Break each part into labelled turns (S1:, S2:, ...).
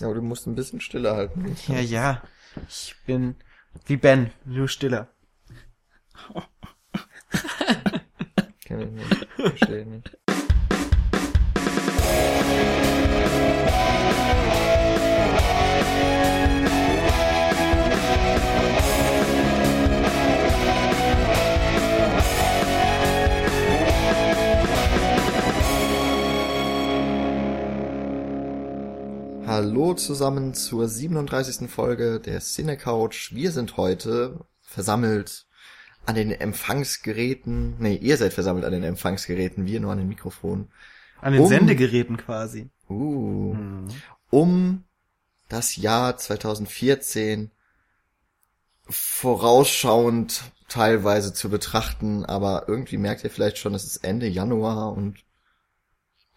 S1: Ja, aber du musst ein bisschen stiller halten.
S2: Ja, ja. Ich bin wie Ben, nur stiller.
S1: Kenn ich nicht. Verstehe ich nicht. Hallo zusammen zur 37. Folge der Cine Couch. Wir sind heute versammelt an den Empfangsgeräten. Nee, ihr seid versammelt an den Empfangsgeräten, wir nur an den Mikrofonen.
S2: An den
S1: Um-
S2: Sendegeräten quasi.
S1: Uh, um das Jahr 2014 vorausschauend teilweise zu betrachten, aber irgendwie merkt ihr vielleicht schon, es ist Ende Januar und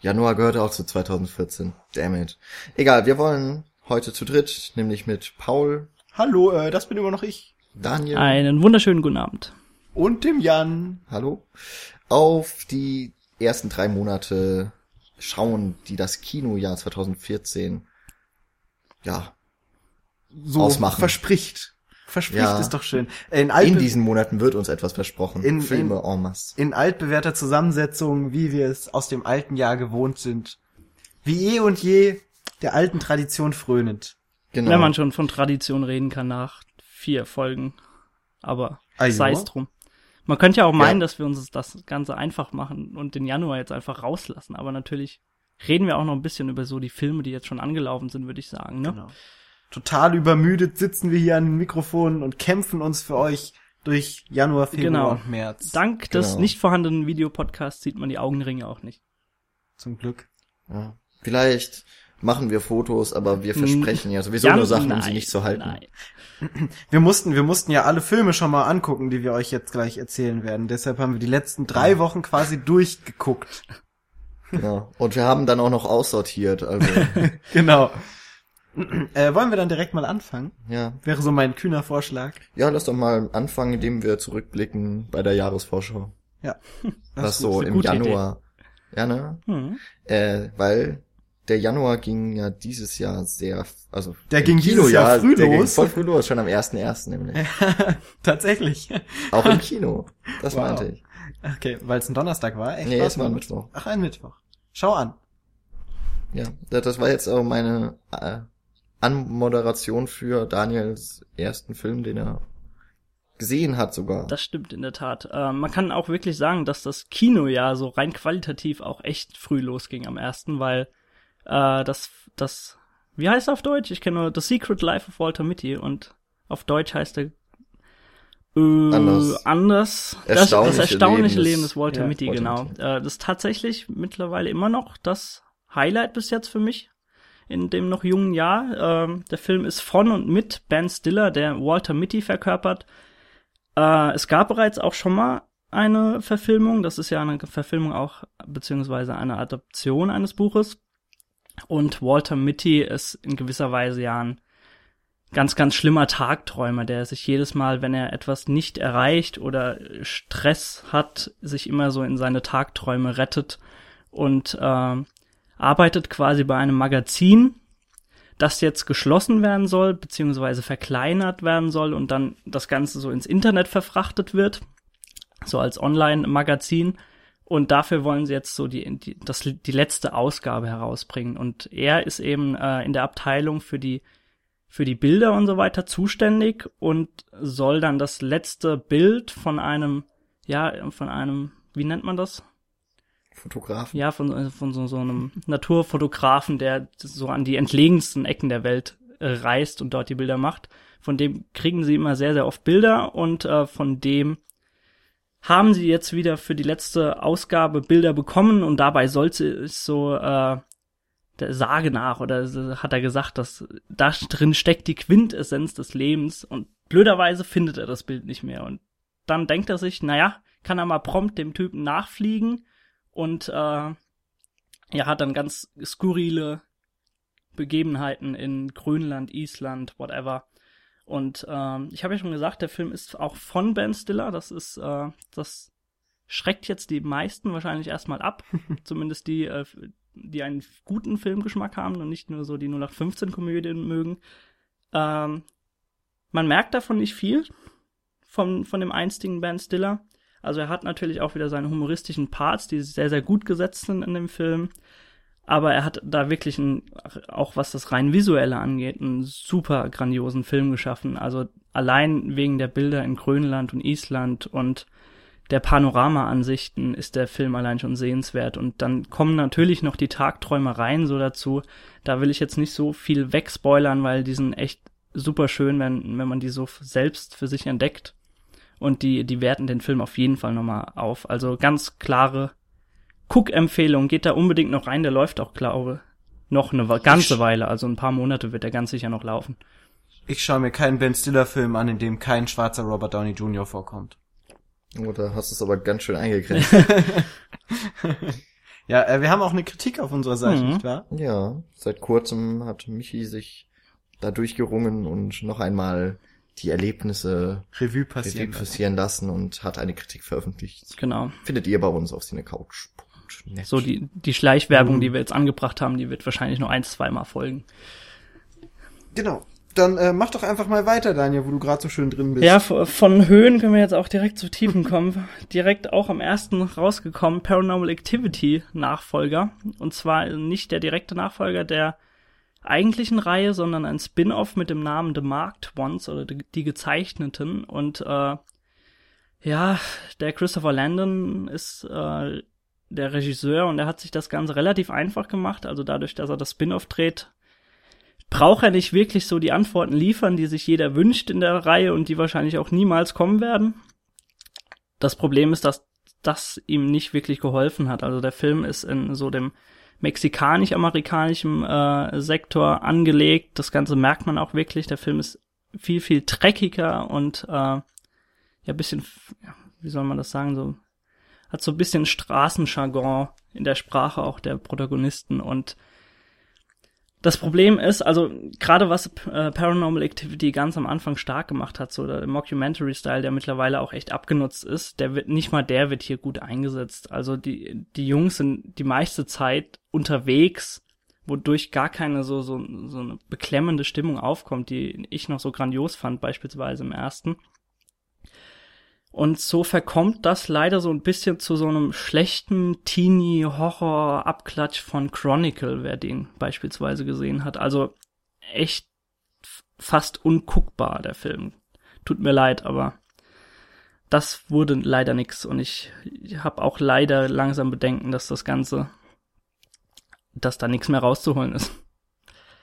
S1: Januar gehört auch zu 2014. Damn it. Egal, wir wollen heute zu dritt, nämlich mit Paul,
S2: Hallo, äh, das bin immer noch ich.
S1: Daniel,
S3: Einen wunderschönen guten Abend.
S2: Und dem Jan.
S1: hallo, auf die ersten drei Monate schauen, die das Kinojahr 2014 ja,
S2: So
S1: Ausmachen.
S2: verspricht. Verspricht
S1: Ja.
S2: ist doch schön. In,
S1: In diesen Monaten wird uns etwas versprochen.
S2: In-
S1: Filme en masse.
S2: in altbewährter Zusammensetzung, wie wir es aus dem alten Jahr gewohnt sind. Wie eh und je der alten Tradition frönend.
S1: Genau.
S3: Wenn man schon von Tradition reden kann nach vier Folgen. Aber
S2: Ah,
S3: sei es drum. Man könnte ja auch meinen,
S1: Ja.
S3: dass wir uns das Ganze einfach machen und den Januar jetzt einfach rauslassen. Aber natürlich reden wir auch noch ein bisschen über so die Filme, die jetzt schon angelaufen sind, würde ich sagen. Ne?
S2: Genau. Total übermüdet sitzen wir hier an den Mikrofonen und kämpfen uns für euch durch Januar, Februar
S3: Genau.
S2: und März.
S3: Dank des
S1: Genau.
S3: nicht vorhandenen Videopodcasts sieht man die Augenringe auch nicht.
S2: Zum Glück.
S1: ja. Vielleicht machen wir Fotos, aber wir versprechen ja sowieso
S3: Jan-
S1: nur Sachen, um
S3: nein,
S1: sie nicht zu halten.
S3: Nein.
S2: Wir mussten, wir mussten ja alle Filme schon mal angucken, die wir euch jetzt gleich erzählen werden. Deshalb haben wir die letzten drei Wochen quasi durchgeguckt.
S1: Genau. Und wir haben dann auch noch aussortiert. Also,
S2: Genau. äh, wollen wir dann direkt mal anfangen?
S1: ja.
S2: Wäre so mein kühner Vorschlag.
S1: Ja, lass doch mal anfangen, indem wir zurückblicken bei der Jahresvorschau.
S2: Ja.
S1: Was
S2: ist
S1: so im Januar. Ja, ne?
S3: Hm.
S1: Äh, weil der Januar ging ja dieses Jahr sehr, also
S2: Der ging dieses Jahr früh
S1: der Ging
S2: los.
S1: voll früh los, schon am 1.1. nämlich.
S2: Tatsächlich.
S1: Auch im Kino. Das
S2: Wow.
S1: meinte ich.
S2: Okay, weil es ein Donnerstag war. Echt,
S1: Nee, es war ein Mittwoch.
S2: Ach, ein Mittwoch. Schau an.
S1: Ja, das das war jetzt auch meine äh, Anmoderation für Daniels ersten Film, den er gesehen hat sogar.
S3: Das stimmt in der Tat. Ähm, man kann auch wirklich sagen, dass das Kinojahr so rein qualitativ auch echt früh losging am ersten, weil äh, das, das, wie heißt er auf Deutsch? Ich kenne nur The Secret Life of Walter Mitty und auf Deutsch heißt er äh,
S1: Anders.
S3: anders. Das,
S1: Erstaunliche
S3: das erstaunliche
S1: Leben des
S3: Walter
S2: ja,
S3: Mitty,
S1: Walter
S3: genau.
S1: Mitty.
S3: Äh, das ist tatsächlich mittlerweile immer noch das Highlight bis jetzt für mich in dem noch jungen Jahr. Ähm, der Film ist von und mit Ben Stiller, der Walter Mitty verkörpert. Äh, es gab bereits auch schon mal eine Verfilmung. Das ist ja eine Verfilmung auch, beziehungsweise eine Adaption eines Buches. Und Walter Mitty ist in gewisser Weise ja ein ganz, ganz schlimmer Tagträumer, der sich jedes Mal, wenn er etwas nicht erreicht oder Stress hat, sich immer so in seine Tagträume rettet und äh, arbeitet quasi bei einem Magazin, das jetzt geschlossen werden soll, beziehungsweise verkleinert werden soll und dann das Ganze so ins Internet verfrachtet wird, so als Online-Magazin. Und dafür wollen sie jetzt so die, die, das, die letzte Ausgabe herausbringen. Und er ist eben äh, in der Abteilung für die, für die Bilder und so weiter zuständig und soll dann das letzte Bild von einem, ja, von einem, wie nennt man das?
S1: Fotografen.
S3: Ja, von, äh, von so, so einem Naturfotografen, der so an die entlegensten Ecken der Welt äh, reist und dort die Bilder macht. Von dem kriegen sie immer sehr, sehr oft Bilder und äh, von dem haben sie jetzt wieder für die letzte Ausgabe Bilder bekommen und dabei sollte es so äh, der Sage nach oder hat er gesagt, dass da drin steckt die Quintessenz des Lebens und blöderweise findet er das Bild nicht mehr und dann denkt er sich, naja, kann er mal prompt dem Typen nachfliegen und äh, ja, hat dann ganz skurrile Begebenheiten in Grönland, Island, whatever. Und ähm, ich habe ja schon gesagt, der Film ist auch von Ben Stiller. Das ist, äh, das schreckt jetzt die meisten wahrscheinlich erstmal ab. Zumindest die, äh, die einen guten Filmgeschmack haben und nicht nur so die 0815-Komödien mögen. Ähm, man merkt davon nicht viel, von, von dem einstigen Ben Stiller. Also er hat natürlich auch wieder seine humoristischen Parts, die sehr, sehr gut gesetzt sind in dem Film. Aber er hat da wirklich ein, auch was das rein visuelle angeht, einen super grandiosen Film geschaffen. Also allein wegen der Bilder in Grönland und Island und der Panorama-Ansichten ist der Film allein schon sehenswert. Und dann kommen natürlich noch die Tagträumereien so dazu. Da will ich jetzt nicht so viel wegspoilern, weil die sind echt super schön, wenn, wenn man die so selbst für sich entdeckt. Und die, die werten den Film auf jeden Fall nochmal auf. Also ganz klare Cook-Empfehlung. Geht da unbedingt noch rein. Der läuft auch, glaube noch eine ganze Weile. Also ein paar Monate wird der ganz sicher noch laufen.
S2: Ich schaue mir keinen Ben Stiller-Film an, in dem kein schwarzer Robert Downey Jr. vorkommt.
S1: Oh, da hast du es aber ganz schön eingegrenzt.
S2: ja, äh, wir haben auch eine Kritik auf unserer Seite,
S3: Mhm.
S2: nicht wahr?
S1: ja, seit kurzem hat Michi sich da durchgerungen und noch einmal die Erlebnisse
S2: Revue
S1: Revue
S2: passieren. lassen.
S1: passieren lassen und hat eine Kritik veröffentlicht.
S3: Genau.
S1: Findet ihr bei uns auf cinecouch.net.
S3: So die, die Schleichwerbung,
S2: Mhm.
S3: die wir jetzt angebracht haben, die wird wahrscheinlich noch ein, zweimal folgen.
S2: Genau. Dann äh, mach doch einfach mal weiter, Daniel, wo du gerade so schön drin bist.
S3: Ja, von Höhen können wir jetzt auch direkt zu Tiefen kommen. direkt auch am ersten rausgekommen, Paranormal Activity Nachfolger. Und zwar nicht der direkte Nachfolger der eigentlichen Reihe, sondern ein Spin-off mit dem Namen The Marked Ones oder die, die Gezeichneten. Und äh, ja, der Christopher Landon ist äh, der Regisseur und er hat sich das Ganze relativ einfach gemacht. Also dadurch, dass er das Spin-off dreht, braucht er nicht wirklich so die Antworten liefern, die sich jeder wünscht in der Reihe und die wahrscheinlich auch niemals kommen werden. Das Problem ist, dass das ihm nicht wirklich geholfen hat. Also der Film ist in so dem mexikanisch-amerikanischen äh, Sektor angelegt. Das Ganze merkt man auch wirklich. Der Film ist viel, viel dreckiger und äh, ja, bisschen, wie soll man das sagen, so hat so ein bisschen Straßenjargon in der Sprache auch der Protagonisten und das Problem ist, also gerade was äh, Paranormal Activity ganz am Anfang stark gemacht hat, so der Mockumentary-Style, der mittlerweile auch echt abgenutzt ist, der wird nicht mal der wird hier gut eingesetzt. Also die die Jungs sind die meiste Zeit unterwegs, wodurch gar keine so so so eine beklemmende Stimmung aufkommt, die ich noch so grandios fand, beispielsweise im ersten. Und so verkommt das leider so ein bisschen zu so einem schlechten Teenie-Horror-Abklatsch von Chronicle, wer den beispielsweise gesehen hat. Also echt fast unguckbar, der Film. Tut mir leid, aber das wurde leider nix. Und ich habe auch leider langsam Bedenken, dass das Ganze, dass da nichts mehr rauszuholen ist.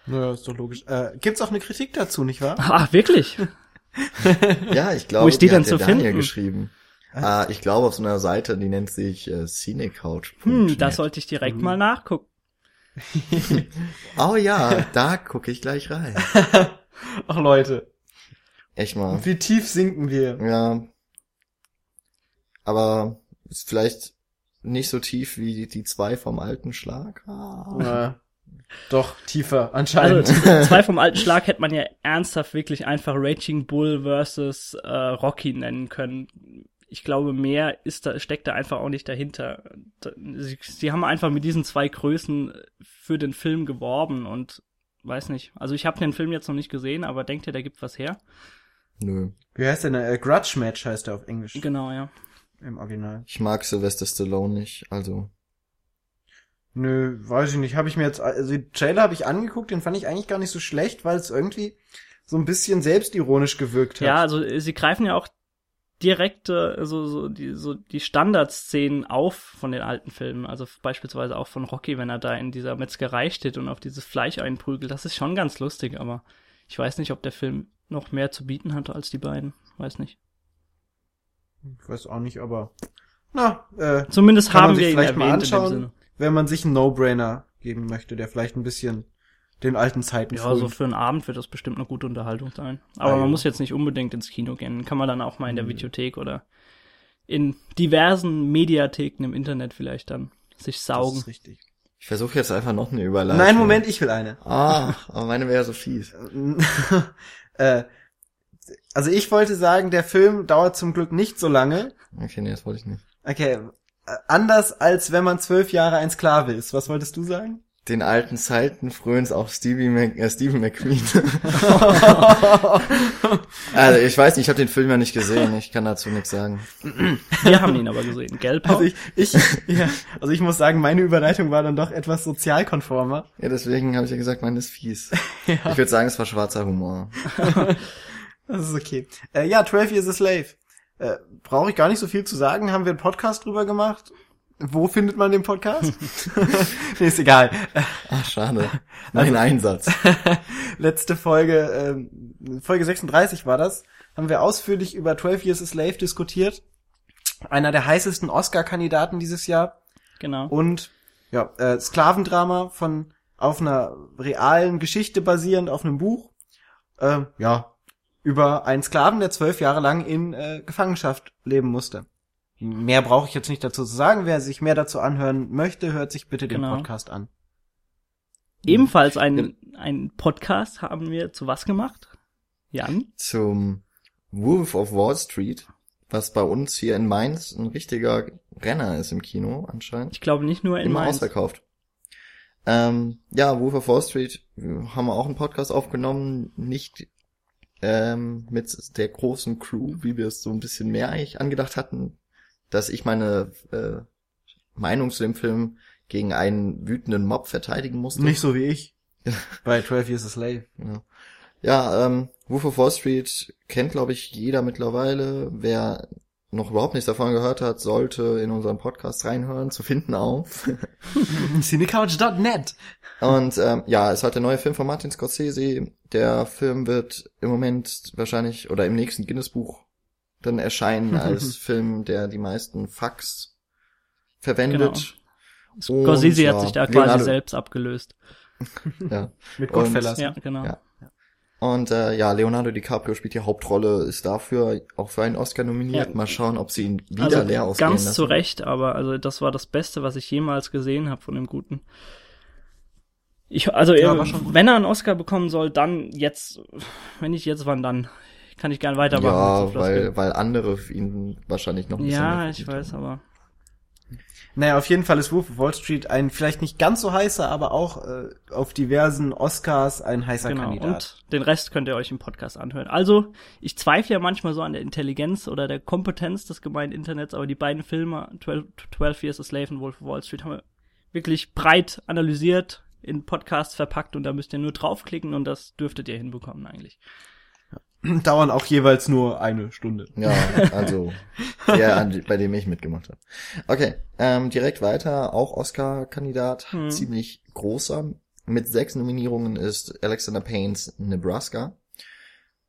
S2: Ja, ist doch logisch. Äh, gibt's auch eine Kritik dazu, nicht wahr?
S3: Ah, wirklich?
S1: Ja, ich glaube,
S3: ist die denn
S1: hat der
S3: zu
S1: Daniel
S3: finden?
S1: geschrieben. Ah, ich glaube auf so einer Seite, die nennt sich äh, cinecouch.
S3: Hm, das sollte ich direkt mal nachgucken.
S1: Oh ja, da gucke ich gleich rein.
S2: Ach Leute,
S1: Echt mal.
S2: wie tief sinken wir?
S1: Ja. Aber ist vielleicht nicht so tief wie die zwei vom alten Schlag. Ah.
S2: Äh, doch, tiefer,
S3: Also
S2: anscheinend.
S3: zwei vom alten Schlag hätte man ja ernsthaft wirklich einfach Raging Bull versus äh, Rocky nennen können. Ich glaube, mehr ist da, steckt da einfach auch nicht dahinter. Da- Sie, sie haben einfach mit diesen zwei Größen für den Film geworben und weiß nicht. Also ich habe den Film jetzt noch nicht gesehen, aber denkt ihr, der gibt was her?
S1: Nö.
S2: Wie heißt der? Äh, Grudge Match heißt der auf Englisch
S3: Genau, ja.
S2: im Original.
S1: Ich mag Sylvester Stallone nicht, also.
S2: Nö, weiß ich nicht. Habe ich mir jetzt, also die Trailer habe ich angeguckt, den fand ich eigentlich gar nicht so schlecht, weil es irgendwie so ein bisschen selbstironisch gewirkt hat.
S3: Ja, also äh, sie greifen ja auch direkte, so, so, die, so die Standardszenen auf von den alten Filmen. Also beispielsweise auch von Rocky, wenn er da in dieser Metzgerei steht und auf dieses Fleisch einprügelt. Das ist schon ganz lustig, aber ich weiß nicht, ob der Film noch mehr zu bieten hatte als die beiden. Weiß nicht.
S2: Ich weiß auch nicht, aber na, äh,
S3: Zumindest haben wir ihn
S2: vielleicht mal
S3: erwähnt in dem. Sinne.
S2: Wenn man sich einen No-Brainer geben möchte, der vielleicht ein bisschen den alten Zeiten
S3: Ja, so
S2: frönt.
S3: für einen Abend wird das bestimmt eine gute Unterhaltung sein. Aber
S2: Ah,
S3: man
S2: ja.
S3: muss jetzt nicht unbedingt ins Kino gehen. Kann man dann auch mal in der
S2: Mhm.
S3: Videothek oder in diversen Mediatheken im Internet vielleicht dann sich
S2: Das
S3: saugen.
S2: ist richtig.
S1: Ich versuche jetzt einfach noch eine Überleitung.
S2: Nein, Moment, ich will eine.
S1: Ah, aber meine wäre so fies.
S2: äh, also ich wollte sagen, der Film dauert zum Glück nicht so lange.
S1: Okay, nee, das wollte ich nicht.
S2: Okay, anders als wenn man zwölf Jahre ein Sklave ist. Was wolltest du sagen?
S1: Den alten Zeiten fröhnt auch Stevie Mac, äh, Stephen McQueen. also ich weiß nicht, ich habe den Film ja nicht gesehen, ich kann dazu nichts sagen.
S3: Wir haben ihn aber gesehen, gell, Paul?
S2: Also ich, ich, ja, also ich muss sagen, meine Überleitung war dann doch etwas sozialkonformer.
S1: Ja, deswegen habe ich ja gesagt, meine ist fies. Ich würde sagen, es war schwarzer Humor.
S2: Das ist okay. Äh, ja, 12 Years a Slave. Äh, Brauche ich gar nicht so viel zu sagen. Haben wir einen Podcast drüber gemacht? Wo findet man den Podcast? nee, ist egal.
S1: Ach, schade. Mein Einsatz.
S2: Letzte Folge, ähm, Folge 36 war das, haben wir ausführlich über 12 Years a Slave diskutiert. Einer der heißesten Oscar-Kandidaten dieses Jahr.
S3: Genau.
S2: Und ja, äh, Sklavendrama von auf einer realen Geschichte basierend, auf einem Buch. Äh, ja, über einen Sklaven, der zwölf Jahre lang in äh, Gefangenschaft leben musste. Mehr brauche ich jetzt nicht dazu zu sagen. Wer sich mehr dazu anhören möchte, hört sich bitte den
S3: Genau.
S2: Podcast an.
S3: Ebenfalls ein, ein Podcast haben wir zu was gemacht? Jan?
S1: Zum Wolf of Wall Street, was bei uns hier in Mainz ein richtiger Renner ist im Kino anscheinend.
S3: Ich glaube nicht nur in
S1: Immer
S3: Mainz.
S1: ausverkauft. Ähm, ja, Wolf of Wall Street haben wir auch einen Podcast aufgenommen, nicht ähm, mit der großen Crew, wie wir es so ein bisschen mehr eigentlich angedacht hatten, dass ich meine äh, Meinung zu dem Film gegen einen wütenden Mob verteidigen musste.
S2: Nicht so wie ich. Bei 12 Years a Slave.
S1: Ja, ja ähm, Wolf of Wall Street kennt, glaube ich, jeder mittlerweile. Wer noch überhaupt nichts davon gehört hat, sollte in unseren Podcast reinhören, zu finden auf.
S2: Cinecouch.net.
S1: Und ähm, ja, es hat der neue Film von Martin Scorsese. Der Film wird im Moment wahrscheinlich oder im nächsten Guinness-Buch dann erscheinen als Film, der die meisten Fax verwendet.
S3: Scorsese
S1: Und,
S3: hat
S1: ja,
S3: sich da quasi
S1: Leonardo-
S3: selbst abgelöst.
S1: Ja.
S2: Mit Goodfellas.
S3: Ja, genau.
S1: Ja. Und äh, ja, Leonardo DiCaprio spielt die Hauptrolle, ist dafür auch für einen Oscar nominiert.
S3: Ja.
S1: Mal schauen, ob sie ihn wieder
S3: Also
S1: leer ausgehen
S3: ganz
S1: lassen.
S3: zu Recht, aber also das war das Beste, was ich jemals gesehen habe von dem Guten. Ich, also
S2: Ja,
S3: äh,
S2: schon gut.
S3: wenn er einen Oscar bekommen soll, dann jetzt, wenn nicht jetzt, wann dann? Kann ich gern weitermachen.
S1: Ja, weil, weil andere ihn wahrscheinlich noch ein bisschen
S3: ja, ich weiß,
S1: haben.
S3: aber
S2: Naja, auf jeden Fall ist Wolf of Wall Street ein vielleicht nicht ganz so heißer, aber auch äh, auf diversen Oscars ein heißer
S3: genau.
S2: Kandidat.
S3: Und den Rest könnt ihr euch im Podcast anhören. Also, ich zweifle ja manchmal so an der Intelligenz oder der Kompetenz des gemeinen Internets, aber die beiden Filme, 12, 12 Years a Slave und Wolf of Wall Street, haben wir wirklich breit analysiert, in Podcasts verpackt und da müsst ihr nur draufklicken und das dürftet ihr hinbekommen eigentlich.
S2: Dauern auch jeweils nur eine Stunde.
S1: Ja, also der, bei dem ich mitgemacht habe. Okay, ähm, direkt weiter, auch Oscar-Kandidat,
S3: Hm.
S1: ziemlich großer. Mit sechs Nominierungen ist Alexander Paynes Nebraska.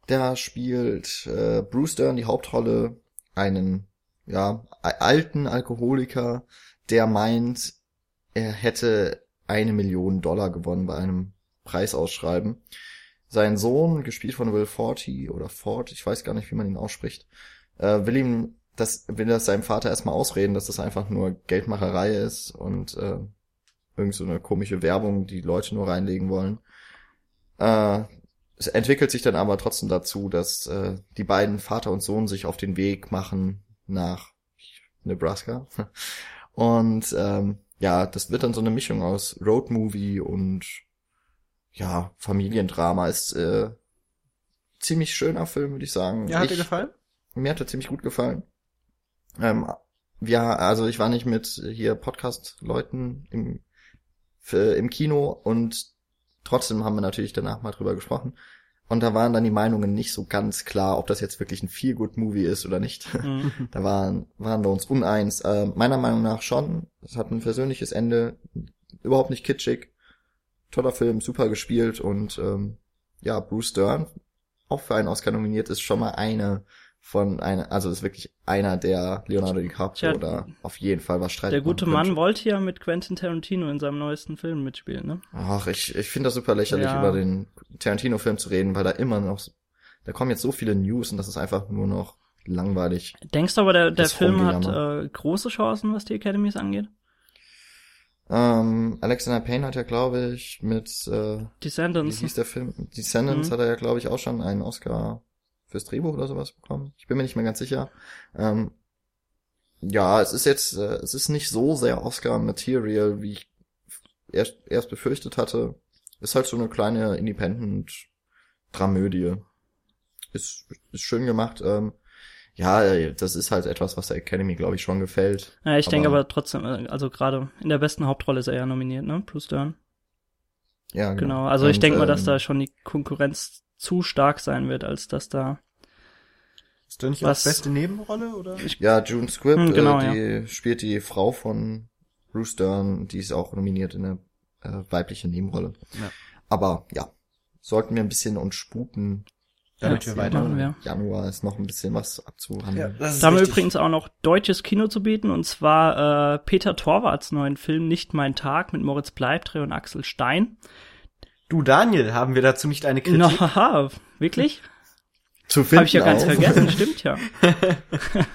S1: Der spielt äh, Bruce Dern die Hauptrolle, einen ja alten Alkoholiker, der meint, er hätte eine Million Dollar gewonnen bei einem Preisausschreiben. Sein Sohn, gespielt von Will Forty oder Ford, ich weiß gar nicht, wie man ihn ausspricht, äh, will ihm das, will das seinem Vater erstmal ausreden, dass das einfach nur Geldmacherei ist und äh, irgend so eine komische Werbung, die Leute nur reinlegen wollen. Äh, es entwickelt sich dann aber trotzdem dazu, dass äh, die beiden Vater und Sohn sich auf den Weg machen nach Nebraska. Und ähm, ja, das wird dann so eine Mischung aus Roadmovie und ja, Familiendrama. Ist äh, ziemlich schöner Film, würde ich sagen.
S2: Ja, hat
S1: ich,
S2: dir gefallen?
S1: mir hat er ziemlich gut gefallen. Ähm, ja, also ich war nicht mit hier Podcast-Leuten im, für, im Kino und trotzdem haben wir natürlich danach mal drüber gesprochen. Und da waren dann die Meinungen nicht so ganz klar, ob das jetzt wirklich ein Feel-Good-Movie ist oder nicht.
S3: Mhm.
S1: Da waren, waren wir uns uneins. Äh, meiner Meinung nach schon. Es hat ein persönliches Ende. Überhaupt nicht kitschig. Toller Film, super gespielt und ähm, ja, Bruce Dern, auch für einen Oscar nominiert, ist schon mal eine von einer, also ist wirklich einer der Leonardo DiCaprio
S3: Tja,
S1: oder auf jeden Fall was streitet.
S3: Der gute
S1: man
S3: Mann
S1: könnte.
S3: wollte ja mit Quentin Tarantino in seinem neuesten Film mitspielen, ne?
S1: Ach, ich, ich finde das super lächerlich,
S3: Ja.
S1: über den Tarantino-Film zu reden, weil da immer noch, da kommen jetzt so viele News und das ist einfach nur noch langweilig.
S3: Denkst du aber, der, der Film hat äh, große Chancen, was die Academies angeht?
S1: Ähm, Alexander Payne hat ja, glaube ich, mit, äh, wie
S3: Descendants.
S1: hieß der Film? Descendants
S3: Mhm.
S1: hat er ja, glaube ich, auch schon einen Oscar fürs Drehbuch oder sowas bekommen. Ich bin mir nicht mehr ganz sicher. Ähm, Ja, es ist jetzt, äh, es ist nicht so sehr Oscar-Material, wie ich erst, erst befürchtet hatte. Ist halt so eine kleine Independent-Dramödie. Ist, ist schön gemacht. Ähm, ja, das ist halt etwas, was der Academy, glaube ich, schon gefällt.
S3: Ja, ich denke aber trotzdem, äh, also gerade in der besten Hauptrolle ist er ja nominiert, ne? Plus Dern.
S1: Ja, genau.
S3: Genau. Also ich
S1: Und,
S3: denke mal, dass
S1: ähm,
S3: da schon die Konkurrenz zu stark sein wird, als dass da.
S2: Ist das nicht
S3: Was-
S2: auch beste Nebenrolle, oder?
S1: Ja, June Squibb,
S3: Hm, genau,
S1: äh, die spielt die Frau von Bruce Dern, die ist auch nominiert in der äh, weibliche Nebenrolle.
S2: Ja.
S1: Aber ja, sollten wir ein bisschen uns sputen.
S2: Damit
S3: Ja,
S2: wir weiter.
S3: machen wir.
S1: Januar ist noch ein bisschen was abzuhandeln.
S2: das ist
S3: Da haben wir übrigens auch noch deutsches Kino zu bieten, und zwar äh, Peter Torwarts neuen Film Nicht mein Tag mit Moritz Bleibtreu und Axel Stein.
S2: Du, Daniel, haben wir dazu nicht eine Kritik?
S3: Na, haha, wirklich?
S1: Zu
S3: Habe ich ja ganz vergessen, stimmt ja.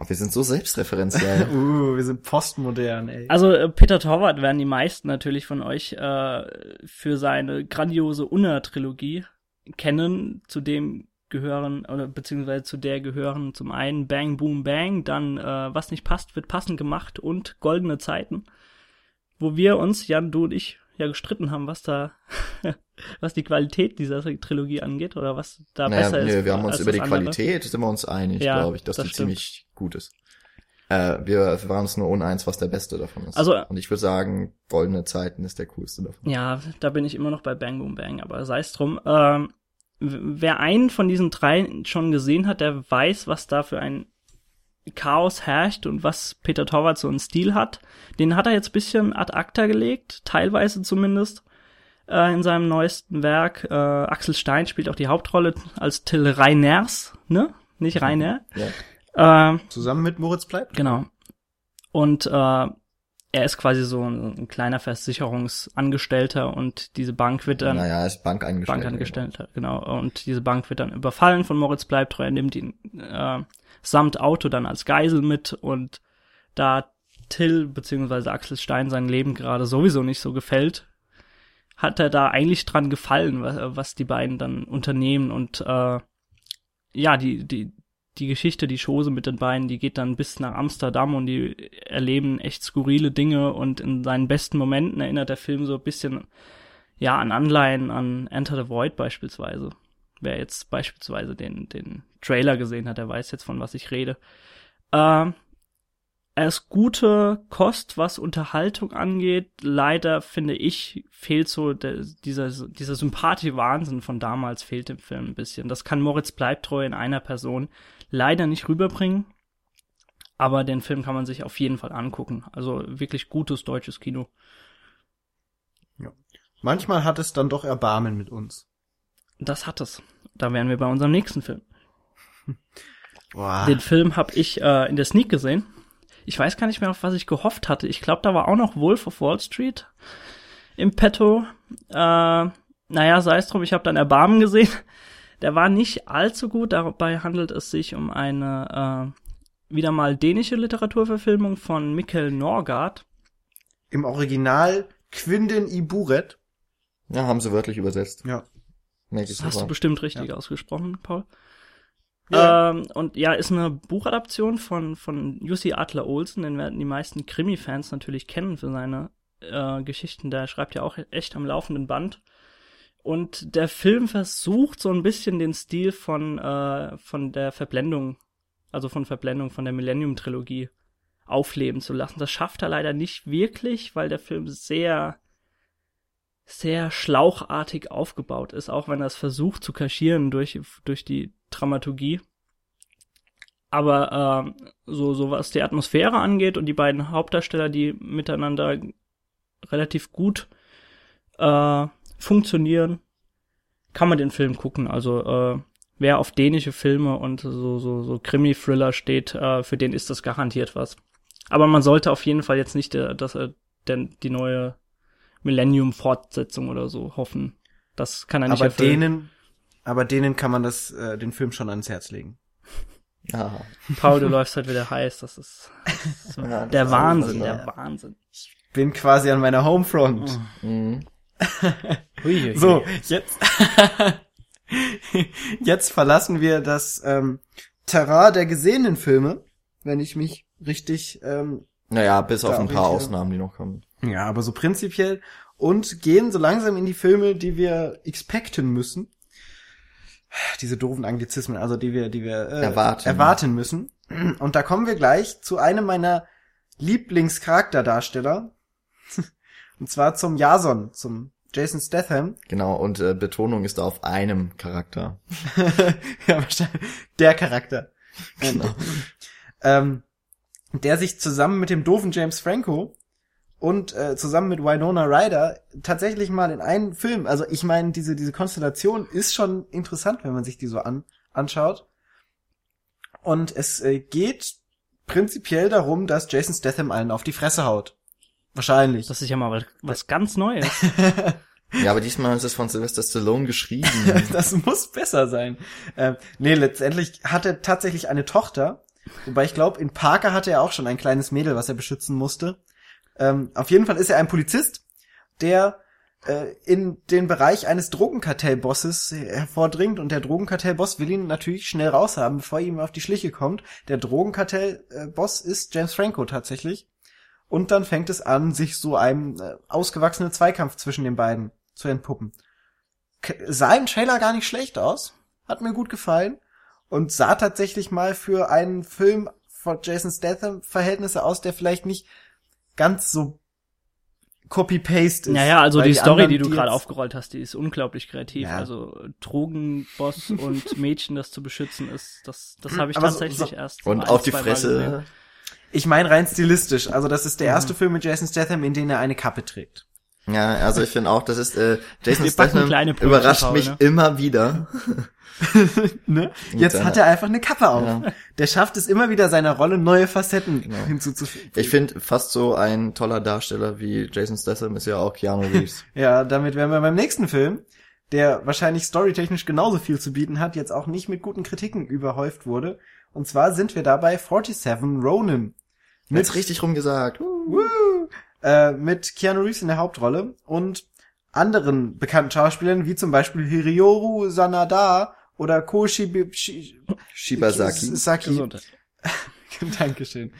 S1: Oh, wir sind so selbstreferenziell.
S2: Uh, wir sind postmodern, ey.
S3: Also äh, Peter Torwart werden die meisten natürlich von euch äh, für seine grandiose Unna-Trilogie kennen. Zu dem gehören, oder beziehungsweise zu der gehören zum einen Bang Boom Bang, dann äh, Was nicht passt, wird passend gemacht und Goldene Zeiten. Wo wir uns, Jan, du und ich, ja gestritten haben, was da, was die Qualität dieser Trilogie angeht oder was da
S1: naja,
S3: besser
S1: nee,
S3: ist.
S1: wir haben uns über die
S3: andere.
S1: Qualität, sind wir uns einig,
S3: Ja,
S1: glaube ich, dass
S3: das
S1: die
S3: stimmt.
S1: ziemlich gut ist. Äh, wir, waren uns nur uneins, was der beste davon ist.
S3: Also-
S1: Und ich würde sagen, Goldene Zeiten ist der coolste davon.
S3: Ja, da bin ich immer noch bei Bang Boom Bang, aber sei es drum. Ähm, wer einen von diesen drei schon gesehen hat, der weiß, was da für ein Chaos herrscht und was Peter Torwart so einen Stil hat. Den hat er jetzt bisschen ad acta gelegt, teilweise zumindest, äh, in seinem neuesten Werk. Äh, Axel Stein spielt auch die Hauptrolle als Till Reiners, ne? Nicht Rainer.
S1: Ja.
S3: Äh,
S2: Zusammen mit Moritz bleibt.
S3: Genau. Und äh, er ist quasi so ein, ein kleiner Versicherungsangestellter und diese Bank wird dann
S1: naja, ist Bankangestellter.
S3: Bankangestellter, genau. Und diese Bank wird dann überfallen von Moritz Bleibtreu, er nimmt ihn äh, samt Auto dann als Geisel mit und da Till beziehungsweise Axel Stein sein Leben gerade sowieso nicht so gefällt, hat er da eigentlich dran gefallen, was, was die beiden dann unternehmen und äh, ja, die, die, die Geschichte, die Chose mit den beiden, die geht dann bis nach Amsterdam und die erleben echt skurrile Dinge und in seinen besten Momenten erinnert der Film so ein bisschen ja, an Anleihen an Enter the Void beispielsweise. Wer jetzt beispielsweise den, den Trailer gesehen hat, der weiß jetzt, von was ich rede. Ähm, er ist gute Kost, was Unterhaltung angeht. Leider, finde ich, fehlt so der, dieser, dieser sympathische Wahnsinn von damals fehlt dem Film ein bisschen. Das kann Moritz Bleibtreu in einer Person leider nicht rüberbringen. Aber den Film kann man sich auf jeden Fall angucken. Also wirklich gutes deutsches Kino.
S2: Manchmal hat es dann doch Erbarmen mit uns.
S3: Das hat es. Da wären wir bei unserem nächsten Film.
S2: Boah.
S3: Den Film habe ich äh, in der Sneak gesehen. Ich weiß gar nicht mehr, auf was ich gehofft hatte. Ich glaube, da war auch noch Wolf of Wall Street im Petto. Äh, naja, sei es drum, ich habe dann Erbarmen gesehen. Der war nicht allzu gut. Dabei handelt es sich um eine äh, wieder mal dänische Literaturverfilmung von Mikkel Norgard.
S2: Im Original Quinden i Buret.
S1: Ja, haben sie wörtlich übersetzt.
S2: Ja.
S3: Das hast du bestimmt richtig ausgesprochen, Paul.
S2: Ja.
S3: Ähm, und ja, ist eine Buchadaption von, von Jussi Adler Olsen, den werden die meisten Krimi-Fans natürlich kennen für seine äh, Geschichten. Der schreibt ja auch echt am laufenden Band. Und der Film versucht so ein bisschen den Stil von, äh, von der Verblendung, also von Verblendung von der Millennium-Trilogie aufleben zu lassen. Das schafft er leider nicht wirklich, weil der Film sehr, sehr schlauchartig aufgebaut ist, auch wenn er es versucht zu kaschieren durch, durch die Dramaturgie. Aber ähm, so, so was die Atmosphäre angeht und die beiden Hauptdarsteller, die miteinander relativ gut äh, funktionieren, kann man den Film gucken. Also äh, wer auf dänische Filme und so so so Krimi-Thriller steht, äh, für den ist das garantiert was. Aber man sollte auf jeden Fall jetzt nicht äh, dass äh, denn die neue Millennium-Fortsetzung oder so hoffen. Das kann er nicht
S2: Aber
S3: erfüllen.
S2: denen, aber denen kann man das, äh, den Film schon ans Herz legen.
S1: Aha.
S3: Paul, du läufst halt wieder heiß. Das ist so
S1: Ja, das
S3: der
S1: ist
S3: Wahnsinn,
S1: unfassbar.
S3: der Wahnsinn.
S2: Bin quasi an meiner Homefront.
S1: Mhm.
S3: Hui,
S2: So, jetzt, jetzt verlassen wir das ähm, Terrain der gesehenen Filme. wenn ich mich richtig ähm,
S1: Naja, bis auf ein paar. Ausnahmen, die noch kommen.
S2: Ja, aber so prinzipiell und gehen so langsam in die Filme, die wir expecten müssen. Diese doofen Anglizismen, also die wir, die wir äh,
S1: Erwarten.
S2: erwarten müssen. Und da kommen wir gleich zu einem meiner Lieblingscharakterdarsteller. Und zwar zum Jason, zum Jason Statham.
S1: Genau, und äh, Betonung ist da auf einem Charakter.
S2: ja, wahrscheinlich der Charakter.
S1: Genau.
S2: ähm, der sich zusammen mit dem doofen James Franco und äh, zusammen mit Winona Ryder tatsächlich mal in einen Film, also ich meine, diese, diese Konstellation ist schon interessant, wenn man sich die so an, anschaut. Und es äh, geht prinzipiell darum, dass Jason Statham allen auf die Fresse haut. Wahrscheinlich.
S3: Das ist ja mal was, was ganz Neues.
S1: Ja, aber diesmal ist es von Sylvester Stallone geschrieben.
S2: das muss besser sein. Ähm, nee, letztendlich hat er tatsächlich eine Tochter. Wobei ich glaube, in Parker hatte er auch schon ein kleines Mädel, was er beschützen musste. Ähm, auf jeden Fall ist er ein Polizist, der äh, in den Bereich eines Drogenkartellbosses hervordringt und der Drogenkartellboss will ihn natürlich schnell raushaben, bevor ihm auf die Schliche kommt. Der Drogenkartellboss ist James Franco tatsächlich. Und dann fängt es an, sich so einem äh, ausgewachsenen Zweikampf zwischen den beiden zu entpuppen. K sah im Trailer gar nicht schlecht aus. Hat mir gut gefallen. Und sah tatsächlich mal für einen Film von Jason Statham Verhältnisse aus, der vielleicht nicht ganz so copy-paste ist.
S3: Naja, also
S2: Weil
S3: die, Story,
S2: anderen,
S3: die du gerade aufgerollt hast, die ist unglaublich kreativ.
S2: Ja.
S3: Also Drogenboss und Mädchen, das zu beschützen ist, das, das habe ich
S2: Aber so-
S3: tatsächlich
S2: so-
S3: erst.
S1: Und auf die. Fresse.
S2: Ich meine rein stilistisch. Also das ist der
S3: Mhm.
S2: erste Film mit Jason Statham, in dem er eine Kappe trägt.
S1: Ja, also ich finde auch, das ist äh, Jason Statham überrascht mich
S3: ne?
S1: immer wieder.
S2: Ne?
S1: Mit
S2: Jetzt hat er einfach eine Kappe auf.
S1: Ja.
S2: Der schafft es immer wieder seiner Rolle neue Facetten
S1: Genau.
S2: hinzuzufügen.
S1: Ich finde fast so ein toller Darsteller wie Jason Statham ist ja auch Keanu Reeves.
S2: Ja, damit wären wir beim nächsten Film, der wahrscheinlich storytechnisch genauso viel zu bieten hat, jetzt auch nicht mit guten Kritiken überhäuft wurde. Und zwar sind wir dabei 47 Ronin.
S1: Jetzt richtig rumgesagt.
S2: Woo! Äh, mit Keanu Reeves in der Hauptrolle und anderen bekannten Schauspielern, wie zum Beispiel Hirioru Sanada oder Koshi Shi-
S1: Shibasaki.
S2: Saki. Dankeschön.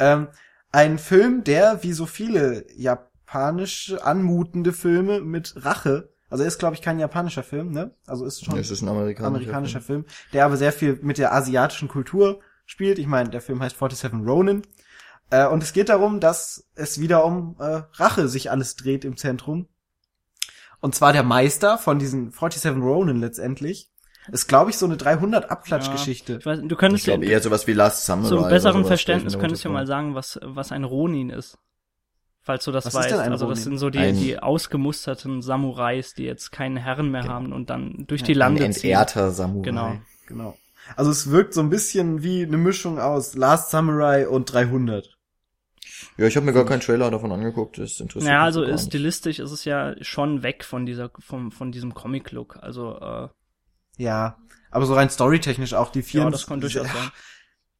S2: Ähm, ein Film, der, wie so viele japanisch anmutende Filme mit Rache, also er ist, glaube ich, kein japanischer Film, ne? Also ist schon
S1: Es ist ein amerikanischer,
S2: amerikanischer Film, der aber sehr viel mit der asiatischen Kultur spielt. Ich meine, der Film heißt 47 Ronin. Äh, und es geht darum, dass es wieder um äh, Rache sich alles dreht im Zentrum. Und zwar der Meister von diesen 47 Ronin letztendlich. Ist, glaube ich, so eine 300 Abklatschgeschichte.
S3: Ich weiß, du
S1: Ich
S3: könntest ja,
S1: eher sowas wie Last Samurai.
S3: zum besseren
S1: sowas,
S3: Verständnis könntest du mal sagen, was, was ein Ronin ist. Falls du das
S2: Was ist
S3: weißt.
S2: denn ein
S3: also das sind so die,
S1: Ein-
S3: die ausgemusterten Samurais, die jetzt keinen Herren mehr haben und dann durch die
S1: Ein
S3: Lande ziehen.
S1: entehrter Samurai.
S3: Genau.
S2: Genau. Also es wirkt so ein bisschen wie eine Mischung aus Last Samurai und 300.
S1: Ja, ich habe mir gar keinen Trailer davon angeguckt. Das interessiert
S3: Ja,
S1: mich
S3: also
S1: gar nicht.
S3: stilistisch ist es ja schon weg von dieser, vom, von diesem Comic-Look. Also, äh,
S2: Ja. Aber so rein storytechnisch auch die vier.
S3: ja, das kann durchaus sein.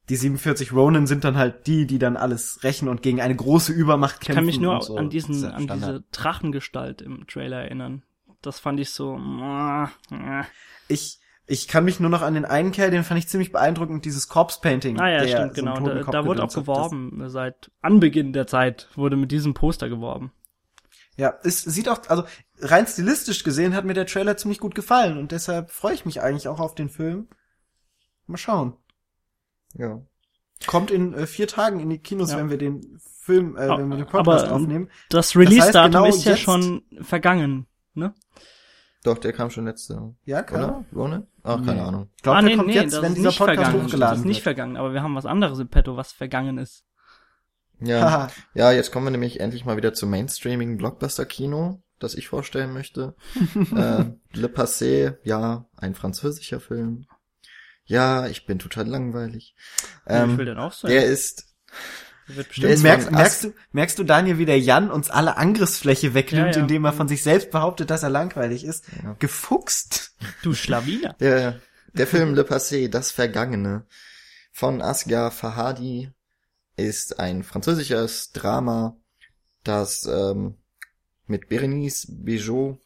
S2: Die 47 Ronin sind dann halt die, die dann alles rächen und gegen eine große Übermacht
S3: Ich
S2: kämpfen.
S3: kann mich nur
S2: so.
S3: an
S2: Das
S3: diesen,
S2: ja
S3: an diese Drachengestalt im Trailer erinnern. Das fand ich so, äh, äh.
S2: Ich, ich kann mich nur noch an den einen Kerl, den fand ich ziemlich beeindruckend, dieses Corpse Painting.
S3: Ah ja,
S2: der
S3: stimmt, genau. Da, da wurde auch geworben. Seit Anbeginn der Zeit wurde mit diesem Poster geworben.
S2: Das, ja, es sieht auch, also rein stilistisch gesehen hat mir der Trailer ziemlich gut gefallen und deshalb freue ich mich eigentlich auch auf den Film. Mal schauen.
S1: Ja.
S2: Kommt in äh, vier Tagen in die Kinos,
S3: Ja.
S2: wenn wir den Film, äh, wenn wir den Podcast
S3: aber,
S2: aufnehmen.
S3: Das Release-Datum
S2: genau
S3: ist ja
S2: jetzt-
S3: schon vergangen, ne?
S1: Doch, der kam schon letzte.
S2: Ja, klar.
S1: Oder? Ronin? Ach, keine
S2: Nee.
S1: Ahnung.
S2: Ich glaube,
S3: ah,
S2: der
S3: nee,
S2: kommt
S3: nee,
S2: jetzt,
S3: das
S2: wenn
S3: ist
S2: dieser
S3: nicht
S2: Podcast
S3: vergangen.
S2: hochgeladen
S3: Das ist nicht
S2: wird.
S3: vergangen, aber wir haben was anderes im Petto, was vergangen ist.
S1: Ja. Ja, jetzt kommen wir nämlich endlich mal wieder zum Mainstreaming Blockbuster-Kino, das ich vorstellen möchte. äh, Le Passé, ja, ein französischer Film. Ja, ich bin total langweilig.
S3: ich will
S1: Ähm,
S3: den auch sein.
S1: der ist,
S3: Wird
S1: der
S3: bestimmt
S1: ist
S2: merkst, merkst, du, merkst du, Daniel, wie der Jan uns alle Angriffsfläche wegnimmt,
S3: Ja, ja.
S2: indem er von sich selbst behauptet, dass er langweilig ist?
S1: Ja.
S2: Gefuchst.
S3: du Schlawiner.
S1: der, der Film Le Passé, das Vergangene von Asghar Fahadi ist ein französisches Drama, das ähm, mit Berenice Bejo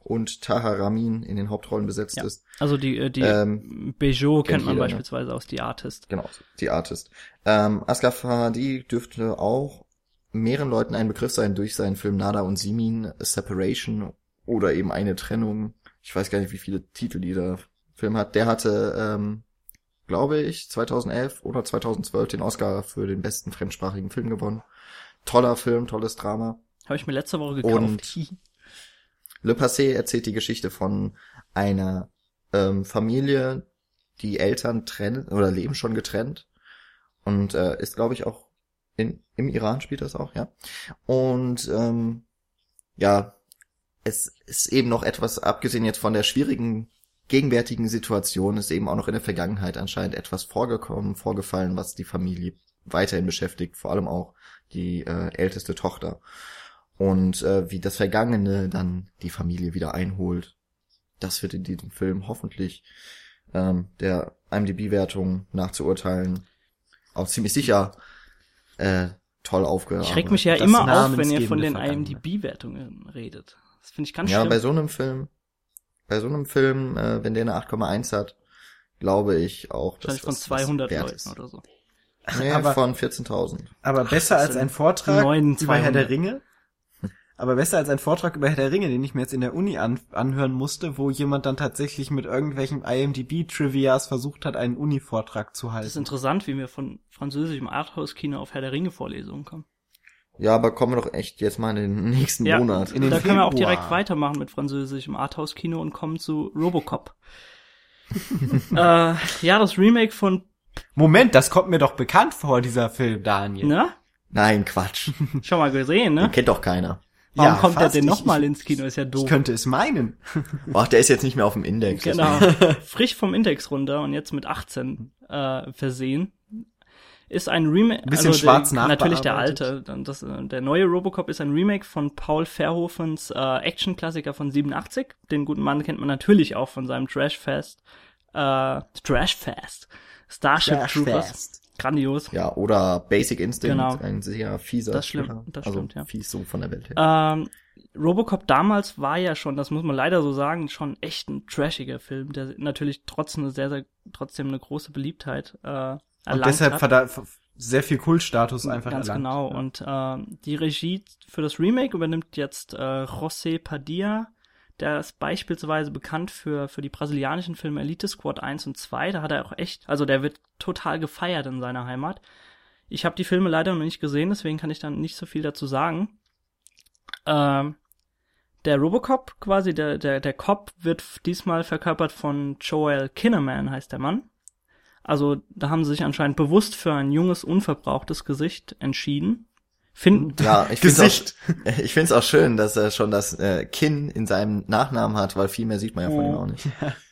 S1: und Tahar Ramin in den Hauptrollen besetzt
S3: Ja.
S1: ist.
S3: Also die, äh, die
S1: Ähm,
S3: Bejo kennt man
S1: jeder, ne?
S3: beispielsweise aus The Artist.
S1: Genau, die Artist. Ähm, Asghar Farhadi dürfte auch mehreren Leuten ein Begriff sein durch seinen Film Nada und Simin, A Separation oder eben eine Trennung. Ich weiß gar nicht, wie viele Titel dieser Film hat. Der hatte, ähm, glaube ich, 2011 oder 2012 den Oscar für den besten fremdsprachigen Film gewonnen. Toller Film, tolles Drama.
S3: Habe ich mir letzte Woche gekauft.
S1: Und- Le Passé erzählt die Geschichte von einer ähm, Familie, die Eltern trennen oder leben schon getrennt und äh, ist, glaube ich, auch in, im Iran spielt das auch, ja. Und ähm, ja, es ist eben noch etwas, abgesehen jetzt von der schwierigen gegenwärtigen Situation, ist eben auch noch in der Vergangenheit anscheinend etwas vorgekommen, vorgefallen, was die Familie weiterhin beschäftigt, vor allem auch die äh, älteste Tochter und äh, wie das Vergangene dann die Familie wieder einholt. Das wird in diesem Film hoffentlich ähm, der IMDb-Wertung nachzuurteilen auch ziemlich sicher äh, toll aufgearbeitet.
S3: Ich reg mich ja
S2: Das
S3: immer auf, wenn ihr von den. IMDb-Wertungen redet. Das finde ich ganz
S1: Ja,
S3: schlimm.
S1: bei so einem Film, bei so einem Film, äh, wenn der eine 8,1 hat, glaube ich auch, dass
S3: Wahrscheinlich von
S1: das was
S3: 200
S1: wert
S3: Leuten
S1: ist.
S3: oder so.
S1: Nee,
S2: Aber-
S1: von 14.000.
S2: Aber besser
S3: das
S2: als ein Vortrag
S3: neun,
S2: über Herr
S3: 200.
S2: der Ringe. Aber besser als ein Vortrag über Herr der Ringe, den ich mir jetzt in der Uni an, anhören musste, wo jemand dann tatsächlich mit irgendwelchen IMDb-Trivias versucht hat, einen Uni-Vortrag zu
S3: Das ist
S2: halten.
S3: interessant, wie wir von französischem Arthouse-Kino auf Herr der Ringe-Vorlesungen kommen.
S1: Ja, aber kommen wir doch echt jetzt mal in den nächsten
S3: Ja,
S1: Monat.
S2: in den
S3: da können wir auch
S2: Februar.
S3: direkt weitermachen mit französischem Arthouse-Kino und kommen zu Robocop. äh, ja, das Remake von,
S2: Moment, das kommt mir doch bekannt vor, dieser Film, Daniel.
S3: ne?
S1: Nein, Quatsch.
S3: Schon mal gesehen, ne?
S1: Den kennt doch keiner.
S3: Warum
S2: Ja,
S3: kommt der
S2: fast.
S3: denn
S2: Ich-
S3: nochmal ins Kino? Ist ja
S2: Ich
S3: doof.
S2: könnte es meinen.
S1: Ach, der ist jetzt nicht mehr auf dem Index.
S3: Genau. Frisch vom Index runter und jetzt mit 18 äh, versehen. Ist ein Remake.
S2: Bisschen schwarz
S3: der, Natürlich der alte. Das, äh, der neue Robocop ist ein Remake von Paul Verhoevens äh, Action-Klassiker von 87. Den guten Mann kennt man natürlich auch von seinem Trashfest. Äh, Trashfest. Starship Troopers. Grandios.
S1: Ja, oder Basic Instinct,
S3: Genau.
S1: ein sehr fieser
S3: Das stimmt, das
S1: also
S3: stimmt, ja.
S1: fies so von der Welt her.
S3: Ähm, Robocop damals war ja schon, das muss man leider so sagen, schon echt ein trashiger Film, der natürlich trotzdem eine sehr, sehr, trotzdem eine große Beliebtheit äh,
S2: Und deshalb
S3: hat.
S2: verda- sehr viel Kultstatus einfach
S3: Ganz
S2: erlangt.
S3: genau.
S2: Ja.
S3: Und ähm, die Regie für das Remake übernimmt jetzt äh, José Padilla. Der ist beispielsweise bekannt für, für die brasilianischen Filme Elite Squad 1 und 2. Da hat er auch echt, also der wird total gefeiert in seiner Heimat. Ich habe die Filme leider noch nicht gesehen, deswegen kann ich dann nicht so viel dazu sagen. Ähm, der Robocop quasi, der, der, der Cop wird diesmal verkörpert von Joel Kinnaman, heißt der Mann. Also da haben sie sich anscheinend bewusst für ein junges, unverbrauchtes Gesicht entschieden. Find,
S1: Ja, ich finde
S2: Gesicht.
S1: auch, ich find's auch schön, dass er schon das äh, Kinn in seinem Nachnamen hat, weil viel mehr sieht man ja von
S3: Oh.
S1: ihm auch nicht.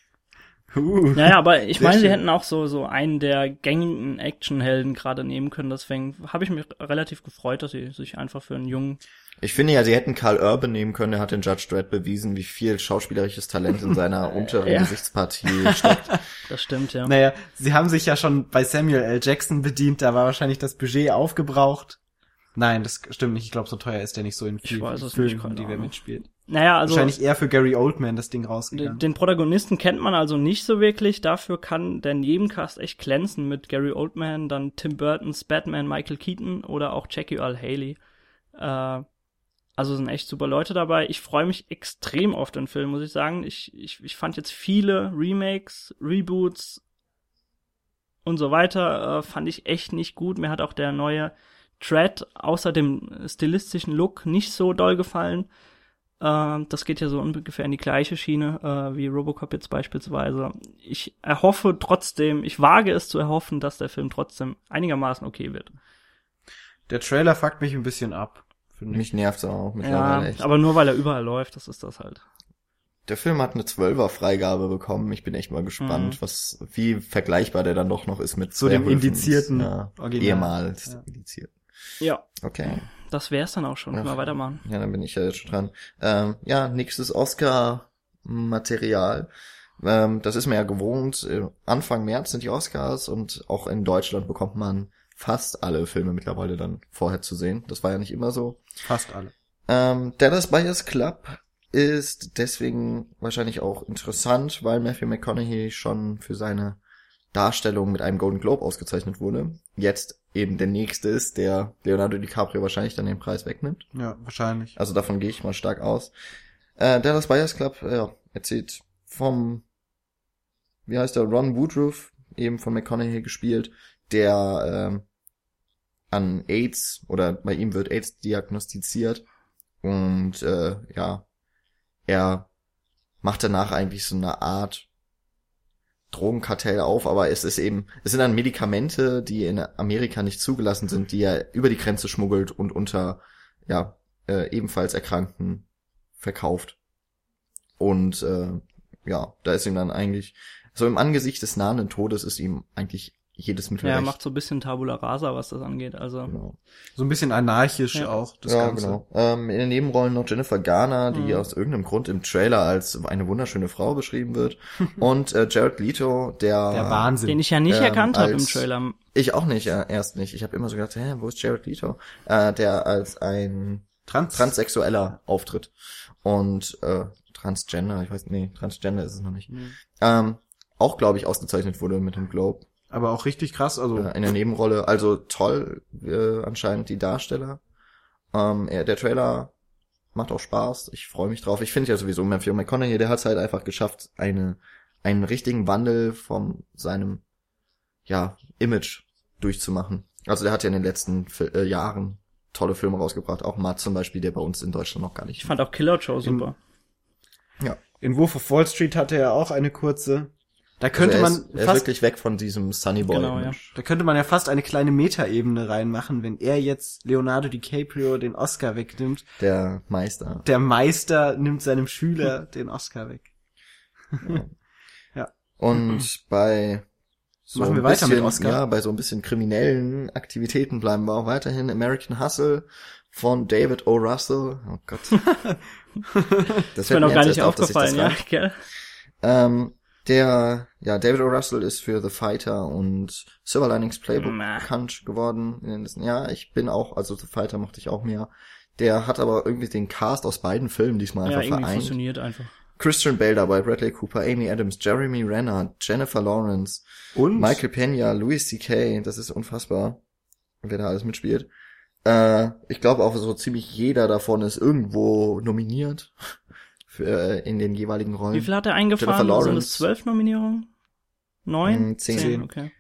S2: Uh.
S3: Naja, aber ich meine, sie hätten auch so, so einen der gängigen Actionhelden gerade nehmen können. Deswegen habe ich mich relativ gefreut, dass sie sich einfach für einen jungen.
S1: Ich finde ja, sie hätten Karl Urban nehmen können, der hat in Judge Dredd bewiesen, wie viel schauspielerisches Talent in seiner unteren
S3: Ja.
S1: Gesichtspartie steckt.
S3: Das stimmt, ja.
S2: Naja, sie haben sich ja schon bei Samuel L. Jackson bedient, da war wahrscheinlich das Budget aufgebraucht. Nein, das stimmt nicht. Ich glaube, so teuer ist der nicht so in vielen
S3: weiß es
S2: Filmen, die wir
S3: Ahnung.
S2: mitspielt.
S3: Naja, also
S2: wahrscheinlich eher für Gary Oldman das Ding rausgegangen.
S3: den Protagonisten kennt man also nicht so wirklich. Dafür kann der Nebencast echt glänzen mit Gary Oldman, dann Tim Burtons Batman, Michael Keaton oder auch Jackie Earl Haley. Äh, also sind echt super Leute dabei. Ich freue mich extrem auf den Film, muss ich sagen. Ich, ich, ich fand jetzt viele Remakes, Reboots und so weiter, äh, fand ich echt nicht gut. Mir hat auch der neue Dread außer dem stilistischen Look nicht so doll gefallen. Äh, das geht ja so ungefähr in die gleiche Schiene äh, wie Robocop jetzt beispielsweise. Ich erhoffe trotzdem, ich wage es zu erhoffen, dass der Film trotzdem einigermaßen okay wird.
S2: Der Trailer fuckt mich ein bisschen ab.
S1: Mich nervt's auch
S3: Ja,
S1: mittlerweile echt.
S3: aber nur weil er überall läuft, das ist das halt.
S1: Der Film hat eine 12er Freigabe bekommen. Ich bin echt mal gespannt,
S3: Mhm.
S1: was, wie vergleichbar der dann doch noch ist mit
S2: Zu dem indizierten
S1: ja,
S2: Original.
S1: ehemals
S2: Ja.
S1: indiziert.
S3: Ja,
S1: Okay.
S3: Das wär's dann auch schon. Können wir
S1: Ach.
S3: weitermachen.
S1: Ja, dann bin ich ja jetzt schon dran. Ähm, ja, nächstes Oscar-Material. Ähm, das ist mir ja gewohnt. Äh, Anfang März sind die Oscars und auch in Deutschland bekommt man fast alle Filme mittlerweile dann vorher zu sehen. Das war ja nicht immer so.
S2: Fast alle.
S1: Ähm, Dallas Buyers Club ist deswegen wahrscheinlich auch interessant, weil Matthew McConaughey schon für seine Darstellung mit einem Golden Globe ausgezeichnet wurde. Jetzt eben der nächste ist, der Leonardo DiCaprio wahrscheinlich dann den Preis wegnimmt.
S2: Ja, wahrscheinlich.
S1: Also davon gehe ich mal stark aus. Äh, Dallas Buyers Club, äh, ja, erzählt vom, wie heißt der, Ron Woodruff, eben von McConaughey gespielt, der ähm, an AIDS oder bei ihm wird AIDS diagnostiziert und äh, ja, er macht danach eigentlich so eine Art Drogenkartell auf, aber es ist eben, es sind dann Medikamente, die in Amerika nicht zugelassen sind, die er über die Grenze schmuggelt und unter, ja, äh, ebenfalls Erkrankten verkauft. Und äh, ja, da ist ihm dann eigentlich, so im Angesicht des nahenden Todes ist ihm eigentlich jedes Mittel
S3: Ja, er
S1: recht.
S3: macht so ein bisschen Tabula Rasa, was das angeht. Also
S1: Genau.
S2: So ein bisschen anarchisch
S3: Ja.
S2: auch, das
S1: ja,
S2: Ganze.
S1: genau. Ähm, in den Nebenrollen noch Jennifer Garner, die
S3: Mhm.
S1: aus irgendeinem Grund im Trailer als eine wunderschöne Frau beschrieben wird. Und äh, Jared Leto, der...
S2: Der Wahnsinn.
S3: den ich ja nicht
S1: Ähm,
S3: erkannt habe im Trailer.
S1: Ich auch nicht, äh, erst nicht. Ich habe immer so gedacht, hä, wo ist Jared Leto? Äh, der als ein
S2: Trans.
S1: Transsexueller auftritt. Und äh, Transgender, ich weiß, nee, Transgender ist es noch nicht.
S2: Mhm.
S1: Ähm, auch, glaube ich, ausgezeichnet wurde mit dem Globe.
S2: Aber auch richtig krass, also
S1: in der Nebenrolle. Also toll, äh, anscheinend die Darsteller. Ähm, er, der Trailer macht auch Spaß. Ich freue mich drauf. Ich finde ja sowieso Matthew McConaughey, der hat es halt einfach geschafft, eine einen richtigen Wandel von seinem ja Image durchzumachen. Also der hat ja in den letzten äh, Jahren tolle Filme rausgebracht. Auch Matt zum Beispiel, der bei uns in Deutschland noch gar
S3: Ich
S1: nicht.
S3: fand auch Killer Joe super.
S2: in Wolf of Wall Street hatte er auch eine kurze. Da
S1: Also
S2: könnte
S1: er
S2: man
S1: ist, er ist
S2: fast,
S1: wirklich weg von diesem Sunny Boy.
S3: Genau,
S1: Image.
S2: da könnte man ja fast eine kleine Metaebene reinmachen, wenn er jetzt Leonardo DiCaprio den Oscar wegnimmt.
S1: Der Meister.
S2: Der Meister nimmt seinem Schüler den Oscar weg.
S1: Und bei so
S2: Machen wir
S1: ein
S2: weiter mit
S1: bisschen,
S2: Oscar?
S1: Ja, bei so ein bisschen kriminellen Aktivitäten bleiben wir auch weiterhin. American Hustle von David O. Russell. Oh Gott. das
S3: Ist mir noch gar nicht aufgefallen, ja, gell?
S1: Ähm, der, ja, David O. Russell ist für The Fighter und Silver Linings Playbook
S3: Na.
S1: bekannt geworden in den letzten Jahren. Ich bin auch, also The Fighter mochte ich auch mehr. Der hat aber irgendwie den Cast aus beiden Filmen diesmal
S3: Ja,
S1: einfach
S3: irgendwie
S1: vereint.
S3: funktioniert einfach.
S1: Christian Bale dabei, Bradley Cooper, Amy Adams, Jeremy Renner, Jennifer Lawrence,
S2: Und
S1: Michael Pena, Louis C.K., das ist unfassbar, wer da alles mitspielt. Äh, ich glaube auch so ziemlich jeder davon ist irgendwo nominiert für, äh, in den jeweiligen Rollen.
S3: Wie viel hat er
S1: Jennifer
S3: eingefahren? Sind
S1: Lawrence.
S3: es zwölf Nominierungen? Neun?
S1: Hm, zehn.
S3: okay.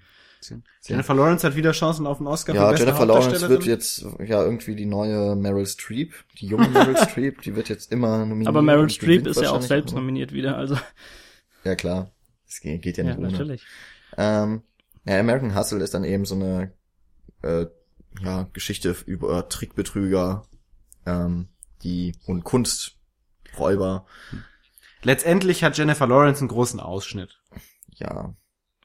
S2: Jennifer Lawrence hat wieder Chancen auf den Oscar
S1: Ja, Jennifer Lawrence wird jetzt ja irgendwie die neue Meryl Streep, die junge Meryl Streep, die wird jetzt immer nominiert.
S3: Aber Meryl Streep ist ja auch selbst
S1: immer.
S3: nominiert wieder, also.
S1: Ja klar, es geht, geht ja
S3: Ja,
S1: nicht ohne.
S3: natürlich.
S1: Ähm, ja, American Hustle ist dann eben so eine äh, ja, Geschichte über Trickbetrüger, ähm, die und Kunsträuber.
S2: Letztendlich hat Jennifer Lawrence einen großen Ausschnitt.
S1: Ja.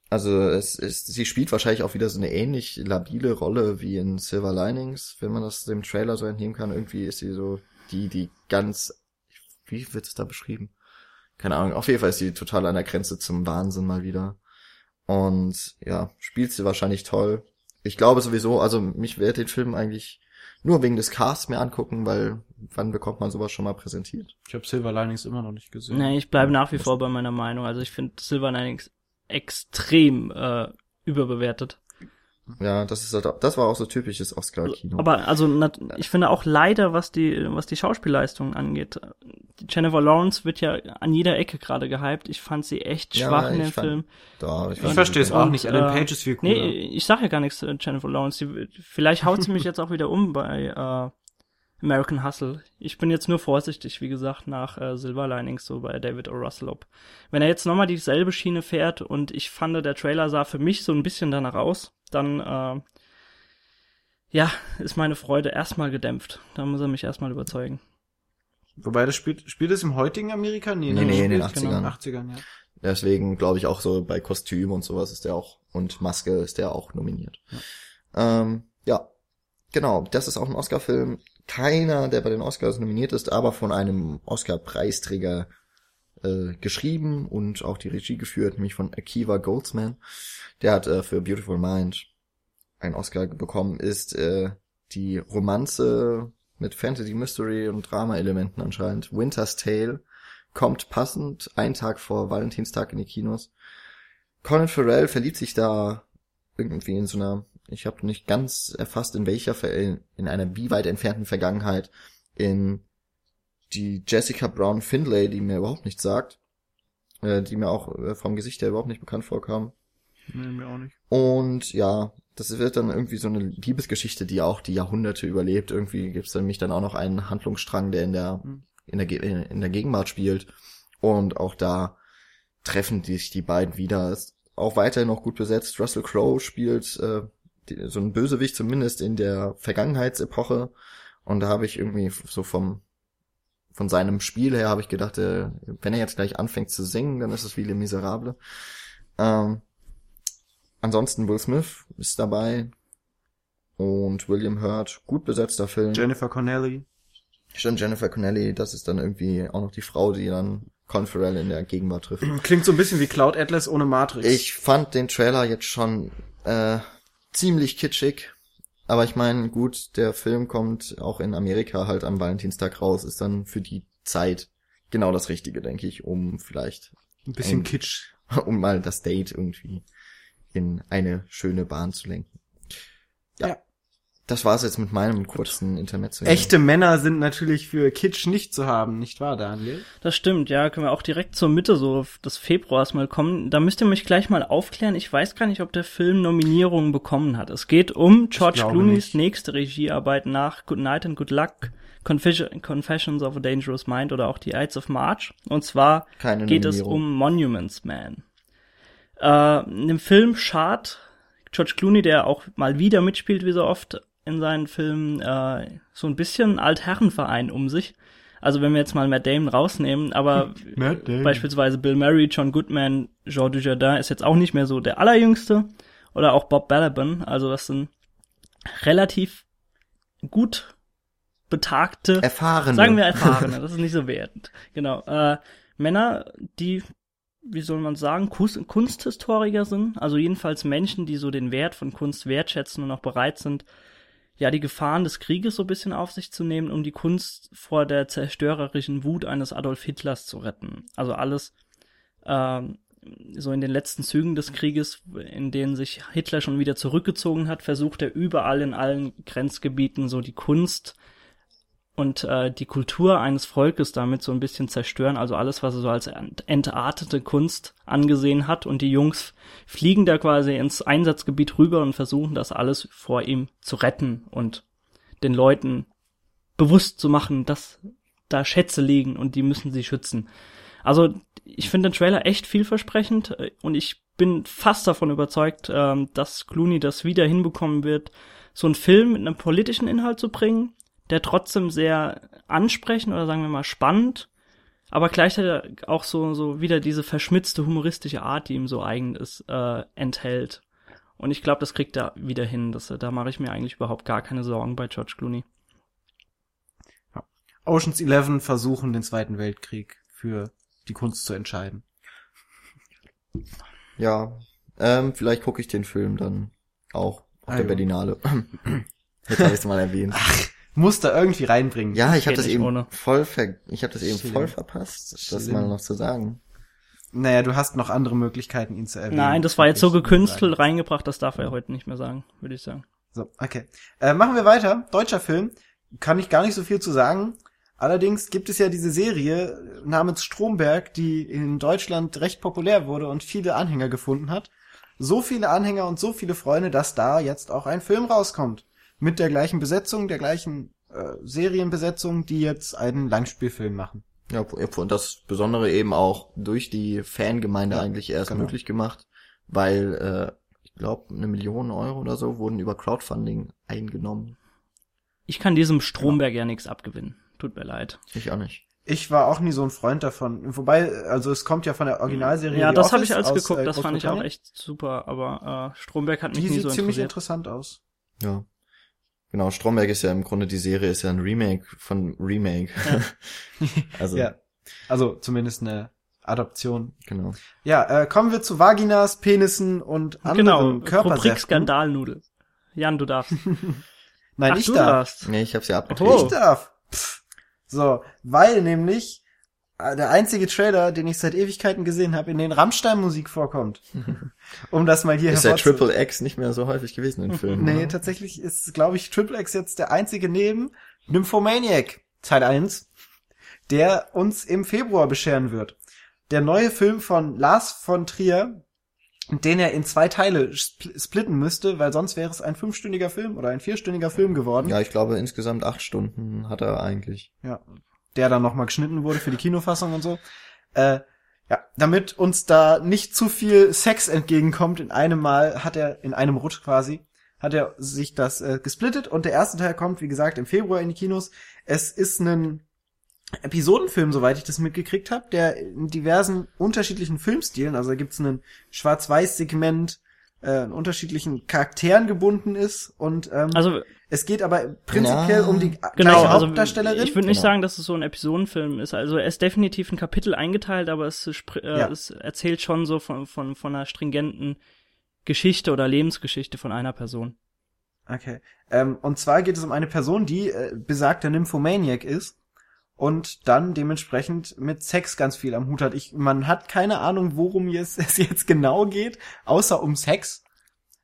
S1: Also es ist, sie spielt wahrscheinlich auch wieder so eine ähnlich labile Rolle wie in Silver Linings, wenn man das dem Trailer so entnehmen kann. Irgendwie ist sie so die, die ganz, wie wird es da beschrieben? Keine Ahnung. Auf jeden Fall ist sie total an der Grenze zum Wahnsinn mal wieder. Und ja, spielt sie wahrscheinlich toll. Ich glaube sowieso, also mich werde den Film eigentlich nur wegen des Casts mehr angucken, weil wann bekommt man sowas schon mal präsentiert?
S2: Ich habe Silver Linings immer noch nicht gesehen.
S3: Nee, ich bleibe nach wie vor bei meiner Meinung. Also ich finde Silver Linings extrem äh, überbewertet.
S1: Ja, das ist halt, das war auch so typisches Oscar-Kino.
S3: Aber also ich finde auch leider, was die was die Schauspielleistung angeht. Jennifer Lawrence wird ja an jeder Ecke gerade gehypt. Ich fand sie echt
S1: Ja,
S3: schwach in
S1: ich
S3: dem
S1: fand-
S3: Film.
S1: Da,
S2: Ich
S1: fand
S2: verstehe es auch nicht. Ellen
S3: äh,
S2: Page ist viel cooler.
S3: Nee, ich sag ja gar nichts zu Jennifer Lawrence. Die, vielleicht haut sie mich jetzt auch wieder um bei äh, American Hustle. Ich bin jetzt nur vorsichtig, wie gesagt, nach äh, Silver Linings, so bei David O. Russell. Ob. Wenn er jetzt nochmal dieselbe Schiene fährt und ich fand, der Trailer sah für mich so ein bisschen danach aus, dann äh, ja, ist meine Freude erstmal gedämpft. Da muss er mich erstmal überzeugen.
S2: Wobei das spielt, spielt es im heutigen Amerika? Nee,
S1: Nee, nee, in den
S2: spielt-
S1: 80ern.
S2: Genau, 80ern, ja.
S1: Deswegen glaube ich auch so bei Kostüm und sowas ist der auch und Maske ist der auch nominiert. Ja, ähm, ja. genau. Das ist auch ein Oscar-Film. Keiner, der bei den Oscars nominiert ist, aber von einem Oscar-Preisträger äh, geschrieben und auch die Regie geführt, nämlich von Akiva Goldsman. Der hat äh, für Beautiful Mind einen Oscar bekommen, ist äh, die Romanze mit Fantasy, Mystery und Drama-Elementen anscheinend. Winter's Tale kommt passend einen Tag vor Valentinstag in die Kinos. Colin Farrell verliebt sich da irgendwie in so einer, ich habe nicht ganz erfasst, in welcher, in einer wie weit entfernten Vergangenheit, in die Jessica Brown Findlay, die mir überhaupt nichts sagt, äh, die mir auch äh, vom Gesicht her überhaupt nicht bekannt vorkam.
S2: Nee, mir auch nicht.
S1: Und ja, das wird dann irgendwie so eine Liebesgeschichte, die auch die Jahrhunderte überlebt. Irgendwie gibt's dann mich dann auch noch einen Handlungsstrang, der in der
S2: Hm.
S1: in der in der Gegenwart spielt und auch da treffen sich die beiden wieder. Ist auch weiterhin noch gut besetzt. Russell Crowe spielt äh, die, so ein Bösewicht zumindest in der Vergangenheitsepoche und da habe ich irgendwie so vom von seinem Spiel her habe ich gedacht, äh, wenn er jetzt gleich anfängt zu singen, dann ist es wie Le Miserable. Ähm, ansonsten Will Smith ist dabei und William Hurt, gut besetzter Film.
S2: Jennifer Connelly.
S1: Stimmt, Jennifer Connelly, das ist dann irgendwie auch noch die Frau, die dann Colin Farrell in der Gegenwart trifft.
S2: Klingt so ein bisschen wie Cloud Atlas ohne Matrix.
S1: Ich fand den Trailer jetzt schon äh, ziemlich kitschig, aber ich meine, gut, der Film kommt auch in Amerika halt am Valentinstag raus, ist dann für die Zeit genau das Richtige, denke ich, um vielleicht,
S2: ein bisschen
S1: ein-
S2: Kitsch.
S1: um mal das Date irgendwie in eine schöne Bahn zu lenken. Ja.
S2: Ja.
S1: Das war's jetzt mit meinem kurzen Intermezzo.
S2: Echte Männer sind natürlich für Kitsch nicht zu haben, nicht wahr, Daniel?
S3: Das stimmt, ja, können wir auch direkt zur Mitte so des Februars mal kommen. Da müsst ihr mich gleich mal aufklären. Ich weiß gar nicht, ob der Film Nominierungen bekommen hat. Es geht um George Clooney's
S2: nicht.
S3: nächste Regiearbeit nach Good Night and Good Luck, Confession, Confessions of a Dangerous Mind oder auch The Ides of March. Und zwar
S1: Keine
S3: geht es um Monuments Man. Äh, in dem Film schart George Clooney, der auch mal wieder mitspielt, wie so oft in seinen Filmen, äh, so ein bisschen Altherrenverein um sich. Also wenn wir jetzt mal Matt Damon rausnehmen, aber
S2: Matt Damon.
S3: beispielsweise Bill Murray, John Goodman, Jean Dujardin ist jetzt auch nicht mehr so der allerjüngste. Oder auch Bob Balaban. Also das sind relativ gut betagte
S1: Erfahrene.
S3: Sagen wir erfahrene, das ist nicht so wertend. Genau. Äh, Männer, die, wie soll man sagen, Kunsthistoriker sind, also jedenfalls Menschen, die so den Wert von Kunst wertschätzen und auch bereit sind, ja, die Gefahren des Krieges so ein bisschen auf sich zu nehmen, um die Kunst vor der zerstörerischen Wut eines Adolf Hitlers zu retten. Also alles ähm, so in den letzten Zügen des Krieges, in denen sich Hitler schon wieder zurückgezogen hat, versucht er überall in allen Grenzgebieten so die Kunst und äh, die Kultur eines Volkes damit so ein bisschen zerstören, also alles, was er so als ent- entartete Kunst angesehen hat. Und die Jungs fliegen da quasi ins Einsatzgebiet rüber und versuchen das alles vor ihm zu retten und den Leuten bewusst zu machen, dass da Schätze liegen und die müssen sie schützen. Also ich finde den Trailer echt vielversprechend äh, und ich bin fast davon überzeugt, ähm, dass Clooney das wieder hinbekommen wird, so einen Film mit einem politischen Inhalt zu bringen, der trotzdem sehr ansprechend oder sagen wir mal spannend, aber gleichzeitig auch so, so wieder diese verschmitzte humoristische Art, die ihm so eigen ist, äh, enthält. Und ich glaube, das kriegt er wieder hin. Das, da mache ich mir eigentlich überhaupt gar keine Sorgen bei George Clooney.
S2: Oceans 11 versuchen, den Zweiten Weltkrieg für die Kunst zu entscheiden.
S1: Ja, ähm, vielleicht gucke ich den Film dann auch auf
S2: Ah,
S1: der
S2: ja.
S1: Berlinale. Jetzt habe ich es mal erwähnt.
S2: Muss da irgendwie reinbringen.
S1: Ja, ich habe das eben
S3: ohne.
S1: voll ver ich habe das eben
S2: Schlimm.
S1: voll verpasst, das
S2: Schlimm.
S1: mal noch zu sagen.
S2: Naja, du hast noch andere Möglichkeiten, ihn zu erwähnen.
S3: Nein, das war jetzt so gekünstelt reingebracht, das darf er heute nicht mehr sagen, würde ich sagen.
S2: So, okay. Äh, machen wir weiter. Deutscher Film. Kann ich gar nicht so viel zu sagen. Allerdings gibt es ja diese Serie namens Stromberg, die in Deutschland recht populär wurde und viele Anhänger gefunden hat. So viele Anhänger und so viele Freunde, dass da jetzt auch ein Film rauskommt. Mit der gleichen Besetzung, der gleichen äh, Serienbesetzung, die jetzt einen Langspielfilm machen.
S1: Ja, und das Besondere eben auch durch die Fangemeinde
S2: Ja,
S1: eigentlich erst
S2: genau.
S1: möglich gemacht, weil äh, ich glaube eine Million Euro oder so wurden über Crowdfunding eingenommen.
S3: Ich kann diesem Stromberg ja nichts abgewinnen. Tut mir leid.
S1: Ich auch nicht.
S2: Ich war auch nie so ein Freund davon. Wobei, also es kommt ja von der Originalserie.
S3: Ja,
S2: The
S3: das habe ich alles
S2: aus,
S3: geguckt,
S2: äh,
S3: das fand ich auch echt super, aber äh, Stromberg hat mich
S2: Die
S3: nie
S2: sieht
S3: so
S2: ziemlich
S3: interessiert.
S2: interessant aus.
S1: Ja. Genau, Stromberg ist ja im Grunde die Serie ist ja ein Remake von Remake. also
S2: Ja. Also zumindest eine Adoption.
S1: genau.
S2: Ja, äh, kommen wir zu Vaginas, Penissen und
S3: Genau,
S2: anderen
S3: Rubrik
S2: Körpersäften.
S3: Skandalnudel. Jan, du darfst.
S2: Nein,
S3: Ach,
S2: ich
S3: du
S2: darf.
S3: darfst.
S1: Nee, ich hab's ja
S3: Oh.
S1: abgetreten.
S2: Ich darf. Pff. So, weil nämlich der einzige Trailer, den ich seit Ewigkeiten gesehen habe, in den Rammstein-Musik vorkommt. um das mal hier
S1: Ist ja Triple X nicht mehr so häufig gewesen in Filmen.
S2: Nee,
S1: oder?
S2: tatsächlich ist, glaube ich, Triple X jetzt der einzige neben Nymphomaniac, Teil 1, der uns im Februar bescheren wird. Der neue Film von Lars von Trier, den er in zwei Teile spl- splitten müsste, weil sonst wäre es ein fünfstündiger Film oder ein vierstündiger Film geworden.
S1: Ja, ich glaube insgesamt acht Stunden hat er eigentlich.
S2: Ja, der dann nochmal geschnitten wurde für die Kinofassung und so. Äh, ja, damit uns da nicht zu viel Sex entgegenkommt, in einem Mal hat er, in einem Rutsch quasi, hat er sich das äh, gesplittet und der erste Teil kommt, wie gesagt, im Februar in die Kinos. Es ist ein Episodenfilm, soweit ich das mitgekriegt habe, der in diversen unterschiedlichen Filmstilen, also da gibt's einen Schwarz-Weiß-Segment, äh, in unterschiedlichen Charakteren gebunden ist und ähm,
S3: Also
S2: es geht aber prinzipiell
S1: Ja.
S2: um die
S3: genau,
S2: gleiche
S3: also
S2: Hauptdarstellerin.
S3: ich würde nicht
S1: Genau.
S3: sagen, dass es so ein Episodenfilm ist. Also er ist definitiv ein Kapitel eingeteilt, aber es, äh,
S2: Ja.
S3: es erzählt schon so von, von, von einer stringenten Geschichte oder Lebensgeschichte von einer Person.
S2: Okay. Ähm, und zwar geht es um eine Person, die äh, besagter Nymphomaniac ist und dann dementsprechend mit Sex ganz viel am Hut hat. Ich, man hat keine Ahnung, worum es, es jetzt genau geht, außer um Sex.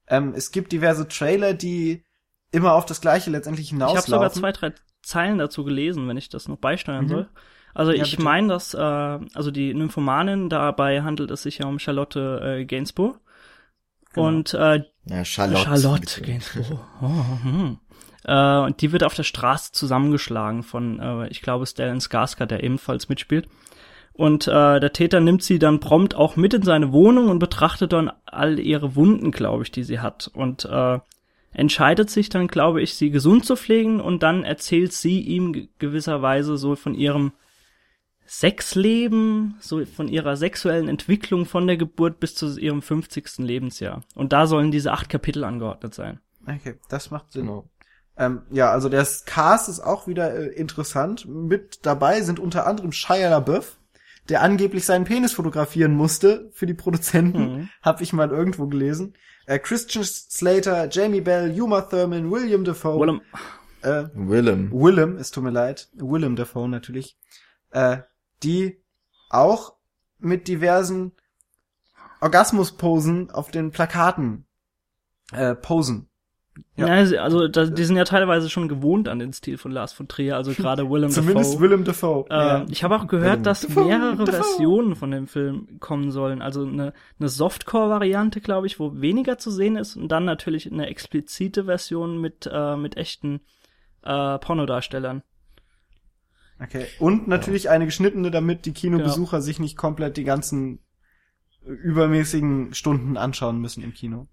S2: Ähm, es gibt diverse Trailer, die immer auf das Gleiche letztendlich
S3: Ich habe sogar
S2: hinauslaufen.
S3: zwei, drei Zeilen dazu gelesen, wenn ich das noch beisteuern
S2: Mhm.
S3: soll. Also
S2: Ja,
S3: ich meine, dass äh, also die Nymphomanin, dabei handelt es sich ja um Charlotte äh, Gainsbourg.
S2: Genau.
S3: Und äh,
S1: Ja, Charlotte.
S3: Charlotte. Gainsbourg. Oh, hm. äh, und die wird auf der Straße zusammengeschlagen von, äh, ich glaube, Stellan Skarsgård, der ebenfalls mitspielt. Und äh, der Täter nimmt sie dann prompt auch mit in seine Wohnung und betrachtet dann all ihre Wunden, glaube ich, die sie hat. Und äh, entscheidet sich dann, glaube ich, sie gesund zu pflegen und dann erzählt sie ihm ge- gewisserweise so von ihrem Sexleben, so von ihrer sexuellen Entwicklung von der Geburt bis zu ihrem 50. Lebensjahr. Und da sollen diese acht Kapitel angeordnet sein.
S2: Okay, das macht Sinn.
S1: Genau.
S2: Ähm, ja, also der Cast ist auch wieder äh, interessant. Mit dabei sind unter anderem Shia LaBeouf, der angeblich seinen Penis fotografieren musste für die Produzenten.
S3: Mhm.
S2: Hab ich mal irgendwo gelesen. Äh, Christian Slater, Jamie Bell, Uma Thurman, William Dafoe.
S3: Willem,
S2: Äh,
S1: Willem.
S2: Willem, es tut mir leid. Willem Dafoe natürlich. Äh, die auch mit diversen Orgasmusposen auf den Plakaten äh, posen. Ja.
S3: ja. also da, die sind ja teilweise schon gewohnt an den Stil von Lars von Trier, also gerade Willem
S2: Zumindest
S3: Dafoe.
S2: Willem Dafoe.
S3: Äh,
S2: ja.
S3: Ich habe auch gehört,
S1: Willem
S3: dass
S2: Dafoe,
S3: mehrere
S2: Dafoe.
S3: Versionen von dem Film kommen sollen. Also eine, eine Softcore-Variante, glaube ich, wo weniger zu sehen ist und dann natürlich eine explizite Version mit, äh, mit echten äh, Pornodarstellern.
S2: Okay. Und natürlich eine geschnittene, damit die Kinobesucher
S3: Genau.
S2: sich nicht komplett die ganzen übermäßigen Stunden anschauen müssen im Kino.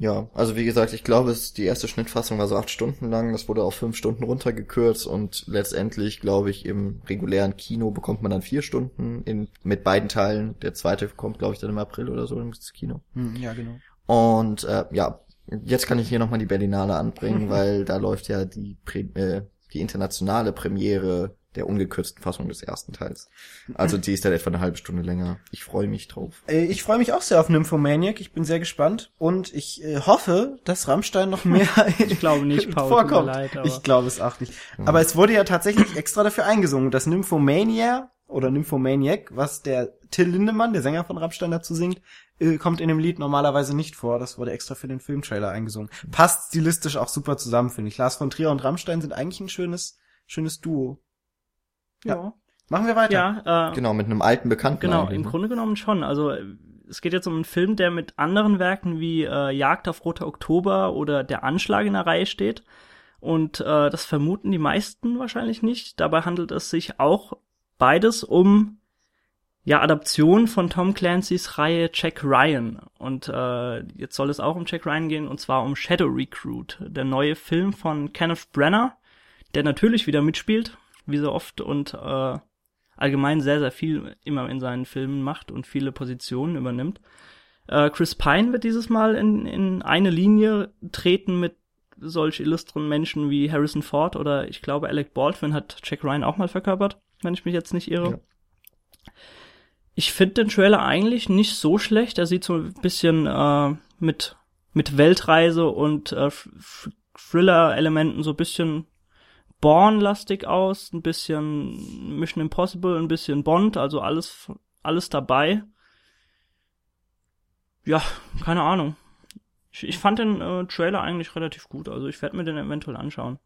S1: Ja, also wie gesagt, ich glaube, es, die erste Schnittfassung war so acht Stunden lang, das wurde auf fünf Stunden runtergekürzt und letztendlich, glaube ich, im regulären Kino bekommt man dann vier Stunden in, mit beiden Teilen. Der zweite kommt, glaube ich, dann im April oder so ins Kino.
S2: Hm, ja, genau.
S1: Und äh, ja, jetzt kann ich hier nochmal die Berlinale anbringen, weil da läuft ja die, Pre äh, die internationale Premiere der ungekürzten Fassung des ersten Teils. Also die ist dann etwa eine halbe Stunde länger. Ich freue mich drauf.
S2: Äh, Ich freue mich auch sehr auf Nymphomaniac. Ich bin sehr gespannt und ich äh, hoffe, dass Rammstein noch mehr
S3: Ich glaube nicht, Paul,
S2: vorkommt.
S3: leid,
S2: ich glaube es auch nicht. Aber es wurde ja tatsächlich extra dafür eingesungen, dass Nymphomania oder Nymphomaniac, was der Till Lindemann, der Sänger von Rammstein, dazu singt, äh, kommt in dem Lied normalerweise nicht vor. Das wurde extra für den Filmtrailer eingesungen. Passt stilistisch auch super zusammen, finde ich. Lars von Trier und Rammstein sind eigentlich ein schönes, schönes Duo. Ja. Machen wir weiter.
S3: Ja, äh,
S1: Genau, mit einem alten Bekannten.
S3: Genau,
S1: eigentlich,
S3: im
S1: ne?
S3: Grunde genommen schon. Also es geht jetzt um einen Film, der mit anderen Werken wie äh, Jagd auf Roter Oktober oder Der Anschlag in der Reihe steht. Und äh, das vermuten die meisten wahrscheinlich nicht. Dabei handelt es sich auch beides um ja Adaption von Tom Clancy's Reihe Jack Ryan. Und äh, jetzt soll es auch um Jack Ryan gehen, und zwar um Shadow Recruit, der neue Film von Kenneth Brenner, der natürlich wieder mitspielt, wie so oft, und äh, allgemein sehr, sehr viel immer in seinen Filmen macht und viele Positionen übernimmt. Äh, Chris Pine wird dieses Mal in, in eine Linie treten mit solch illustren Menschen wie Harrison Ford oder ich glaube Alec Baldwin hat Jack Ryan auch mal verkörpert, wenn ich mich jetzt nicht irre.
S1: Ja.
S3: Ich finde den Trailer eigentlich nicht so schlecht. Er sieht so ein bisschen äh, mit mit Weltreise und äh, Thriller-Elementen so ein bisschen Born-lastig aus, ein bisschen Mission Impossible, ein bisschen Bond, also alles, alles dabei. Ja, keine Ahnung. Ich, ich fand den äh, Trailer eigentlich relativ gut, also ich werde mir den eventuell anschauen.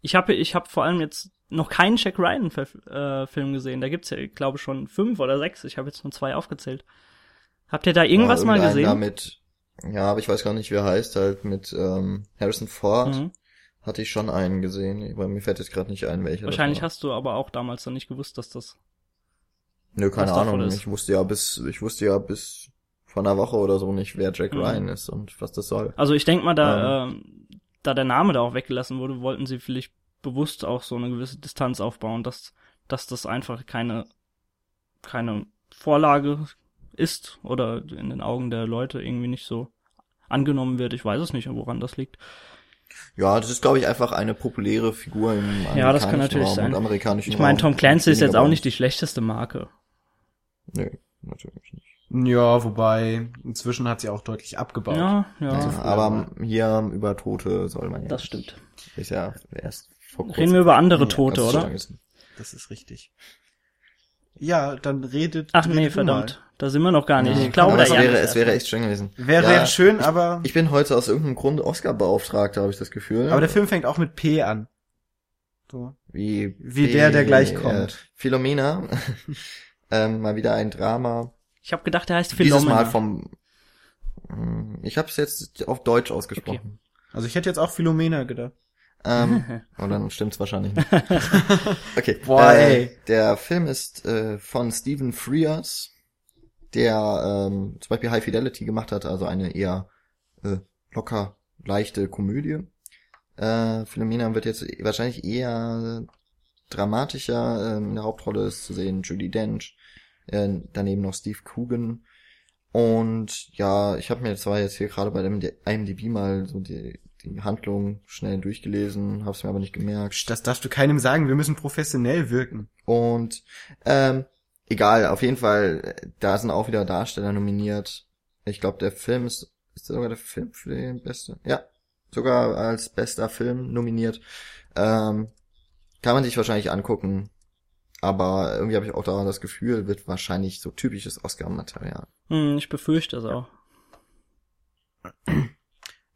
S3: Ich habe ich hab vor allem jetzt noch keinen Jack Ryan äh, Film gesehen. Da gibt's ja, ich glaube schon fünf oder sechs. Ich habe jetzt nur zwei aufgezählt. Habt ihr da irgendwas
S1: ja,
S3: mal gesehen?
S1: Damit, ja, aber ich weiß gar nicht, wie er heißt, halt mit ähm, Harrison Ford. Mhm. Hatte ich schon einen gesehen, aber mir fällt jetzt gerade nicht ein, welcher.
S3: Wahrscheinlich hast du aber auch damals noch nicht gewusst, dass das.
S1: Nö, keine Ahnung. Ich wusste ja bis, ich wusste ja bis vor einer Woche oder so nicht, wer Jack mhm. Ryan ist und was das soll.
S3: Also ich denk mal, da, ähm. äh, da der Name da auch weggelassen wurde, wollten sie vielleicht bewusst auch so eine gewisse Distanz aufbauen, dass, dass das einfach keine, keine Vorlage ist oder in den Augen der Leute irgendwie nicht so angenommen wird. Ich weiß es nicht, woran das liegt.
S1: Ja, das ist, glaube ich, einfach eine populäre Figur im amerikanischen
S3: Ja, das kann natürlich
S1: Raum
S3: sein.
S1: Amerikanischen
S3: ich meine, Tom Clancy ist jetzt auch nicht die schlechteste Marke.
S1: Nö, natürlich nicht.
S2: Ja, wobei inzwischen hat sie auch deutlich abgebaut.
S3: Ja, ja.
S1: Also, aber hier über Tote soll man ja.
S3: Das stimmt.
S1: Ist ja erst
S3: vor kurzem. Reden wir über andere Tote, oder?
S2: Das ist richtig. Ja, dann redet.
S3: Ach nee, verdammt. Mal. Da sind wir noch gar nicht.
S1: Ja, ich glaube, aber es wäre, es wäre echt schön gewesen.
S2: Wäre, ja, wäre schön, aber.
S1: Ich bin heute aus irgendeinem Grund Oscar-Beauftragter, habe ich das Gefühl.
S2: Aber der Film fängt auch mit P an.
S1: So. Wie,
S2: Wie P, der, der gleich kommt. Äh,
S1: Philomena. ähm, mal wieder ein Drama.
S3: Ich habe gedacht, der heißt Philomena.
S1: Dieses Mal vom. Hm, ich habe es jetzt auf Deutsch ausgesprochen. Okay.
S2: Also ich hätte jetzt auch Philomena gedacht.
S1: Ähm, und dann stimmt's wahrscheinlich nicht. Okay.
S2: Boah, äh,
S1: der Film ist äh, von Stephen Frears, der ähm, zum Beispiel High Fidelity gemacht hat, also eine eher äh, locker leichte Komödie. Äh, Philomena wird jetzt wahrscheinlich eher dramatischer. Ähm, in der Hauptrolle ist zu sehen Judy Dench, äh, daneben noch Steve Coogan. Und ja, ich habe mir zwar jetzt hier gerade bei dem IMDb mal so die, die Handlung schnell durchgelesen, hab's mir aber nicht gemerkt.
S2: Das darfst du keinem sagen, wir müssen professionell wirken.
S1: Und ähm, egal, auf jeden Fall, da sind auch wieder Darsteller nominiert. Ich glaube, der Film ist, ist sogar der Film für den beste? Ja, sogar als bester Film nominiert. Ähm, kann man sich wahrscheinlich angucken. Aber irgendwie habe ich auch da das Gefühl, wird wahrscheinlich so typisches Oscar-Material.
S3: Hm, ich befürchte es auch.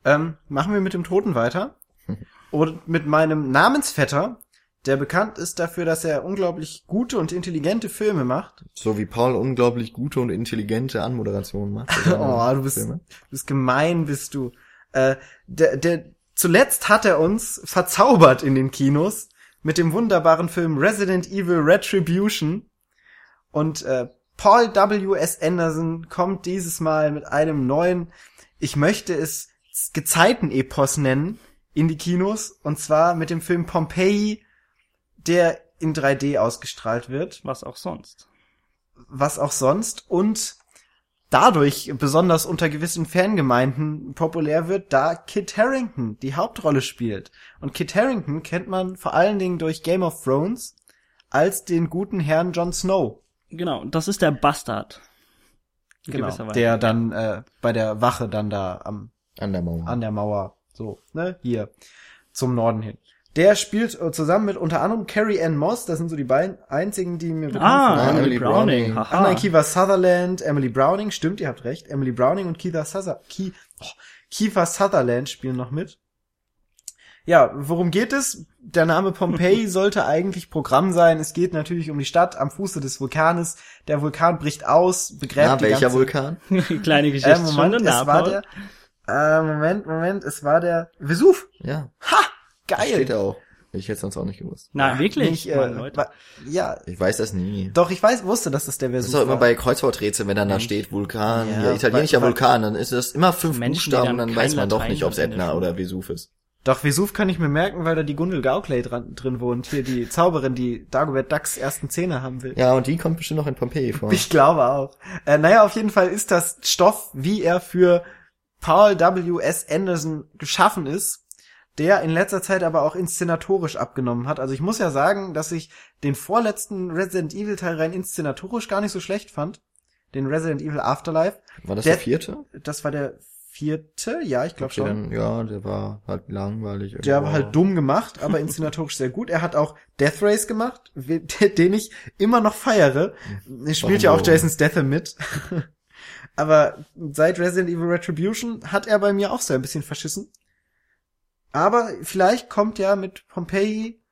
S2: Ähm, machen wir mit dem Toten weiter. Und mit meinem Namensvetter, der bekannt ist dafür, dass er unglaublich gute und intelligente Filme macht.
S1: So wie Paul unglaublich gute und intelligente Anmoderationen macht.
S2: oh, du bist, du bist gemein, bist du. Äh, der, der, zuletzt hat er uns verzaubert in den Kinos mit dem wunderbaren Film Resident Evil Retribution. Und äh, Paul W. S. Anderson kommt dieses Mal mit einem neuen, ich möchte es Gezeiten-Epos nennen, in die Kinos. Und zwar mit dem Film Pompeii, der in 3D ausgestrahlt wird.
S3: Was auch sonst.
S2: Was auch sonst. Und dadurch besonders unter gewissen Fangemeinden populär wird, da Kit Harrington die Hauptrolle spielt. Und Kit Harrington kennt man vor allen Dingen durch Game of Thrones als den guten Herrn Jon Snow.
S3: Genau, das ist der Bastard.
S2: Genau, der dann äh, bei der Wache dann da am
S1: an der Mauer.
S2: An der Mauer. So, ne, hier zum Norden hin. Der spielt äh, zusammen mit unter anderem Carrie Ann Moss, das sind so die beiden einzigen, die mir
S3: bekannt ah, sind. Ah, Emily Browning.
S2: Ach nein, Kiva Sutherland, Emily Browning, stimmt, ihr habt recht. Emily Browning und Kiva, Suther Ki oh, Kiefer Sutherland spielen noch mit. Ja, worum geht es? Der Name Pompeii sollte eigentlich Programm sein. Es geht natürlich um die Stadt am Fuße des Vulkanes. Der Vulkan bricht aus, begräbt Na,
S1: die welcher
S2: ganze...
S1: Vulkan?
S3: Kleine Geschichte. Äh,
S2: Moment, es war der, äh, Moment, Moment, es war der Vesuv.
S1: Ja.
S2: Ha! Geil! Das
S1: steht er auch. Ich hätte sonst auch nicht gewusst.
S3: Na, wirklich?
S2: Ich, äh, ja.
S1: Ich weiß das nie.
S2: Doch, ich weiß, wusste, dass das der Vesuv
S1: ist. Das ist doch immer bei Kreuzworträtseln, wenn dann da steht Vulkan, ja, ja italienischer bei, Vulkan, dann ist das immer fünf Menschen, Buchstaben, dann weiß man doch nicht, ob es Etna oder Vesuv ist.
S2: Doch, Vesuv kann ich mir merken, weil da die Gundel Gaukley dran, drin wohnt. Hier die Zauberin, die Dagobert Ducks ersten Zähne haben will.
S1: Ja, und die kommt bestimmt noch in Pompeji vor.
S2: Ich glaube auch. Äh, naja, auf jeden Fall ist das Stoff, wie er für Paul W. S. Anderson geschaffen ist, der in letzter Zeit aber auch inszenatorisch abgenommen hat. Also ich muss ja sagen, dass ich den vorletzten Resident Evil Teil rein inszenatorisch gar nicht so schlecht fand. Den Resident Evil Afterlife.
S1: War das der, der vierte?
S2: Das war der vierte, ja, ich glaube
S1: Okay,
S2: schon.
S1: dann, ja, der war halt langweilig.
S2: Der
S1: irgendwo.
S2: war halt dumm gemacht, aber inszenatorisch sehr gut. Er hat auch Death Race gemacht, den ich immer noch feiere. Er spielt ja auch
S1: Warum?
S2: Jason Statham mit. aber seit Resident Evil Retribution hat er bei mir auch so ein bisschen verschissen. Aber vielleicht kommt ja mit Pompeii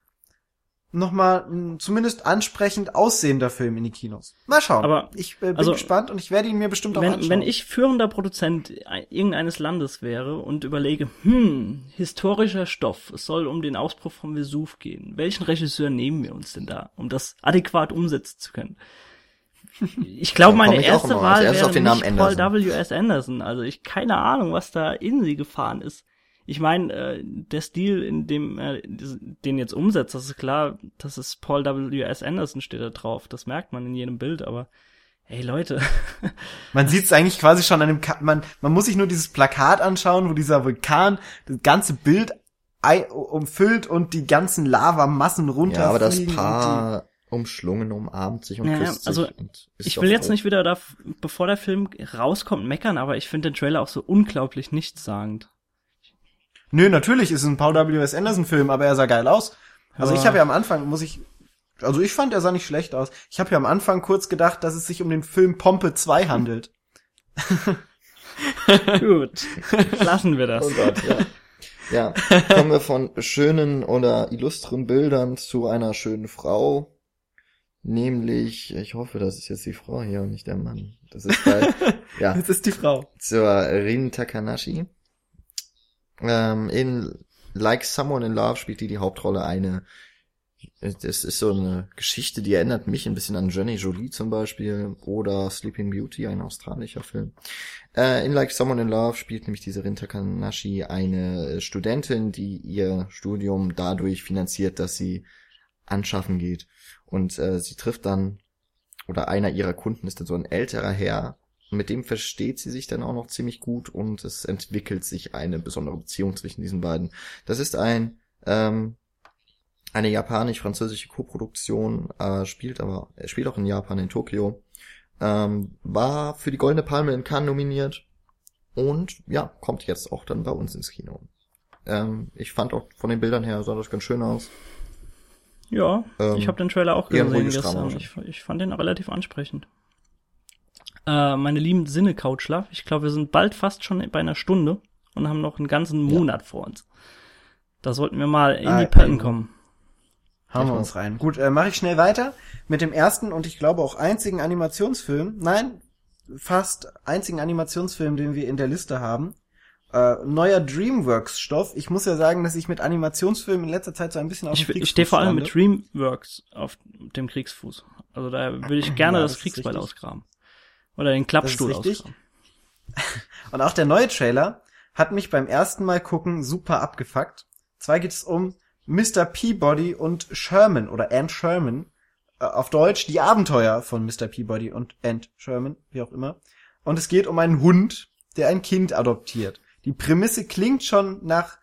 S2: nochmal ein zumindest ansprechend aussehender Film in die Kinos. Mal schauen.
S3: Aber,
S2: ich äh, bin
S3: also,
S2: gespannt und ich werde ihn mir bestimmt auch
S3: Wenn,
S2: anschauen.
S3: wenn ich führender Produzent irgendeines Landes wäre und überlege, hm, historischer Stoff, es soll um den Ausbruch vom Vesuv gehen. Welchen Regisseur nehmen wir uns denn da, um das adäquat umsetzen zu können? Ich glaube, meine erste Wahl
S1: erstes
S3: wäre
S1: auf den Namen
S3: nicht Paul
S1: Anderson.
S3: W. S. Anderson. Also ich keine Ahnung, was da in sie gefahren ist. Ich meine, äh, der Stil, in dem er den jetzt umsetzt, das ist klar, das ist Paul W. S. Anderson steht da drauf. Das merkt man in jedem Bild, aber hey Leute,
S2: Man sieht es eigentlich quasi schon an dem, Ka man, man muss sich nur dieses Plakat anschauen, wo dieser Vulkan das ganze Bild umfüllt und die ganzen Lavamassen runterfliegen.
S1: Ja, aber das Paar umschlungen umarmt sich und
S3: Ja,
S1: küsst sich.
S3: also,
S1: und ist
S3: ich will jetzt
S1: froh.
S3: nicht wieder da, bevor der Film rauskommt, meckern, aber ich finde den Trailer auch so unglaublich nichtssagend.
S2: Nö, natürlich ist es ein Paul W.S. Anderson Film, aber er sah geil aus. Also
S3: Ja.
S2: ich habe ja am Anfang, muss ich, also ich fand, er sah nicht schlecht aus. Ich habe ja am Anfang kurz gedacht, dass es sich um den Film Pompe 2 handelt.
S3: Gut, lassen wir das.
S1: Oh Gott, ja. Ja, kommen wir von schönen oder illustren Bildern zu einer schönen Frau. Nämlich, ich hoffe, das ist jetzt die Frau hier und nicht der Mann. Das ist bei, ja,
S2: Das ist die Frau.
S1: zur Rin Takanashi. Ähm, in Like Someone in Love spielt die die Hauptrolle eine. Das ist so eine Geschichte, die erinnert mich ein bisschen an Jenny Jolie zum Beispiel oder Sleeping Beauty, ein australischer Film. Äh, in Like Someone in Love spielt nämlich diese Rin Takanashi eine Studentin, die ihr Studium dadurch finanziert, dass sie anschaffen geht. Und äh, sie trifft dann, oder einer ihrer Kunden ist dann so ein älterer Herr, mit dem versteht sie sich dann auch noch ziemlich gut und es entwickelt sich eine besondere Beziehung zwischen diesen beiden. Das ist ein ähm, eine japanisch-französische Koproduktion, äh, spielt aber er spielt auch in Japan in Tokio, ähm, war für die Goldene Palme in Cannes nominiert und ja kommt jetzt auch dann bei uns ins Kino. Ähm, ich fand auch von den Bildern her sah das ganz schön aus.
S3: Ja,
S1: Ähm,
S3: ich habe den Trailer auch gesehen gestern.
S1: Drama
S3: Ich, ich fand den relativ ansprechend. Äh, meine lieben Sinne Couchler, ich glaube, wir sind bald fast schon bei einer Stunde und haben noch einen ganzen Monat vor uns. Da sollten wir mal in
S2: Ah,
S3: die Pötten
S2: ähm,
S3: kommen.
S2: Hauen wir uns rein. Gut, äh, mache ich schnell weiter mit dem ersten und ich glaube auch einzigen Animationsfilm. Nein, fast einzigen Animationsfilm, den wir in der Liste haben. Äh, neuer Dreamworks-Stoff. Ich muss ja sagen, dass ich mit Animationsfilmen in letzter Zeit so ein bisschen auf dem
S3: ich stehe vor allem mit
S2: Kriegsfuß
S3: Dreamworks auf dem Kriegsfuß. Also da würde ich gerne
S2: Ja,
S3: das,
S2: das
S3: Kriegsbeil ausgraben. Oder den Klappstuhl
S2: richtig.
S3: ausgraben.
S2: Und auch der neue Trailer hat mich beim ersten Mal gucken super abgefuckt. Zwar geht es um Mr. Peabody und Sherman oder Ann Sherman. Äh, auf Deutsch die Abenteuer von Mr. Peabody und Ann Sherman, wie auch immer. Und es geht um einen Hund, der ein Kind adoptiert. Die Prämisse klingt schon nach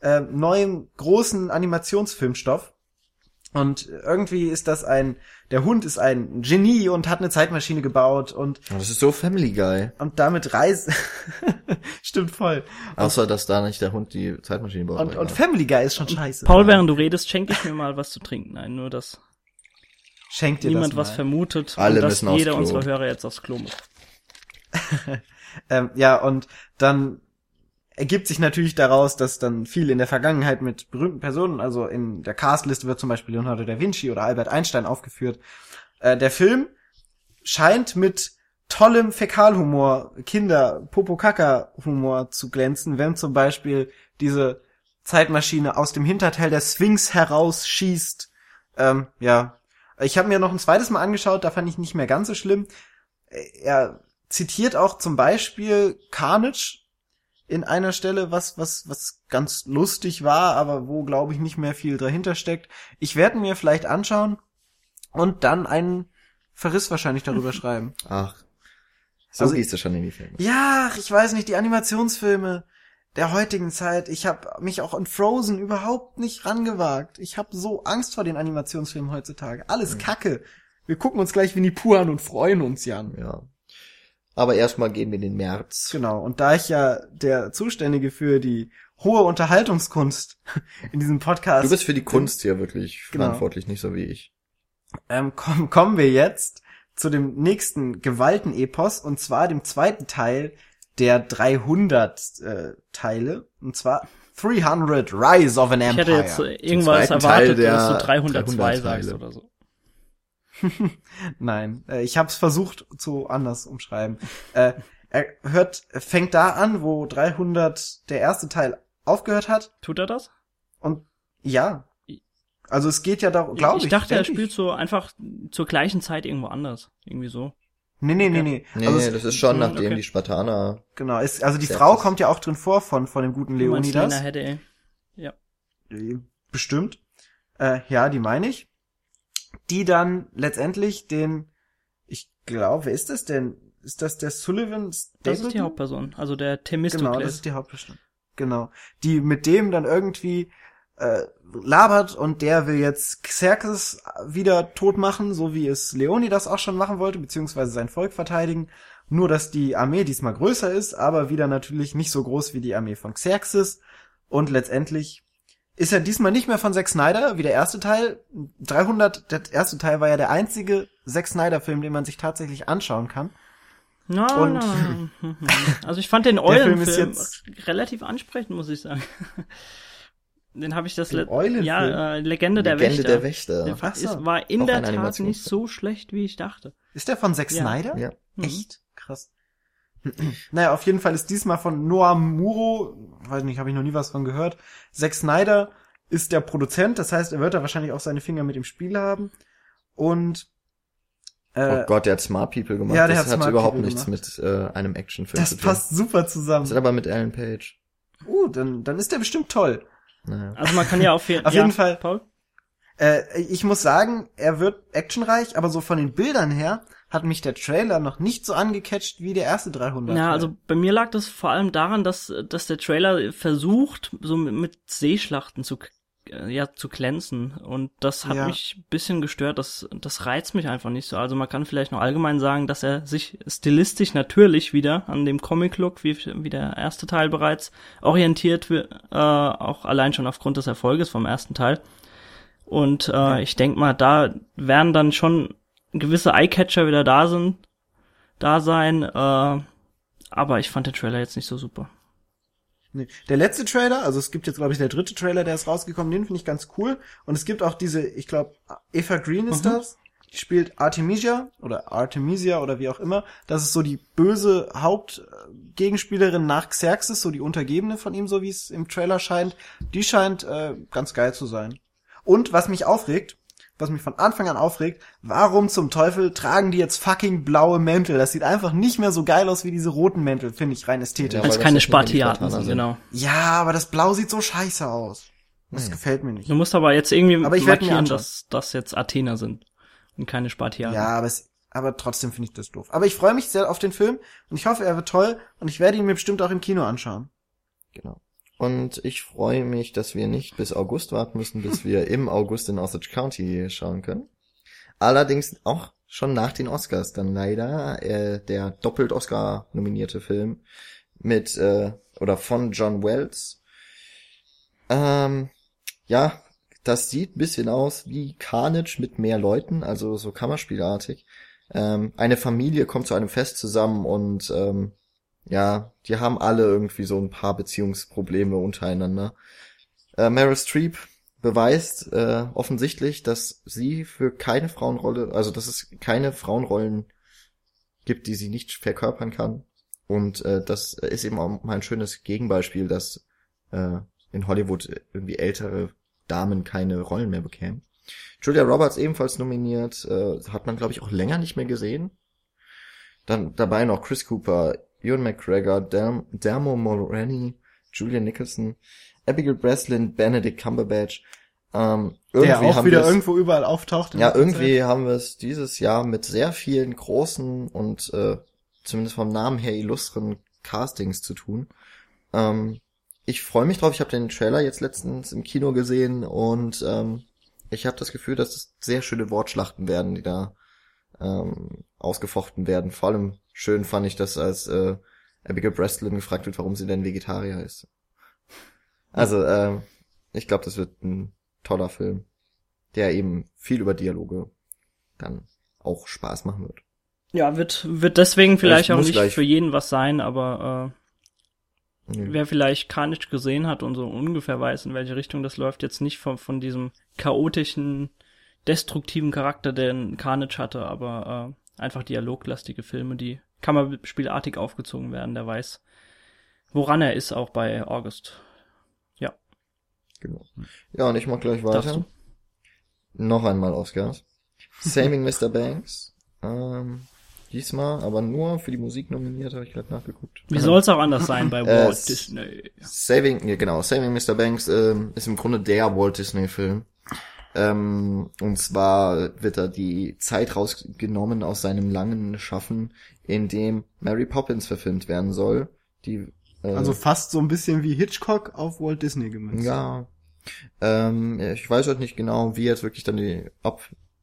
S2: äh, neuem großen Animationsfilmstoff. Und irgendwie ist das ein, der Hund ist ein Genie und hat eine Zeitmaschine gebaut und
S1: Oh, das ist so Family Guy.
S2: und damit reist stimmt voll
S1: Außer, dass da nicht der Hund die Zeitmaschine baut.
S2: und, und. Family Guy ist schon scheiße
S3: Paul, während du redest, schenke ich mir mal was zu trinken. Nein, nur, dass
S2: schenkt dir
S3: niemand
S2: das
S3: was
S2: mal.
S3: vermutet
S1: Alle
S3: und dass
S1: müssen aufs
S3: jeder
S1: Klo.
S3: unserer Hörer jetzt aufs Klo muss.
S2: ähm, ja und dann ergibt sich natürlich daraus, dass dann viel in der Vergangenheit mit berühmten Personen, also in der Castliste wird zum Beispiel Leonardo da Vinci oder Albert Einstein aufgeführt. Äh, der Film scheint mit tollem Fäkalhumor, Kinder, Popo-Kaka-Humor zu glänzen, wenn zum Beispiel diese Zeitmaschine aus dem Hinterteil der Sphinx herausschießt. Ähm, ja, ich habe mir noch ein zweites Mal angeschaut, da fand ich nicht mehr ganz so schlimm. Er zitiert auch zum Beispiel Carnage in einer Stelle, was, was, was ganz lustig war, aber wo, glaube ich, nicht mehr viel dahinter steckt. Ich werde mir vielleicht anschauen und dann einen Verriss wahrscheinlich darüber schreiben.
S1: Ach, so
S2: Also-
S1: gehst du schon in die Filme.
S2: Ja, ich weiß nicht, die Animationsfilme der heutigen Zeit. Ich habe mich auch an Frozen überhaupt nicht rangewagt. Ich habe so Angst vor den Animationsfilmen heutzutage. Alles Kacke. Wir gucken uns gleich Winnie Pooh an und freuen uns, Jan.
S1: Ja. Aber erstmal gehen wir in den März.
S2: Genau. Und da ich ja der Zuständige für die hohe Unterhaltungskunst in diesem Podcast.
S1: Du bist für die Kunst hier wirklich
S2: Genau.
S1: verantwortlich, nicht so wie ich.
S2: ähm, komm, kommen wir jetzt zu dem nächsten Gewaltenepos und zwar dem zweiten Teil der 300 äh, Teile und zwar 300 Rise of an
S3: Ich
S2: Empire.
S3: hätte jetzt irgendwas
S1: zweiten Teil
S3: erwartet,
S1: der
S3: dass du 302
S1: 300
S3: sagst
S1: Teile.
S3: oder so.
S2: Nein, äh, ich habe es versucht zu anders umschreiben. äh, er hört, fängt da an, wo 300 der erste Teil aufgehört hat
S3: Tut er das?
S2: und ja, also es geht ja darum, glaube ich.
S3: ich dachte, er spielt so einfach zur gleichen Zeit irgendwo anders. Irgendwie so.
S2: Nee, nee, nee, nee.
S1: Nee,
S2: also es,
S1: das ist schon,
S3: Hm,
S1: nachdem
S3: okay.
S1: die Spartaner,
S2: genau, ist, also die Frau kommt ja auch drin vor von von dem guten Leonidas.
S3: Lena Headey. Ja.
S2: Äh, Bestimmt. Äh, ja, die meine ich. Die dann letztendlich den, ich glaube, wer ist das denn? Ist das der Sullivan
S3: Das ist die
S2: Stapleton?
S3: Hauptperson. Also der
S2: Genau, das ist die Hauptperson. Genau. Die mit dem dann irgendwie äh, labert und der will jetzt Xerxes wieder tot machen, so wie es Leonidas auch schon machen wollte, beziehungsweise sein Volk verteidigen. Nur, dass die Armee diesmal größer ist, aber wieder natürlich nicht so groß wie die Armee von Xerxes. Und letztendlich ist er diesmal nicht mehr von Zack Snyder, wie der erste Teil. 300, der erste Teil war ja der einzige Zack Snyder-Film, den man sich tatsächlich anschauen kann.
S3: Na,
S2: Und-
S3: na, mhm. also ich fand den Eulenfilm
S2: jetzt-
S3: relativ ansprechend, muss ich sagen. Den habe ich das
S2: Eulenfilm?
S3: ja äh, Legende, der
S1: Legende
S3: Wächter.
S1: der Wächter.
S3: Der
S2: Ach so.
S3: ist, war in
S1: Auch
S3: der Tat nicht so schlecht, wie ich dachte.
S2: Ist der von Zack
S3: Ja.
S2: Snyder?
S1: Ja.
S3: Mhm.
S2: Echt? Krass. naja, auf jeden Fall ist diesmal von Noah Muro, weiß nicht, habe ich noch nie was von gehört. Zack Snyder ist der Produzent, das heißt, er wird da wahrscheinlich auch seine Finger mit im Spiel haben. Und äh,
S1: oh Gott, der hat Smart People gemacht.
S2: ja, der
S1: das
S2: hat
S1: hat
S2: Smart
S1: überhaupt
S2: People
S1: nichts mit äh, einem Actionfilm
S2: das
S1: zu tun.
S2: passt super
S1: Das ist
S2: zusammen.
S1: aber mit Alan Page.
S2: Uh, dann, dann ist der bestimmt toll.
S1: Naja.
S3: Also man kann ja auf,
S2: Auf
S3: ja,
S2: jeden Fall.
S3: Paul?
S2: Äh, ich muss sagen, er wird actionreich, aber so von den Bildern her hat mich der Trailer noch nicht so angecatcht wie der erste 300.
S3: Ja, also bei mir lag das vor allem daran, dass, dass der Trailer versucht, so mit, mit Seeschlachten zu, äh, ja, zu glänzen. Und das hat
S2: Ja.
S3: mich ein bisschen gestört. Das, das reizt mich einfach nicht so. Also man kann vielleicht noch allgemein sagen, dass er sich stilistisch natürlich wieder an dem Comic-Look, wie, wie der erste Teil bereits, orientiert, äh, auch allein schon aufgrund des Erfolges vom ersten Teil. Und äh, ich denk mal, da werden dann schon gewisse Eyecatcher wieder da sind, da sein, äh, aber ich fand den Trailer jetzt nicht so super.
S2: Nee. Der letzte Trailer, also es gibt jetzt, glaube ich, der dritte Trailer, der ist rausgekommen, den finde ich ganz cool. Und es gibt auch diese, ich glaube, Eva Green ist
S3: Mhm.
S2: das. Die spielt Artemisia oder Artemisia oder wie auch immer. Das ist so die böse Hauptgegenspielerin nach Xerxes, so die Untergebene von ihm, so wie es im Trailer scheint. Die scheint äh, ganz geil zu sein. Und was mich aufregt, was mich von Anfang an aufregt, warum zum Teufel tragen die jetzt fucking blaue Mäntel? Das sieht einfach nicht mehr so geil aus wie diese roten Mäntel, finde ich rein ästhetisch.
S1: Ja,
S3: Als keine Spartiaten sind,
S1: sind.
S3: genau.
S2: Ja, aber das Blau sieht so scheiße aus. Das
S1: Hm.
S2: gefällt mir nicht.
S3: Du musst aber jetzt irgendwie
S2: Aber ich
S3: markieren, dass das jetzt Athener sind und keine Spartiaten.
S2: Ja, aber, es, aber trotzdem finde ich das doof. Aber ich freue mich sehr auf den Film und ich hoffe, er wird toll und ich werde ihn mir bestimmt auch im Kino anschauen.
S1: Genau. Und ich freue mich, dass wir nicht bis August warten müssen, bis wir im August in Osage County schauen können. Allerdings auch schon nach den Oscars dann leider äh, der doppelt Oscar nominierte Film mit äh, oder von John Wells. Ähm, ja, das sieht ein bisschen aus wie Carnage mit mehr Leuten, also so Kammerspielartig. Ähm, eine Familie kommt zu einem Fest zusammen und ähm, ja, die haben alle irgendwie so ein paar Beziehungsprobleme untereinander. Äh, Meryl Streep beweist äh, offensichtlich, dass sie für keine Frauenrolle, also dass es keine Frauenrollen gibt, die sie nicht verkörpern kann. Und äh, das ist eben auch mal ein schönes Gegenbeispiel, dass äh, in Hollywood irgendwie ältere Damen keine Rollen mehr bekämen. Julia Roberts ebenfalls nominiert, äh, hat man glaube ich auch länger nicht mehr gesehen. Dann dabei noch Chris Cooper, Ewan McGregor, Derm Dermo Mulroney, Julian Nicholson, Abigail Breslin, Benedict Cumberbatch. Ähm, irgendwie
S2: Der auch
S1: haben
S2: wieder irgendwo überall auftaucht.
S1: ja, irgendwie haben wir es dieses Jahr mit sehr vielen großen und äh, zumindest vom Namen her illustren Castings zu tun. Ähm, ich freue mich drauf. Ich habe den Trailer jetzt letztens im Kino gesehen und ähm, ich habe das Gefühl, dass es sehr schöne Wortschlachten werden, die da ähm, ausgefochten werden. Vor allem schön fand ich das, als äh, Abigail Breslin gefragt wird, warum sie denn Vegetarier ist. Also, ähm, ich glaube, das wird ein toller Film, der eben viel über Dialoge dann auch Spaß machen wird.
S3: Ja, wird, wird deswegen vielleicht
S1: ich
S3: auch nicht
S1: gleich-
S3: für jeden was sein, aber äh, wer vielleicht Carnage gesehen hat und so ungefähr weiß, in welche Richtung das läuft, jetzt nicht von, von diesem chaotischen, destruktiven Charakter, den Carnage hatte, aber äh, einfach dialoglastige Filme, die kammerspielartig aufgezogen werden, der weiß, woran er ist, auch bei August.
S1: Genau. Ja, und ich mach gleich weiter. Noch einmal Oscars. Saving Mr. Banks. Ähm, diesmal, aber nur für die Musik nominiert, habe ich gerade nachgeguckt.
S3: Wie soll's auch anders sein bei
S1: Äh,
S3: Walt
S1: es-
S3: Disney?
S1: Saving, ja genau, Saving Mr. Banks ähm, ist im Grunde der Walt Disney Film. Ähm, und zwar wird da die Zeit rausgenommen aus seinem langen Schaffen, in dem Mary Poppins verfilmt werden soll. Die, äh,
S2: Also fast so ein bisschen wie Hitchcock auf Walt Disney gemünzt.
S1: ja. Ähm, ich weiß halt nicht genau, wie jetzt wirklich dann die, ob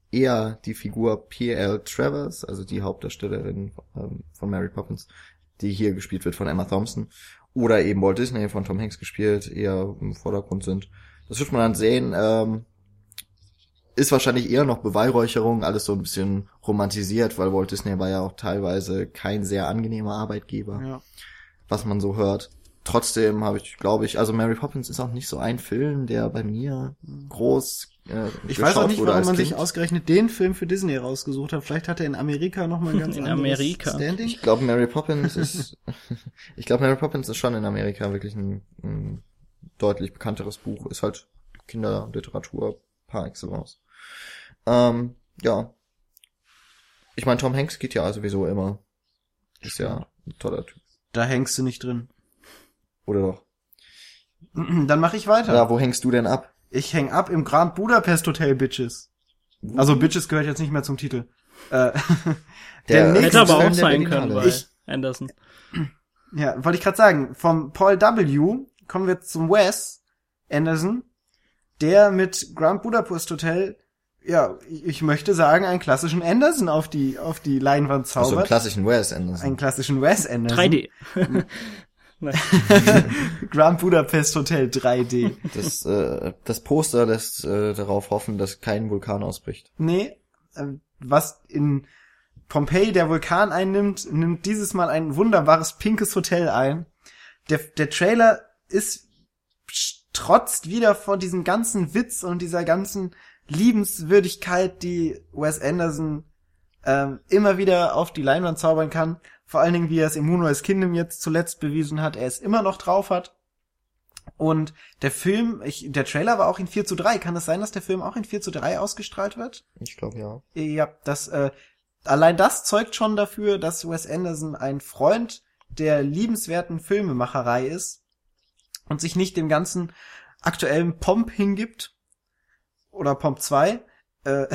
S1: eher die Figur P.L. Travers, also die Hauptdarstellerin ähm, von Mary Poppins, die hier gespielt wird von Emma Thompson, oder eben Walt Disney von Tom Hanks gespielt, eher im Vordergrund sind. Das wird man dann sehen. Ähm, ist wahrscheinlich eher noch Beweihräucherung, alles so ein bisschen romantisiert, weil Walt Disney war ja auch teilweise kein sehr angenehmer Arbeitgeber
S2: Ja.
S1: was man so hört. Trotzdem habe ich, glaube ich, also Mary Poppins ist auch nicht so ein Film, der bei mir groß äh,
S2: Ich weiß auch nicht, warum man
S1: Kind.
S2: sich ausgerechnet den Film für Disney rausgesucht hat. Vielleicht hat er in Amerika noch mal ein ganz
S3: In
S2: anderes
S3: Amerika.
S2: Standing.
S1: Ich glaube, Mary Poppins ist, ich glaube, Mary Poppins ist schon in Amerika wirklich ein, ein deutlich bekannteres Buch. Ist halt Kinderliteratur par excellence. Ähm, ja. Ich meine, Tom Hanks geht ja sowieso immer. Ist ja ein toller Typ.
S2: Da hängst du nicht drin.
S1: Oder doch?
S2: Dann mache ich weiter.
S1: Ja, wo hängst du denn ab?
S2: Ich häng ab im Grand Budapest Hotel, Bitches. Also Bitches gehört jetzt nicht mehr zum Titel. Äh,
S1: Der
S2: nächste
S3: Hätte aber auch
S1: der
S3: sein können bei
S2: Ich-
S3: Anderson.
S2: ja, wollte ich gerade sagen, vom Paul W. kommen wir zum Wes Anderson, der mit Grand Budapest Hotel, ja, ich ich möchte sagen, einen klassischen Anderson auf die auf die Leinwand
S1: Also einen
S2: zaubert.
S1: klassischen Wes Anderson.
S2: einen klassischen Wes Anderson.
S3: 3D.
S2: Grand Budapest Hotel 3D.
S1: Das, äh, das Poster lässt äh, darauf hoffen, dass kein Vulkan ausbricht.
S2: Nee, äh, was in Pompeji der Vulkan einnimmt, nimmt dieses Mal ein wunderbares pinkes Hotel ein. Der, der Trailer ist trotzt wieder von diesem ganzen Witz und dieser ganzen Liebenswürdigkeit, die Wes Anderson ähm, immer wieder auf die Leinwand zaubern kann. Vor allen Dingen, wie er es im Moonrise Kingdom jetzt zuletzt bewiesen hat, er es immer noch drauf hat. Und der Film, ich, der Trailer war auch in 4 zu 3. Kann es sein, dass der Film auch in 4 zu 3 ausgestrahlt wird?
S1: Ich glaube ja.
S2: Ja, das, äh, allein das zeugt schon dafür, dass Wes Anderson ein Freund der liebenswerten Filmemacherei ist und sich nicht dem ganzen aktuellen Pomp hingibt. Oder Pomp 2. Äh,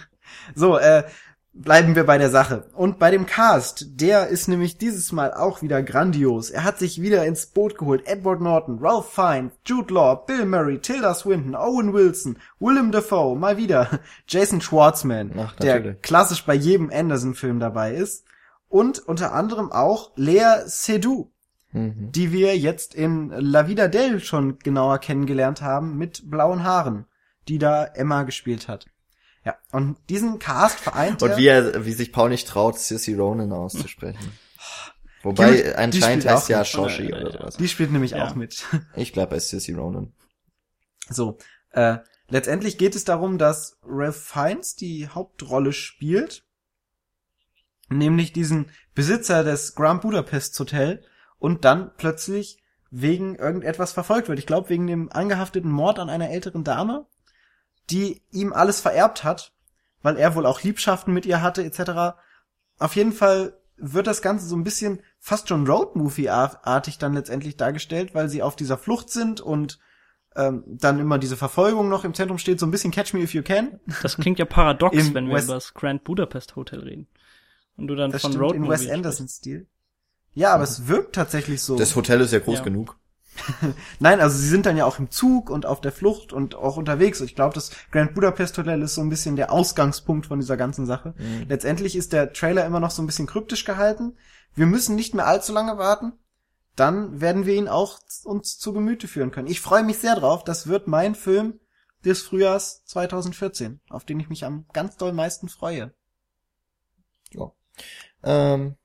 S2: so, äh, bleiben wir bei der Sache. Und bei dem Cast, der ist nämlich dieses Mal auch wieder grandios. Er hat sich wieder ins Boot geholt. Edward Norton, Ralph Fiennes, Jude Law, Bill Murray, Tilda Swinton, Owen Wilson, Willem Dafoe, mal wieder Jason Schwartzman,
S1: Ach,
S2: der klassisch bei jedem Anderson-Film dabei ist. Und unter anderem auch Lea Seydoux,
S1: Mhm.
S2: die wir jetzt in La Vida Del schon genauer kennengelernt haben mit blauen Haaren, die da Emma gespielt hat. Ja, und diesen Cast vereint
S1: Und wie er, wie sich Paul nicht traut, Sissy Ronan auszusprechen. Wobei anscheinend heißt ja. Shoshi oder sowas.
S2: Die spielt nämlich
S3: Ja.
S2: auch mit.
S1: Ich bleib bei Sissy Ronan.
S2: So, äh, letztendlich geht es darum, dass Ralph Fiennes die Hauptrolle spielt, nämlich diesen Besitzer des Grand Budapest Hotel und dann plötzlich wegen irgendetwas verfolgt wird. Ich glaube, wegen dem angehafteten Mord an einer älteren Dame, die ihm alles vererbt hat, weil er wohl auch Liebschaften mit ihr hatte, etc. Auf jeden Fall wird das Ganze so ein bisschen fast schon Roadmovie-artig dann letztendlich dargestellt, weil sie auf dieser Flucht sind und ähm, dann immer diese Verfolgung noch im Zentrum steht, so ein bisschen Catch Me If You Can.
S3: Das klingt ja paradox, wenn wir
S2: West-
S3: über das Grand Budapest Hotel reden. Und du dann
S2: Das
S3: von
S2: stimmt
S3: Road
S2: in Wes Anderson-Stil. Ja, aber es wirkt tatsächlich so.
S1: Das Hotel ist ja groß
S3: Ja.
S1: genug.
S2: Nein, also sie sind dann ja auch im Zug und auf der Flucht und auch unterwegs. Und ich glaube, das Grand Budapest Hotel ist so ein bisschen der Ausgangspunkt von dieser ganzen Sache.
S1: Mhm.
S2: Letztendlich ist der Trailer immer noch so ein bisschen kryptisch gehalten. Wir müssen nicht mehr allzu lange warten. Dann werden wir ihn auch uns zu Gemüte führen können. Ich freue mich sehr drauf. Das wird mein Film des Frühjahrs 2014, auf den ich mich am ganz doll meisten freue.
S1: Ähm,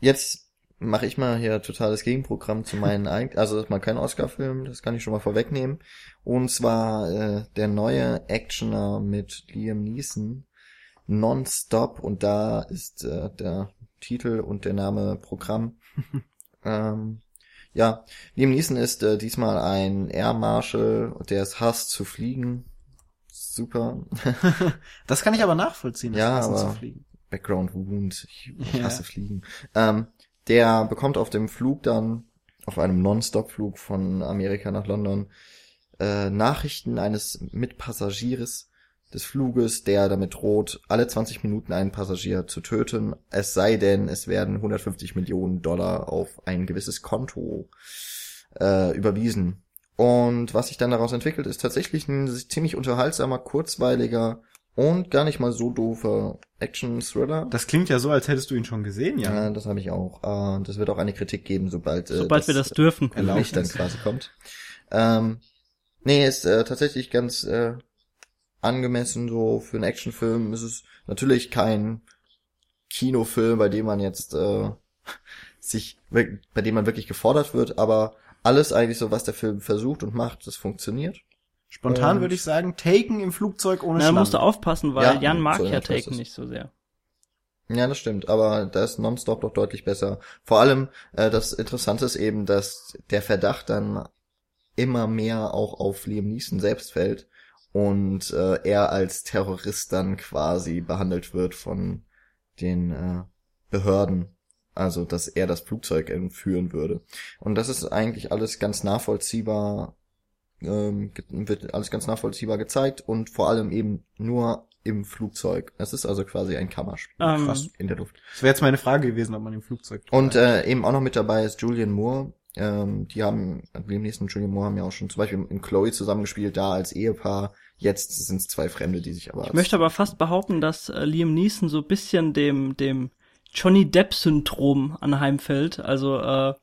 S1: jetzt mache ich mal hier totales Gegenprogramm zu meinen eigenen, also das ist mal kein Oscar-Film, das kann ich schon mal vorwegnehmen. Und zwar äh, der neue Actioner mit Liam Neeson, Nonstop, und da ist äh, der Titel und der Name Programm. ähm, ja, Liam Neeson ist äh, diesmal ein Air Marshal, der es hasst zu fliegen. Super.
S2: Das kann ich aber nachvollziehen, das
S1: Ja,
S2: Hassen
S1: aber-
S2: zu fliegen.
S1: Background Wound, ich, ich
S2: Ja.
S1: hasse Fliegen. Ähm, der bekommt auf dem Flug dann, auf einem Non-Stop-Flug von Amerika nach London, äh, Nachrichten eines Mitpassagiers des Fluges, der damit droht, alle 20 Minuten einen Passagier zu töten, es sei denn, es werden 150 Millionen Dollar auf ein gewisses Konto äh, überwiesen. Und was sich dann daraus entwickelt, ist tatsächlich ein ziemlich unterhaltsamer, kurzweiliger und gar nicht mal so doofer Action-Thriller.
S2: Das klingt ja so, als hättest du ihn schon gesehen, ja.
S1: Ja, das habe ich auch. Äh, Und es wird auch eine Kritik geben, sobald, äh,
S3: Sobald wir das dürfen.
S2: erlaubt
S1: Licht dann quasi kommt. Ähm, nee, ist äh, tatsächlich ganz äh, angemessen so für einen Actionfilm. Es ist natürlich kein Kinofilm, bei dem man jetzt äh, sich, bei dem man wirklich gefordert wird, aber alles eigentlich so, was der Film versucht und macht, das funktioniert.
S2: Spontan würde ich sagen, Taken im Flugzeug ohne
S3: Na, da
S2: Schlamm.
S3: musst du aufpassen, weil
S1: Ja,
S3: Jan mag
S1: so
S3: ja Taken nicht so sehr.
S1: Ja, das stimmt, aber da ist Nonstop doch deutlich besser. Vor allem, äh, das Interessante ist eben, dass der Verdacht dann immer mehr auch auf Liam Neeson selbst fällt und äh, er als Terrorist dann quasi behandelt wird von den äh, Behörden. Also, dass er das Flugzeug entführen würde. Und das ist eigentlich alles ganz nachvollziehbar, ähm, wird alles ganz nachvollziehbar gezeigt und vor allem eben nur im Flugzeug. Es ist also quasi ein Kammerspiel
S3: Ähm,
S1: krass, in der Luft.
S2: Das wäre jetzt meine Frage gewesen, ob man im Flugzeug.
S1: Und äh, eben auch noch mit dabei ist Julian Moore. Ähm, die haben, Liam Neeson und Julian Moore haben ja auch schon zum Beispiel in Chloe zusammengespielt, da als Ehepaar. Jetzt sind es zwei Fremde, die sich aber
S3: Ich möchte aber fast behaupten, dass äh, Liam Neeson so ein bisschen dem, dem Johnny Depp-Syndrom anheimfällt. Also, äh,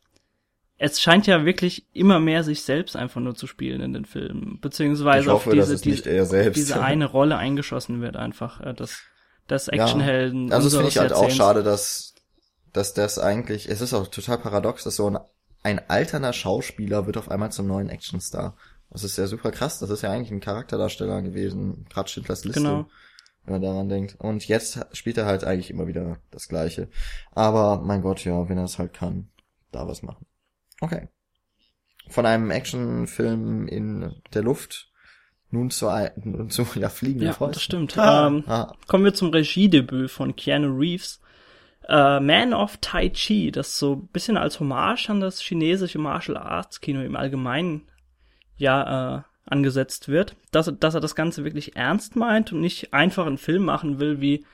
S3: es scheint ja wirklich immer mehr sich selbst einfach nur zu spielen in den Filmen. Beziehungsweise
S1: ich hoffe,
S3: auf
S1: dass
S3: diese, diese,
S1: er selbst.
S3: diese eine Rolle eingeschossen wird einfach. Äh, das, das
S1: Ja.
S3: Actionhelden.
S1: Also das finde ich halt auch schade, dass, dass das eigentlich, es ist auch total paradox, dass so ein, ein alterner Schauspieler wird auf einmal zum neuen Actionstar. Das ist ja super krass, das ist ja eigentlich ein Charakterdarsteller gewesen, gerade Schindlers Liste,
S3: Genau.
S1: wenn man daran denkt. Und jetzt spielt er halt eigentlich immer wieder das Gleiche. Aber mein Gott, ja, wenn er es halt kann, da was machen. Okay. Von einem Actionfilm in der Luft nun zu, ein- nun zu ja, fliegenden
S3: Ja,
S1: Fäusten.
S3: das stimmt.
S2: Ah.
S3: Ähm,
S1: Ah,
S3: Kommen wir zum Regiedebüt von Keanu Reeves. Äh, Man of Tai Chi, das so ein bisschen als Hommage an das chinesische Martial Arts Kino im Allgemeinen ja äh, angesetzt wird. Dass, dass er das Ganze wirklich ernst meint und nicht einfach einen Film machen will, wie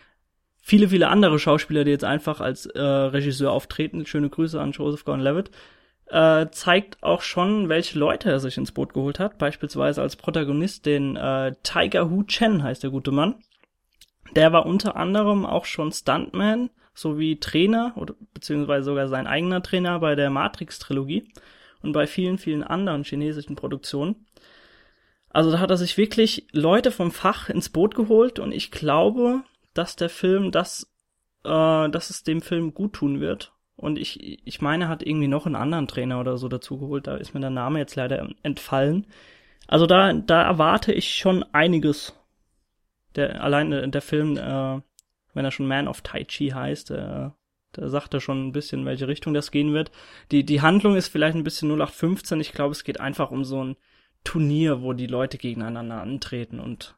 S3: viele, viele andere Schauspieler, die jetzt einfach als äh, Regisseur auftreten. Schöne Grüße an Joseph Gordon-Levitt. Äh, zeigt auch schon, welche Leute er sich ins Boot geholt hat. Beispielsweise als Protagonist den äh, Tiger Hu Chen heißt der gute Mann. Der war unter anderem auch schon Stuntman sowie Trainer oder beziehungsweise sogar sein eigener Trainer bei der Matrix-Trilogie und bei vielen, vielen anderen chinesischen Produktionen. Also da hat er sich wirklich Leute vom Fach ins Boot geholt und ich glaube, dass der Film das, äh, dass es dem Film gut tun wird. Und ich, ich meine, er hat irgendwie noch einen anderen Trainer oder so dazu geholt. Da ist mir der Name jetzt leider entfallen. Also da, da erwarte ich schon einiges. Der, allein äh, der Film, äh, wenn er schon Man of Tai Chi heißt, äh, da sagt er schon ein bisschen, in welche Richtung das gehen wird. Die, die Handlung ist vielleicht ein bisschen 0815. Ich glaube, es geht einfach um so ein Turnier, wo die Leute gegeneinander antreten und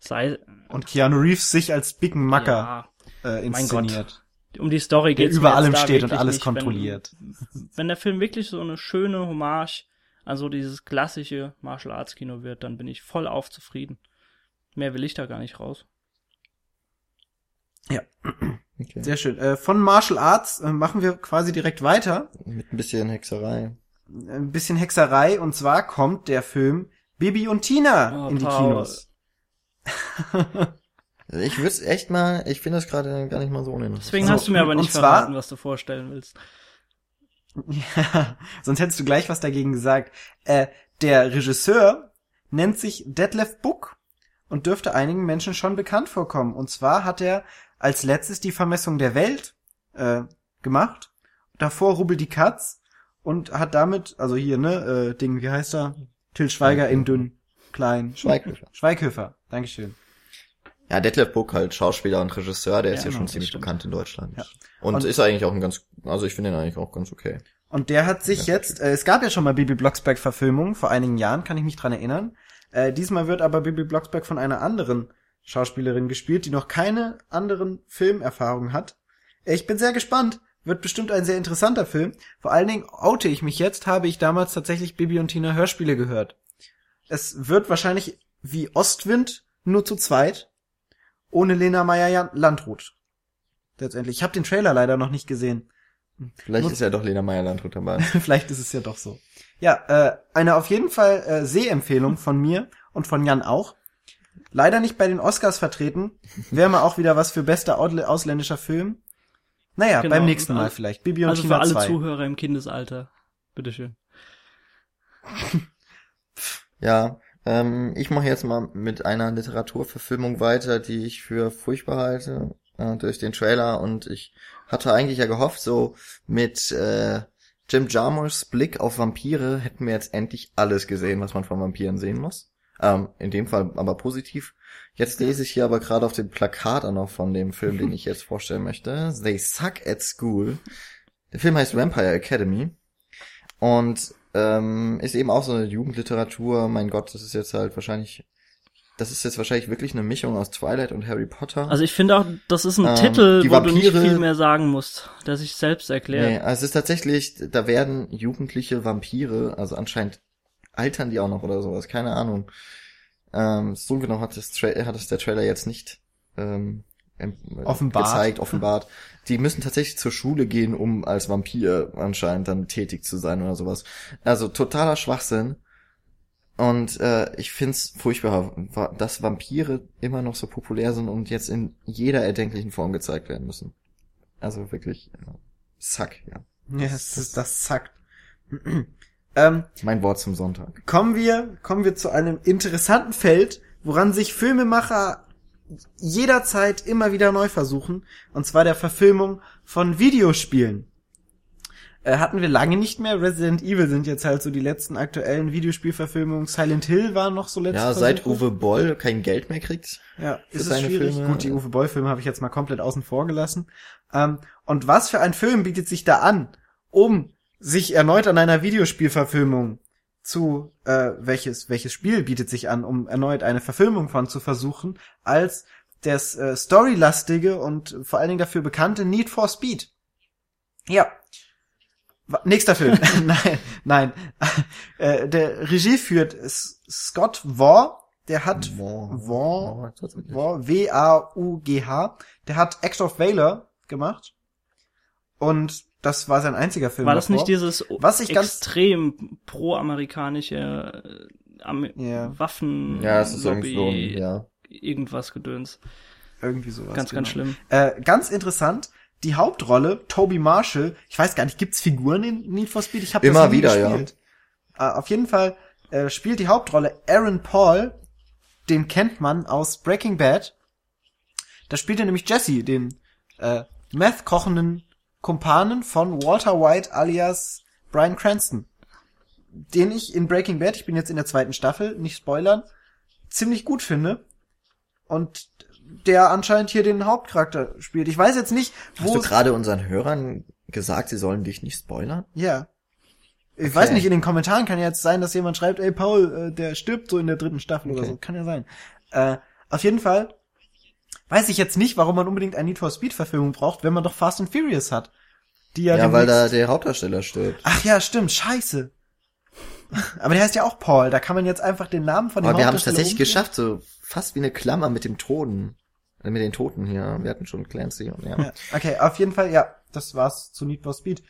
S3: sei,
S2: Und Keanu Reeves sich als Big Macker
S3: ja,
S2: äh,
S3: Mein
S2: inszeniert.
S3: Um die Story
S2: Der
S3: geht's
S2: über allem steht und alles
S3: nicht. Wenn-
S2: kontrolliert.
S3: Wenn der Film wirklich so eine schöne Hommage an so dieses klassische Martial Arts Kino wird, dann bin ich voll auf zufrieden. Mehr will ich da gar nicht raus.
S1: okay.
S2: Sehr schön. Äh, von Martial Arts äh, machen wir quasi direkt weiter.
S1: Mit ein bisschen Hexerei.
S2: ein bisschen Hexerei und zwar kommt der Film Bibi und Tina
S3: Oh,
S2: in die
S3: Paul.
S2: Kinos.
S1: Ich würde echt mal, ich finde das gerade gar nicht mal so uninteressant.
S3: Deswegen
S2: So,
S3: hast du mir aber nicht
S2: zwar-
S3: verraten, was du vorstellen willst.
S2: Ja, sonst hättest du gleich was dagegen gesagt. Äh, der Regisseur nennt sich Detlef Book und dürfte einigen Menschen schon bekannt vorkommen. Und zwar hat er als letztes die Vermessung der Welt äh, gemacht. Davor Rubbel die Katz und hat damit, also hier, ne, äh, Ding, wie heißt er? Till Schweiger in dünn, klein.
S1: Schweighöfer.
S2: Schweighöfer, Dankeschön.
S1: Ja, Detlef Book halt Schauspieler und Regisseur, der ist
S3: Ja,
S1: ja
S3: genau,
S1: schon ziemlich
S3: stimmt.
S1: bekannt in Deutschland.
S2: Ja.
S1: Und,
S2: Und-
S1: ist eigentlich auch ein ganz, also ich finde ihn eigentlich auch ganz okay.
S2: Und der hat sich
S1: Ja,
S2: jetzt, äh, es gab ja schon mal Bibi Blocksberg Verfilmungen vor einigen Jahren, kann ich mich dran erinnern. Äh, diesmal wird aber Bibi Blocksberg von einer anderen Schauspielerin gespielt, die noch keine anderen Filmerfahrungen hat. Äh, Ich bin sehr gespannt. Wird bestimmt ein sehr interessanter Film. Vor allen Dingen oute ich mich jetzt, habe ich damals tatsächlich Bibi und Tina Hörspiele gehört. Es wird wahrscheinlich wie Ostwind, nur zu zweit, ohne Lena Meyer-Landrut. Letztendlich. Ich habe den Trailer leider noch nicht gesehen.
S1: Vielleicht
S2: Muss-
S1: ist ja doch Lena Meyer-Landrut dabei.
S2: Vielleicht ist es ja doch so. Ja, äh, eine auf jeden Fall äh, Sehempfehlung von mir und von Jan auch. Leider nicht bei den Oscars vertreten. Wäre mal auch wieder was für bester Ausl- ausländischer Film. Naja,
S3: Genau.
S2: beim nächsten Mal
S3: Also-
S2: vielleicht. Bibi und
S3: Also
S2: Tina
S3: für alle
S2: 2.
S3: Zuhörer im Kindesalter. Bitteschön.
S1: Ja, ähm, ich mache jetzt mal mit einer Literaturverfilmung weiter, die ich für furchtbar halte, äh, durch den Trailer. Und ich hatte eigentlich ja gehofft, so mit äh, Jim Jarmuschs Blick auf Vampire hätten wir jetzt endlich alles gesehen, was man von Vampiren sehen muss. Ähm, in dem Fall aber positiv. Jetzt lese ich hier aber gerade auf dem Plakat auch noch von dem Film, den ich jetzt vorstellen möchte. They Suck at School. Der Film heißt Vampire Academy. Und ähm, ist eben auch so eine Jugendliteratur. Mein Gott, das ist jetzt halt wahrscheinlich, das ist jetzt wahrscheinlich wirklich eine Mischung aus Twilight und Harry Potter.
S3: Also ich finde auch, das ist ein
S1: Ähm,
S3: Titel, wo du nicht
S1: Vampire-
S3: viel mehr sagen musst, der sich selbst erklärt.
S1: nee, also es ist tatsächlich, da werden jugendliche Vampire, also anscheinend altern die auch noch oder sowas, keine Ahnung. Ähm, so genau hat es, Tra hat es der Trailer jetzt nicht ähm,
S2: Offenbart.
S1: gezeigt, offenbart. Die müssen tatsächlich zur Schule gehen, um als Vampir anscheinend dann tätig zu sein oder sowas. Also totaler Schwachsinn. Und äh, ich find's furchtbar, dass Vampire immer noch so populär sind und jetzt in jeder erdenklichen Form gezeigt werden müssen. Also wirklich, äh, Sack, ja.
S2: Ja, das, ist, das zackt. ähm,
S1: Mein Wort zum Sonntag.
S2: kommen wir, kommen wir zu einem interessanten Feld, woran sich Filmemacher jederzeit immer wieder neu versuchen, und zwar der Verfilmung von Videospielen. Äh, hatten wir lange nicht mehr. Resident Evil sind jetzt halt so die letzten aktuellen Videospielverfilmungen. Silent Hill war noch so letztes
S1: Ja, seit Uwe Boll kein Geld mehr kriegt.
S2: ja, ist es
S1: seine
S2: schwierig.
S1: Filme.
S2: Gut, die Uwe Boll-Filme habe ich jetzt mal komplett außen vor gelassen. Ähm, und was für ein Film bietet sich da an, um sich erneut an einer Videospielverfilmung zu, äh, welches, welches Spiel bietet sich an, um erneut eine Verfilmung von zu versuchen, als das äh, storylastige und vor allen Dingen dafür bekannte Need for Speed. Ja. Nächster Film. nein, nein. Äh, der Regie führt S Scott Waugh. Der hat. Waugh. Waugh, W-A-U-G-H. Der hat Act of Valor gemacht. Und das war sein einziger Film.
S3: War das nicht
S2: davor.
S3: dieses
S2: Was ich ganz-
S3: extrem pro-amerikanische äh, Am
S2: Ja.
S3: Waffen
S1: Ja, es ist
S3: Lobby,
S1: irgendwie so, ja.
S3: irgendwas gedöns.
S2: Irgendwie sowas.
S3: ganz, ganz
S2: genau.
S3: schlimm.
S2: Äh, ganz interessant, die Hauptrolle, Toby Marshall, ich weiß gar nicht, gibt's Figuren in Need for Speed? Ich habe
S1: Immer
S2: das
S1: wieder, ja.
S2: gespielt. Äh, auf jeden Fall äh, spielt die Hauptrolle Aaron Paul, den kennt man aus Breaking Bad. Da spielt er nämlich Jesse, den äh, Meth-kochenden Kumpanen von Walter White alias Brian Cranston. Den ich in Breaking Bad, ich bin jetzt in der zweiten Staffel, nicht spoilern, ziemlich gut finde. Und der anscheinend hier den Hauptcharakter spielt. Ich weiß jetzt nicht, wo
S1: Hast du gerade unseren Hörern gesagt, sie sollen dich nicht spoilern?
S2: Ja. Ich
S1: Okay.
S2: weiß nicht, in den Kommentaren kann ja jetzt sein, dass jemand schreibt, ey Paul, äh, der stirbt so in der dritten Staffel oder
S1: Okay.
S2: so. Kann ja sein. Äh, auf jeden Fall weiß ich jetzt nicht, warum man unbedingt eine Need for Speed Verfilmung braucht, wenn man doch Fast and Furious hat. Die ja,
S1: Ja, weil da der Hauptdarsteller stirbt.
S2: Ach ja, stimmt, scheiße. Aber der heißt ja auch Paul, da kann man jetzt einfach den Namen von dem
S1: Aber wir haben es tatsächlich
S2: umdrehen.
S1: geschafft, so fast wie eine Klammer mit dem Toten. Äh, Mit den Toten hier. Wir hatten schon Clancy und ja.
S2: Ja. Okay, auf jeden Fall, ja, das war's zu Need for Speed.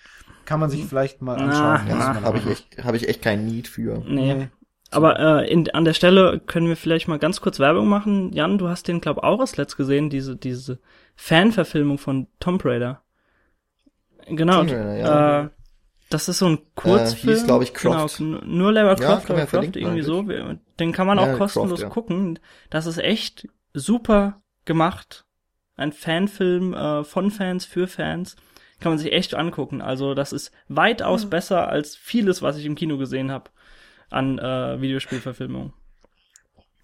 S2: Kann man sich vielleicht mal anschauen. Ja.
S1: Habe ich echt, habe ich echt kein Need für.
S3: Nee. Aber äh, in, an der Stelle können wir vielleicht mal ganz kurz Werbung machen. Jan, du hast den, glaub auch erst letzt gesehen, diese, diese Fanverfilmung von Tomb Raider. Genau.
S1: Tomb Raider, ja.
S3: Äh, das ist so ein Kurzfilm.
S1: hieß, glaub ich, Croft.
S3: Genau, nur Lara
S1: Ja,
S3: Croft
S1: wir
S3: oder Croft, irgendwie so. Den kann man
S1: Ja,
S3: auch
S1: Croft,
S3: kostenlos
S1: ja.
S3: gucken. Das ist echt super gemacht. Ein Fanfilm äh, von Fans für Fans. Kann man sich echt angucken. Also das ist weitaus
S1: Hm.
S3: besser als vieles, was ich im Kino gesehen habe an äh, Videospielverfilmungen.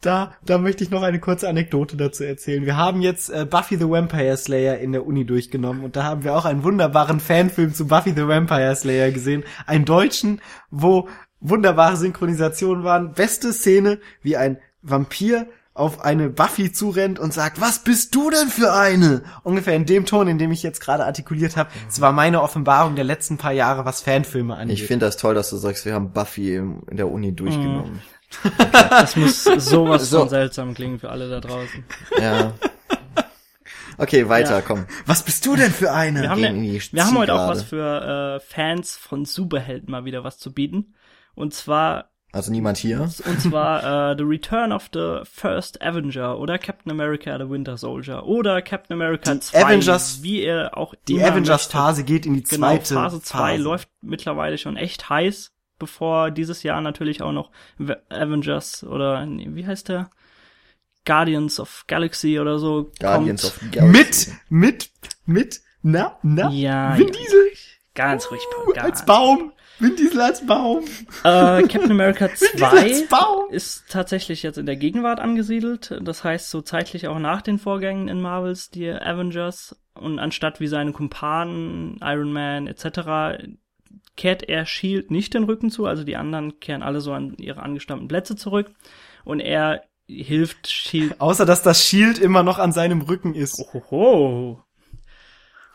S2: Da, da möchte ich noch eine kurze Anekdote dazu erzählen. Wir haben jetzt äh, Buffy the Vampire Slayer in der Uni durchgenommen und da haben wir auch einen wunderbaren Fanfilm zu Buffy the Vampire Slayer gesehen. Einen deutschen, wo wunderbare Synchronisationen waren. Beste Szene, wie ein Vampir auf eine Buffy zurennt und sagt, was bist du denn für eine? Ungefähr in dem Ton, in dem ich jetzt gerade artikuliert habe. Es war meine Offenbarung der letzten paar Jahre, was Fanfilme angeht.
S1: Ich finde das toll, dass du sagst, wir haben Buffy in der Uni durchgenommen.
S3: Das muss sowas
S1: So.
S3: von seltsam klingen für alle da draußen.
S1: Ja. Okay, weiter,
S3: Ja.
S1: komm.
S2: was bist du denn für eine?
S3: Wir haben, ja, wir haben heute auch was für äh, Fans von Superhelden mal wieder was zu bieten. Und zwar
S1: Also niemand hier.
S3: Und zwar äh, The Return of the First Avenger oder Captain America the Winter Soldier oder Captain America
S2: Die
S3: 2,
S2: Avengers-
S3: wie er auch
S2: Die Avengers-Phase geht in die.
S3: Genau,
S2: zweite
S3: Phase 2 läuft mittlerweile schon echt heiß, bevor dieses Jahr natürlich auch noch Ve- Avengers oder nee, wie heißt der? Guardians of Galaxy oder so
S1: Guardians
S3: kommt.
S1: of Galaxy.
S2: Mit, mit, mit, na, na,
S3: Ja,
S2: Vin
S3: ja.
S2: Diesel
S3: Ganz ruhig,
S2: uh,
S3: ganz.
S2: als Baum, Vin Diesel als Baum,
S3: Äh, Captain America
S2: Vin Diesel als
S3: 2
S2: Baum.
S3: ist tatsächlich jetzt in der Gegenwart angesiedelt. Das heißt, so zeitlich auch nach den Vorgängen in Marvels, die Avengers. Und anstatt wie seine Kumpanen, Iron Man etc., kehrt er Shield nicht den Rücken zu. Also die anderen kehren alle so an ihre angestammten Plätze zurück. Und er hilft Shield.
S2: Außer, dass das Shield immer noch an seinem Rücken ist.
S3: Ohoho.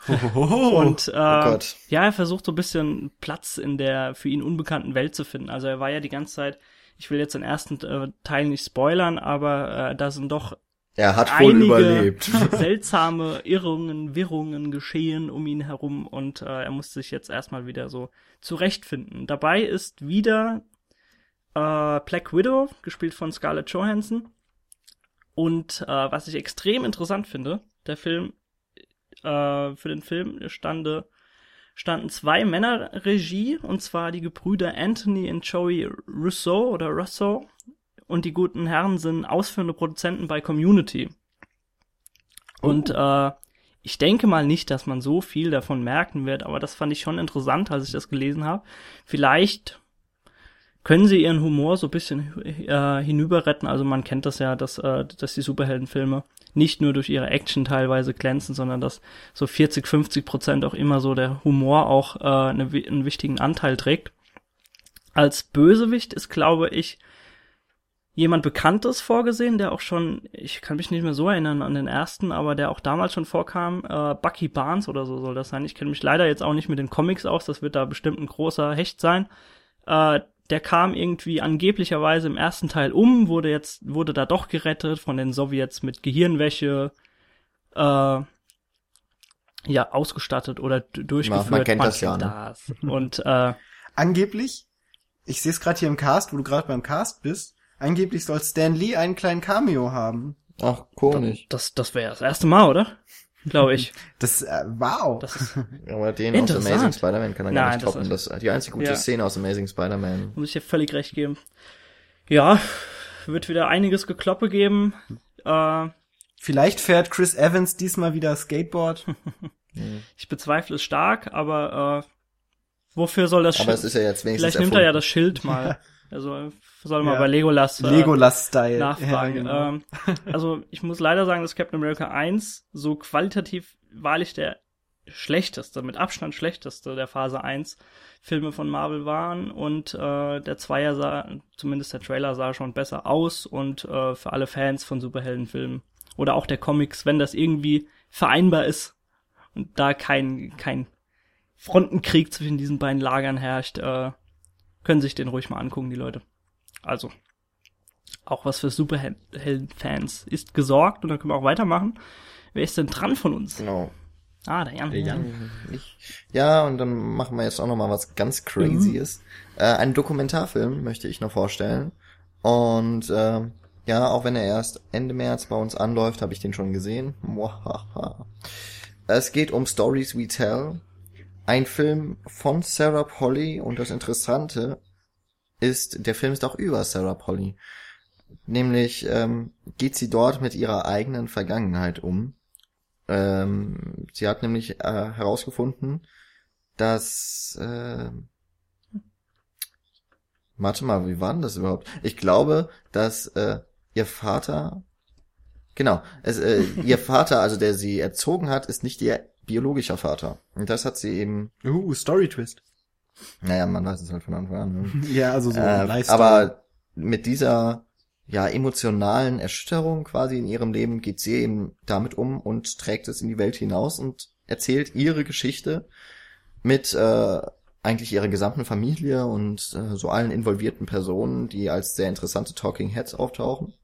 S3: Und äh,
S1: Oh Gott.
S3: ja, er versucht so ein bisschen Platz in der für ihn unbekannten Welt zu finden. Also er war ja die ganze Zeit, ich will jetzt den ersten äh, Teil nicht spoilern, aber äh, da sind doch
S1: Er hat wohl
S3: einige
S1: überlebt.
S3: seltsame Irrungen, Wirrungen geschehen um ihn herum und äh, er muss sich jetzt erstmal wieder so zurechtfinden. Dabei ist wieder äh, Black Widow, gespielt von Scarlett Johansson. Und äh, was ich extrem interessant finde, der Film, äh, für den Film stande, standen zwei Männer Regie, und zwar die Gebrüder Anthony und Joey Russo oder Russo. Und die guten Herren sind ausführende Produzenten bei Community. Und äh, ich denke mal nicht, dass man so viel davon merken wird, aber das fand ich schon interessant, als ich das gelesen habe. Vielleicht können sie ihren Humor so ein bisschen äh, hinüberretten. Also man kennt das ja, dass, äh, dass die Superheldenfilme nicht nur durch ihre Action teilweise glänzen, sondern dass so 40, 50 Prozent auch immer so der Humor auch äh, eine, einen wichtigen Anteil trägt. Als Bösewicht ist, glaube ich, jemand Bekanntes vorgesehen, der auch schon, ich kann mich nicht mehr so erinnern an den ersten, aber der auch damals schon vorkam, äh, Bucky Barnes oder so soll das sein. Ich kenne mich leider jetzt auch nicht mit den Comics aus, das wird da bestimmt ein großer Hecht sein. Äh, der kam irgendwie angeblicherweise im ersten Teil um, wurde jetzt, wurde da doch gerettet von den Sowjets mit Gehirnwäsche, äh, ja, ausgestattet oder durchgeführt.
S1: man kennt das ja,
S3: kennt
S1: ne?
S3: das. Und äh,
S2: Angeblich, ich sehe es gerade hier im Cast, wo du gerade beim Cast bist, angeblich soll Stan Lee einen kleinen Cameo haben.
S1: Ach, komisch.
S3: das, das wäre das erste Mal, oder? Glaube ich.
S2: Das, äh, wow.
S3: Das ist,
S1: Aber den aus
S3: Interessant.
S1: Amazing Spider-Man kann er gar
S3: Nein,
S1: nicht
S3: das
S1: toppen. Das ist die einzige gute
S3: Ja.
S1: Szene aus Amazing Spider-Man.
S3: muss ich dir völlig recht geben. Ja, wird wieder einiges Gekloppe geben. Äh,
S2: Vielleicht fährt Chris Evans diesmal wieder Skateboard.
S3: ich bezweifle es stark, aber äh, wofür soll das
S1: Aber es
S3: Schild?
S1: ist ja jetzt wenigstens
S3: Vielleicht nimmt er ja
S1: erfunden.
S3: das Schild mal. Also soll mal
S2: Ja.
S3: bei Legolas äh,
S2: Legolas-Style.
S3: nachfragen.
S2: Ja, genau.
S3: ähm, also ich muss leider sagen, dass Captain America 1 so qualitativ wahrlich der schlechteste, mit Abstand schlechteste der Phase 1 Filme von Marvel waren und äh, der Zweier sah, zumindest der Trailer sah schon besser aus und äh, für alle Fans von Superheldenfilmen oder auch der Comics, wenn das irgendwie vereinbar ist und da kein, kein Frontenkrieg zwischen diesen beiden Lagern herrscht, äh, können sich den ruhig mal angucken, die Leute. Also, Auch was für Superhelden-Fans ist gesorgt und dann können wir auch weitermachen. Wer ist denn dran von uns?
S1: Genau.
S3: Ah, der Jan.
S2: Der Jan.
S1: Ich, ja, und dann machen wir jetzt auch noch mal was ganz Crazyes. Äh, einen Dokumentarfilm möchte ich noch vorstellen. Und äh, ja, auch wenn er erst Ende März bei uns anläuft, habe ich den schon gesehen. Muahaha. Es geht um Stories We Tell. Ein Film von Sarah Polly und das Interessante ist, der Film ist auch über Sarah Polly. Nämlich ähm, geht sie dort mit ihrer eigenen Vergangenheit um. Ähm, sie hat nämlich äh, herausgefunden, dass äh, warte mal, wie war denn das überhaupt? Ich glaube, dass äh, ihr Vater genau, es, äh, ihr Vater, also der sie erzogen hat, ist nicht ihr biologischer Vater. Und das hat sie eben,
S2: Uh, Story Twist.
S1: naja, man weiß es halt von Anfang an. Ne?
S2: Ja, also so
S1: Äh,
S2: Lifestyle.
S1: aber mit dieser ja emotionalen Erschütterung quasi in ihrem Leben geht sie eben damit um und trägt es in die Welt hinaus und erzählt ihre Geschichte mit äh, eigentlich ihrer gesamten Familie und äh, so allen involvierten Personen, die als sehr interessante Talking Heads auftauchen.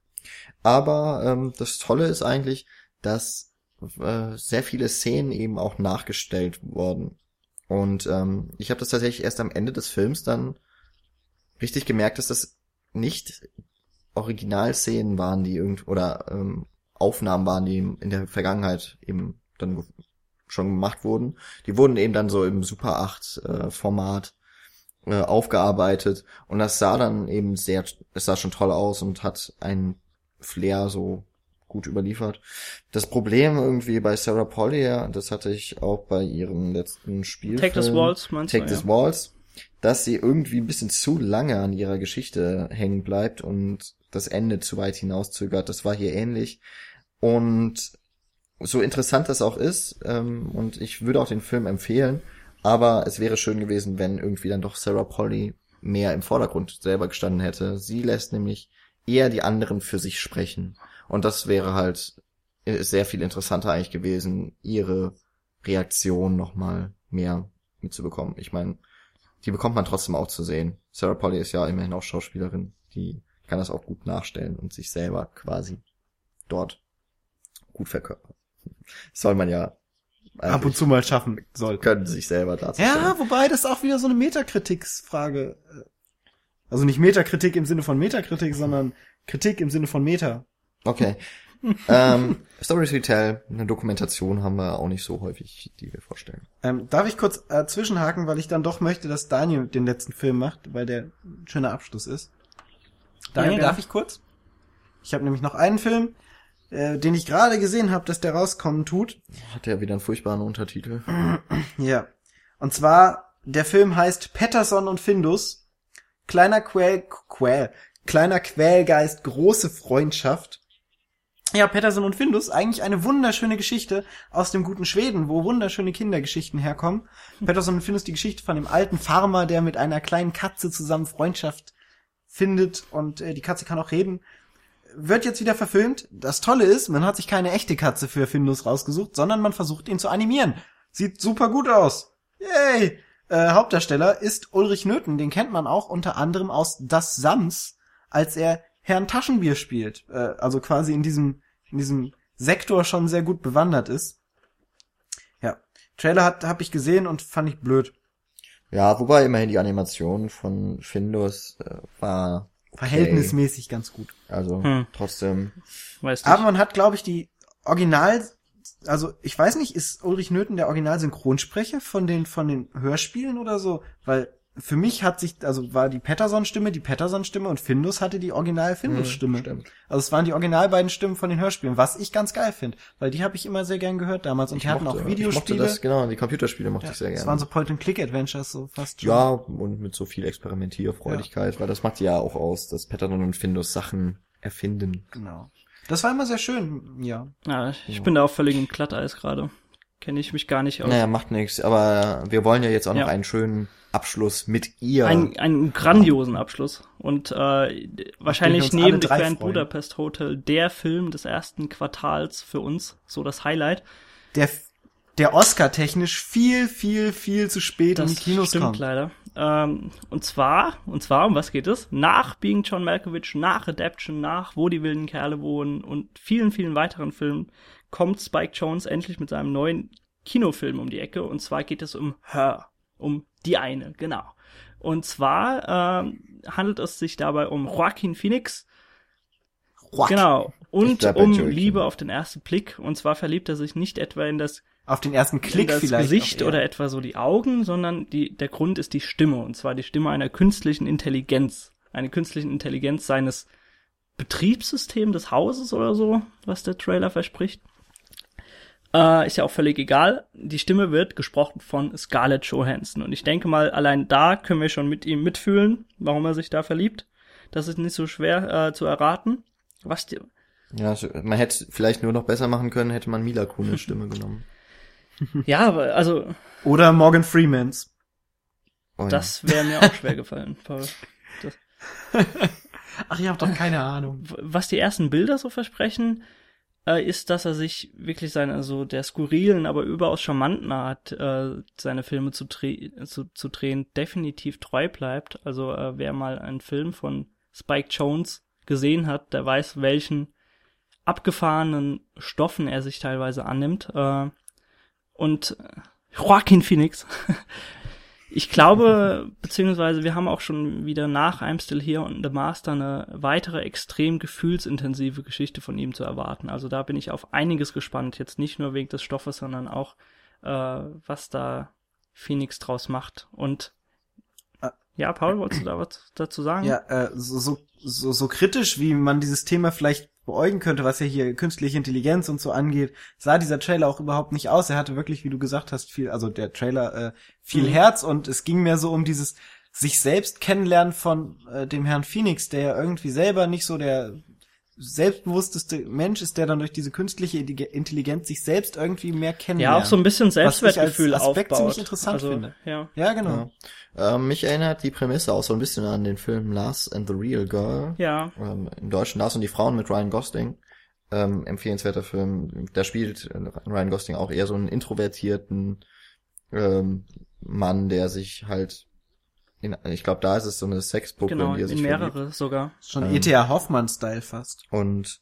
S1: Aber ähm, das Tolle ist eigentlich, dass äh, sehr viele Szenen eben auch nachgestellt wurden. Und ähm, ich habe das tatsächlich erst am Ende des Films dann richtig gemerkt, dass das nicht Originalszenen waren, die irgend oder ähm, Aufnahmen waren, die in der Vergangenheit eben dann schon gemacht wurden. Die wurden eben dann so im Super 8 äh, Format äh, aufgearbeitet und das sah dann eben sehr, es sah schon toll aus und hat einen Flair so gut überliefert. Das Problem irgendwie bei Sarah Polly, ja, das hatte ich auch bei ihrem letzten Spielfilm.
S3: Take this Waltz, meinst
S1: Take
S3: du?
S1: this
S3: ja.
S1: Waltz, dass sie irgendwie ein bisschen zu lange an ihrer Geschichte hängen bleibt und das Ende zu weit hinauszögert. Das war hier ähnlich. Und so interessant das auch ist, ähm, und ich würde auch den Film empfehlen, aber es wäre schön gewesen, wenn irgendwie dann doch Sarah Polly mehr im Vordergrund selber gestanden hätte. Sie lässt nämlich eher die anderen für sich sprechen. Und das wäre halt äh, sehr viel interessanter eigentlich gewesen, ihre Reaktion nochmal mehr mitzubekommen. Ich meine, die bekommt man trotzdem auch zu sehen. Sarah Polly ist ja immerhin auch Schauspielerin, die kann das auch gut nachstellen und sich selber quasi dort gut verkörpern. Das soll man ja
S2: ab und zu mal schaffen soll.
S1: können, sich selber darzustellen.
S2: Ja, wobei das auch wieder so eine Metakritiksfrage. äh, Also nicht Metakritik im Sinne von Metakritik, sondern Kritik im Sinne von Meta.
S1: Okay. ähm, Stories We Tell, eine Dokumentation haben wir auch nicht so häufig, die wir vorstellen.
S2: Ähm, darf ich kurz äh, zwischenhaken, weil ich dann doch möchte, dass Daniel den letzten Film macht, weil der ein schöner Abschluss ist. Daniel,
S3: gerne.
S2: darf ich kurz? Ich habe nämlich noch einen Film, äh, den ich gerade gesehen habe, dass der rauskommen tut.
S1: Hat ja wieder einen furchtbaren Untertitel.
S2: Ja. Und zwar, der Film heißt Patterson und Findus. Kleiner Quäl, Quäl, kleiner Quälgeist, große Freundschaft. Ja, Patterson und Findus, eigentlich eine wunderschöne Geschichte aus dem guten Schweden, wo wunderschöne Kindergeschichten herkommen. Patterson und Findus, die Geschichte von dem alten Farmer, der mit einer kleinen Katze zusammen Freundschaft findet und äh, die Katze kann auch reden. Wird jetzt wieder verfilmt. Das Tolle ist, man hat sich keine echte Katze für Findus rausgesucht, sondern man versucht ihn zu animieren. Sieht super gut aus. Yay! Äh, Hauptdarsteller ist Ulrich Nöthen, den kennt man auch unter anderem aus Das Sams, als er Herrn Taschenbier spielt. Äh, also quasi in diesem, in diesem Sektor schon sehr gut bewandert ist. Ja. Trailer hat, hab ich gesehen und fand ich blöd.
S1: Ja, wobei immerhin die Animation von Findus äh, war okay.
S2: Verhältnismäßig ganz gut.
S1: Also
S3: Hm.
S1: trotzdem.
S3: Weißt
S2: Aber
S3: du?
S2: man hat, glaube ich, die Original, also ich weiß nicht, ist Ulrich Nöthen der Original-Synchronsprecher von den, von den Hörspielen oder so? Weil für mich hat sich, also war die Patterson-Stimme die Patterson-Stimme und Findus hatte die Original-Findus-Stimme.
S1: Hm, stimmt.
S2: Also es waren die original beiden Stimmen von den Hörspielen, was ich ganz geil finde, weil die habe ich immer sehr gern gehört damals und die hatten
S1: mochte-
S2: auch
S1: Ich mochte
S2: Videospiele.
S1: das, genau, die Computerspiele mochte
S2: Ja,
S1: ich sehr
S2: Das
S1: gerne.
S2: waren so Point-and-Click-Adventures, so fast schon.
S1: ja, und mit so viel Experimentierfreudigkeit, weil das macht ja auch aus, dass Patterson und Findus Sachen erfinden.
S2: Genau. Das war immer sehr schön, ja.
S3: Ja, ich bin da auch völlig im Glatteis gerade. Kenne ich mich gar nicht aus.
S1: Naja, macht nichts, aber wir wollen ja jetzt auch noch
S3: Ja.
S1: einen schönen Abschluss mit ihr.
S3: Ein, einen grandiosen Abschluss. Und äh, wahrscheinlich neben The Grand
S2: freuen.
S3: Budapest Hotel der Film des ersten Quartals für uns, so das Highlight.
S2: Der, der Oscar-technisch viel, viel, viel zu spät in
S3: Das
S2: die Kinos
S3: stimmt
S2: kommt.
S3: leider. Ähm, und zwar, und zwar, um was geht es? Nach Being John Malkovich, nach Adaption, nach Wo die wilden Kerle wohnen und vielen, vielen weiteren Filmen kommt Spike Jones endlich mit seinem neuen Kinofilm um die Ecke. Und zwar geht es um Her, um die eine, genau. Und zwar äh, handelt es sich dabei um Joaquin Phoenix.
S2: Joaquin.
S3: Genau. Und um
S1: Joaquin.
S3: Liebe auf den ersten Blick. Und zwar verliebt er sich nicht etwa in das
S2: Auf den ersten Klick
S3: das
S2: vielleicht.
S3: Gesicht oder etwa so die Augen, sondern die, der Grund ist die Stimme. Und zwar die Stimme einer künstlichen Intelligenz. Eine künstliche Intelligenz seines Betriebssystems des Hauses oder so, was der Trailer verspricht. Äh, ist ja auch völlig egal. Die Stimme wird gesprochen von Scarlett Johansson. Und ich denke mal, allein da können wir schon mit ihm mitfühlen, warum er sich da verliebt. Das ist nicht so schwer äh, zu erraten. Was die,
S1: Ja, so- man hätte vielleicht nur noch besser machen können, hätte man Mila Kunis Stimme genommen.
S3: ja, aber also
S2: Oder Morgan Freemans.
S1: Oh,
S3: das wäre mir auch schwer gefallen, Paul.
S2: Ach, ich hab doch keine Ahnung.
S3: was die ersten Bilder so versprechen, äh, ist, dass er sich wirklich seine so der skurrilen, aber überaus charmanten Art, äh, seine Filme zu, zu, zu drehen, definitiv treu bleibt. Also äh, wer mal einen Film von Spike Jones gesehen hat, der weiß, welchen abgefahrenen Stoffen er sich teilweise annimmt. Äh, und Joaquin Phoenix Ich glaube, beziehungsweise wir haben auch schon wieder nach I'm Still Here und The Master eine weitere extrem gefühlsintensive Geschichte von ihm zu erwarten. Also da bin ich auf einiges gespannt. Jetzt nicht nur wegen des Stoffes, sondern auch, äh, was da Phoenix draus macht. Und
S2: Ah.
S3: ja, Paul, wolltest du da was dazu sagen?
S2: Ja, äh, so, so, so, so kritisch, wie man dieses Thema vielleicht beäugen könnte, was ja hier künstliche Intelligenz und so angeht, sah dieser Trailer auch überhaupt nicht aus. Er hatte wirklich, wie du gesagt hast, viel, also der Trailer, äh, viel
S3: Mhm.
S2: Herz und es ging mehr so um dieses sich selbst kennenlernen von äh, dem Herrn Phoenix, der ja irgendwie selber nicht so der selbstbewussteste Mensch ist, der dann durch diese künstliche Intelli- Intelligenz sich selbst irgendwie mehr
S3: Ja,
S2: kennenlernt.
S3: auch so ein bisschen
S2: ich als
S3: Selbstwertgefühl
S2: Aspekt
S3: aufbaut.
S2: ziemlich interessant
S3: also,
S2: finde.
S3: Ja.
S2: Ja, genau.
S1: Ja. Ähm, mich erinnert die Prämisse auch so ein bisschen an den Film Lars and the Real Girl.
S3: Ja,
S1: Ähm, Im Deutschen Lars und die Frauen mit Ryan Gosling. Ähm, empfehlenswerter Film. Da spielt Ryan Gosling auch eher so einen introvertierten ähm, Mann, der sich halt in, ich glaube, da ist es so eine Sexpuppe,
S3: genau,
S1: in die er sich
S3: in
S1: verliebt.
S3: mehrere sogar.
S2: Schon
S1: Ähm,
S2: E.T.A. Hoffmann-Style fast.
S1: Und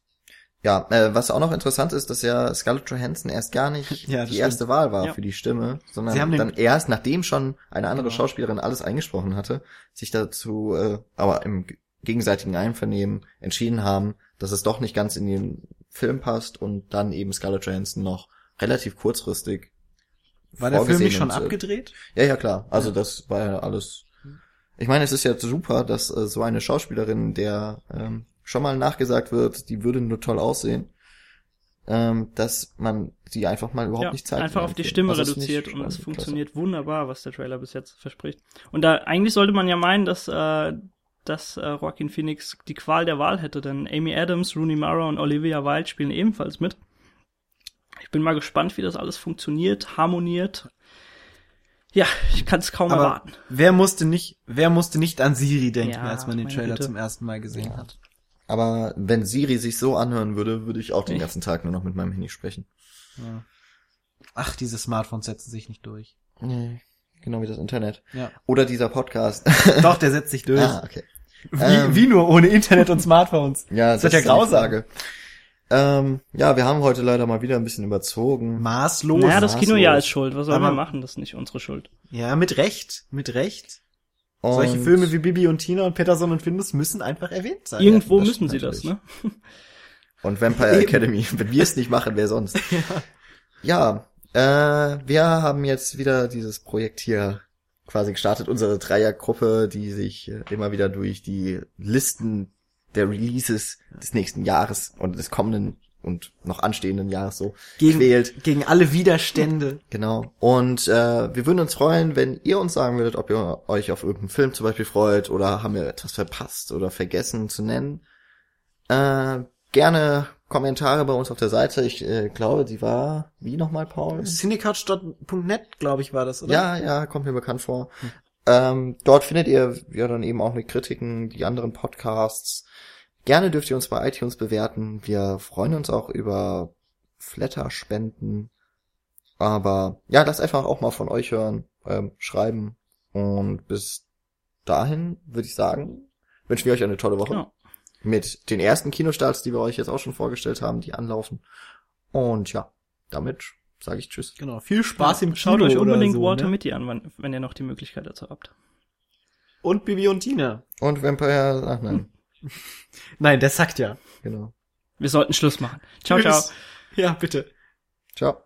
S1: ja, äh, was auch noch interessant ist, dass ja Scarlett Johansson erst gar nicht
S2: Ja,
S1: die
S2: stimmt.
S1: erste Wahl war
S3: Ja.
S1: für die Stimme, sondern dann erst, nachdem schon eine andere
S2: Genau.
S1: Schauspielerin alles eingesprochen hatte, sich dazu, äh, aber im gegenseitigen Einvernehmen entschieden haben, dass es doch nicht ganz in den Film passt und dann eben Scarlett Johansson noch relativ kurzfristig
S2: War der Film nicht schon
S1: äh,
S2: abgedreht?
S1: Ja, ja, klar. Also das war ja alles. Ich meine, es ist ja super, dass äh, so eine Schauspielerin, der ähm, schon mal nachgesagt wird, die würde nur toll aussehen, ähm, dass man sie einfach mal überhaupt
S3: ja,
S1: nicht zeigt.
S3: einfach
S1: in
S3: auf die. Stimme
S1: Also
S3: reduziert und es
S1: klasse.
S3: funktioniert wunderbar, was der Trailer bis jetzt verspricht. Und da eigentlich sollte man ja meinen, dass äh, dass äh, Joaquin Phoenix die Qual der Wahl hätte, denn Amy Adams, Rooney Mara und Olivia Wilde spielen ebenfalls mit. Ich bin mal gespannt, wie das alles funktioniert, harmoniert. Ja, ich kann es kaum
S2: Aber
S3: erwarten.
S2: wer musste nicht, wer musste nicht an Siri denken,
S3: Ja,
S2: als man den Trailer
S3: Güte.
S2: zum ersten Mal gesehen
S1: Ja.
S2: hat?
S1: Aber wenn Siri sich so anhören würde, würde ich auch den
S3: Ich-
S1: ganzen Tag nur noch mit meinem Handy sprechen.
S2: Ja. Ach, diese Smartphones setzen sich nicht durch.
S1: Nee, genau wie das Internet.
S2: Ja.
S1: Oder dieser Podcast.
S2: Doch, der setzt sich durch.
S1: ah, okay.
S2: Wie,
S1: Ähm.
S2: wie nur ohne Internet und Smartphones?
S1: Ja,
S2: Das ist ja
S1: ist die
S2: grausam.
S1: Ähm, ja, wir haben heute leider mal wieder ein bisschen überzogen.
S2: Maßlos.
S3: Naja, das
S1: maßlos.
S3: Kinojahr ist schuld. Was sollen
S2: Aber-
S3: wir machen? Das ist nicht unsere Schuld.
S2: ja, mit Recht, mit Recht.
S1: Und
S2: Solche Filme wie Bibi und Tina und Peterson und Findus müssen einfach erwähnt sein.
S3: Irgendwo
S1: das
S3: müssen sie
S1: stimmt
S3: das, ne?
S1: Und Vampire
S2: Eben.
S1: Academy. Wenn wir es nicht machen, wer sonst? Ja, äh, wir haben jetzt wieder dieses Projekt hier quasi gestartet, unsere Dreiergruppe, die sich äh, immer wieder durch die Listen der Releases des nächsten Jahres und des kommenden und noch anstehenden Jahres so
S2: gegen,
S1: quält.
S2: gegen alle Widerstände.
S1: Genau. Und äh, wir würden uns freuen, wenn ihr uns sagen würdet, ob ihr euch auf irgendeinen Film zum Beispiel freut oder haben wir etwas verpasst oder vergessen zu nennen. Äh, gerne Kommentare bei uns auf der Seite. Ich äh, glaube, die war wie nochmal, Paul?
S2: Cinecouch.net, glaube ich, war das, oder?
S1: Ja, ja, kommt mir bekannt vor. Ähm, dort findet ihr ja dann eben auch mit Kritiken die anderen Podcasts. Gerne dürft ihr uns bei iTunes bewerten. Wir freuen uns auch über Flatter-Spenden. Aber ja, lasst einfach auch mal von euch hören, ähm, schreiben. Und bis dahin würde ich sagen, wünschen wir euch eine tolle Woche.
S3: Genau.
S1: Mit den ersten Kinostarts, die wir euch jetzt auch schon vorgestellt haben, die anlaufen. Und ja, damit sage ich Tschüss.
S2: Genau. Viel Spaß im Kino
S3: Schaut euch unbedingt
S2: oder so,
S3: Walter
S2: ne?
S3: Mitty an, wann, wenn ihr noch die Möglichkeit dazu habt.
S2: Und Bibi und Tina.
S1: Und Vampire, ach nein,
S2: Nein, der sagt ja.
S1: genau.
S3: Wir sollten Schluss machen. Ciao, ciao.
S2: Tschüss. Ja, bitte.
S1: Ciao.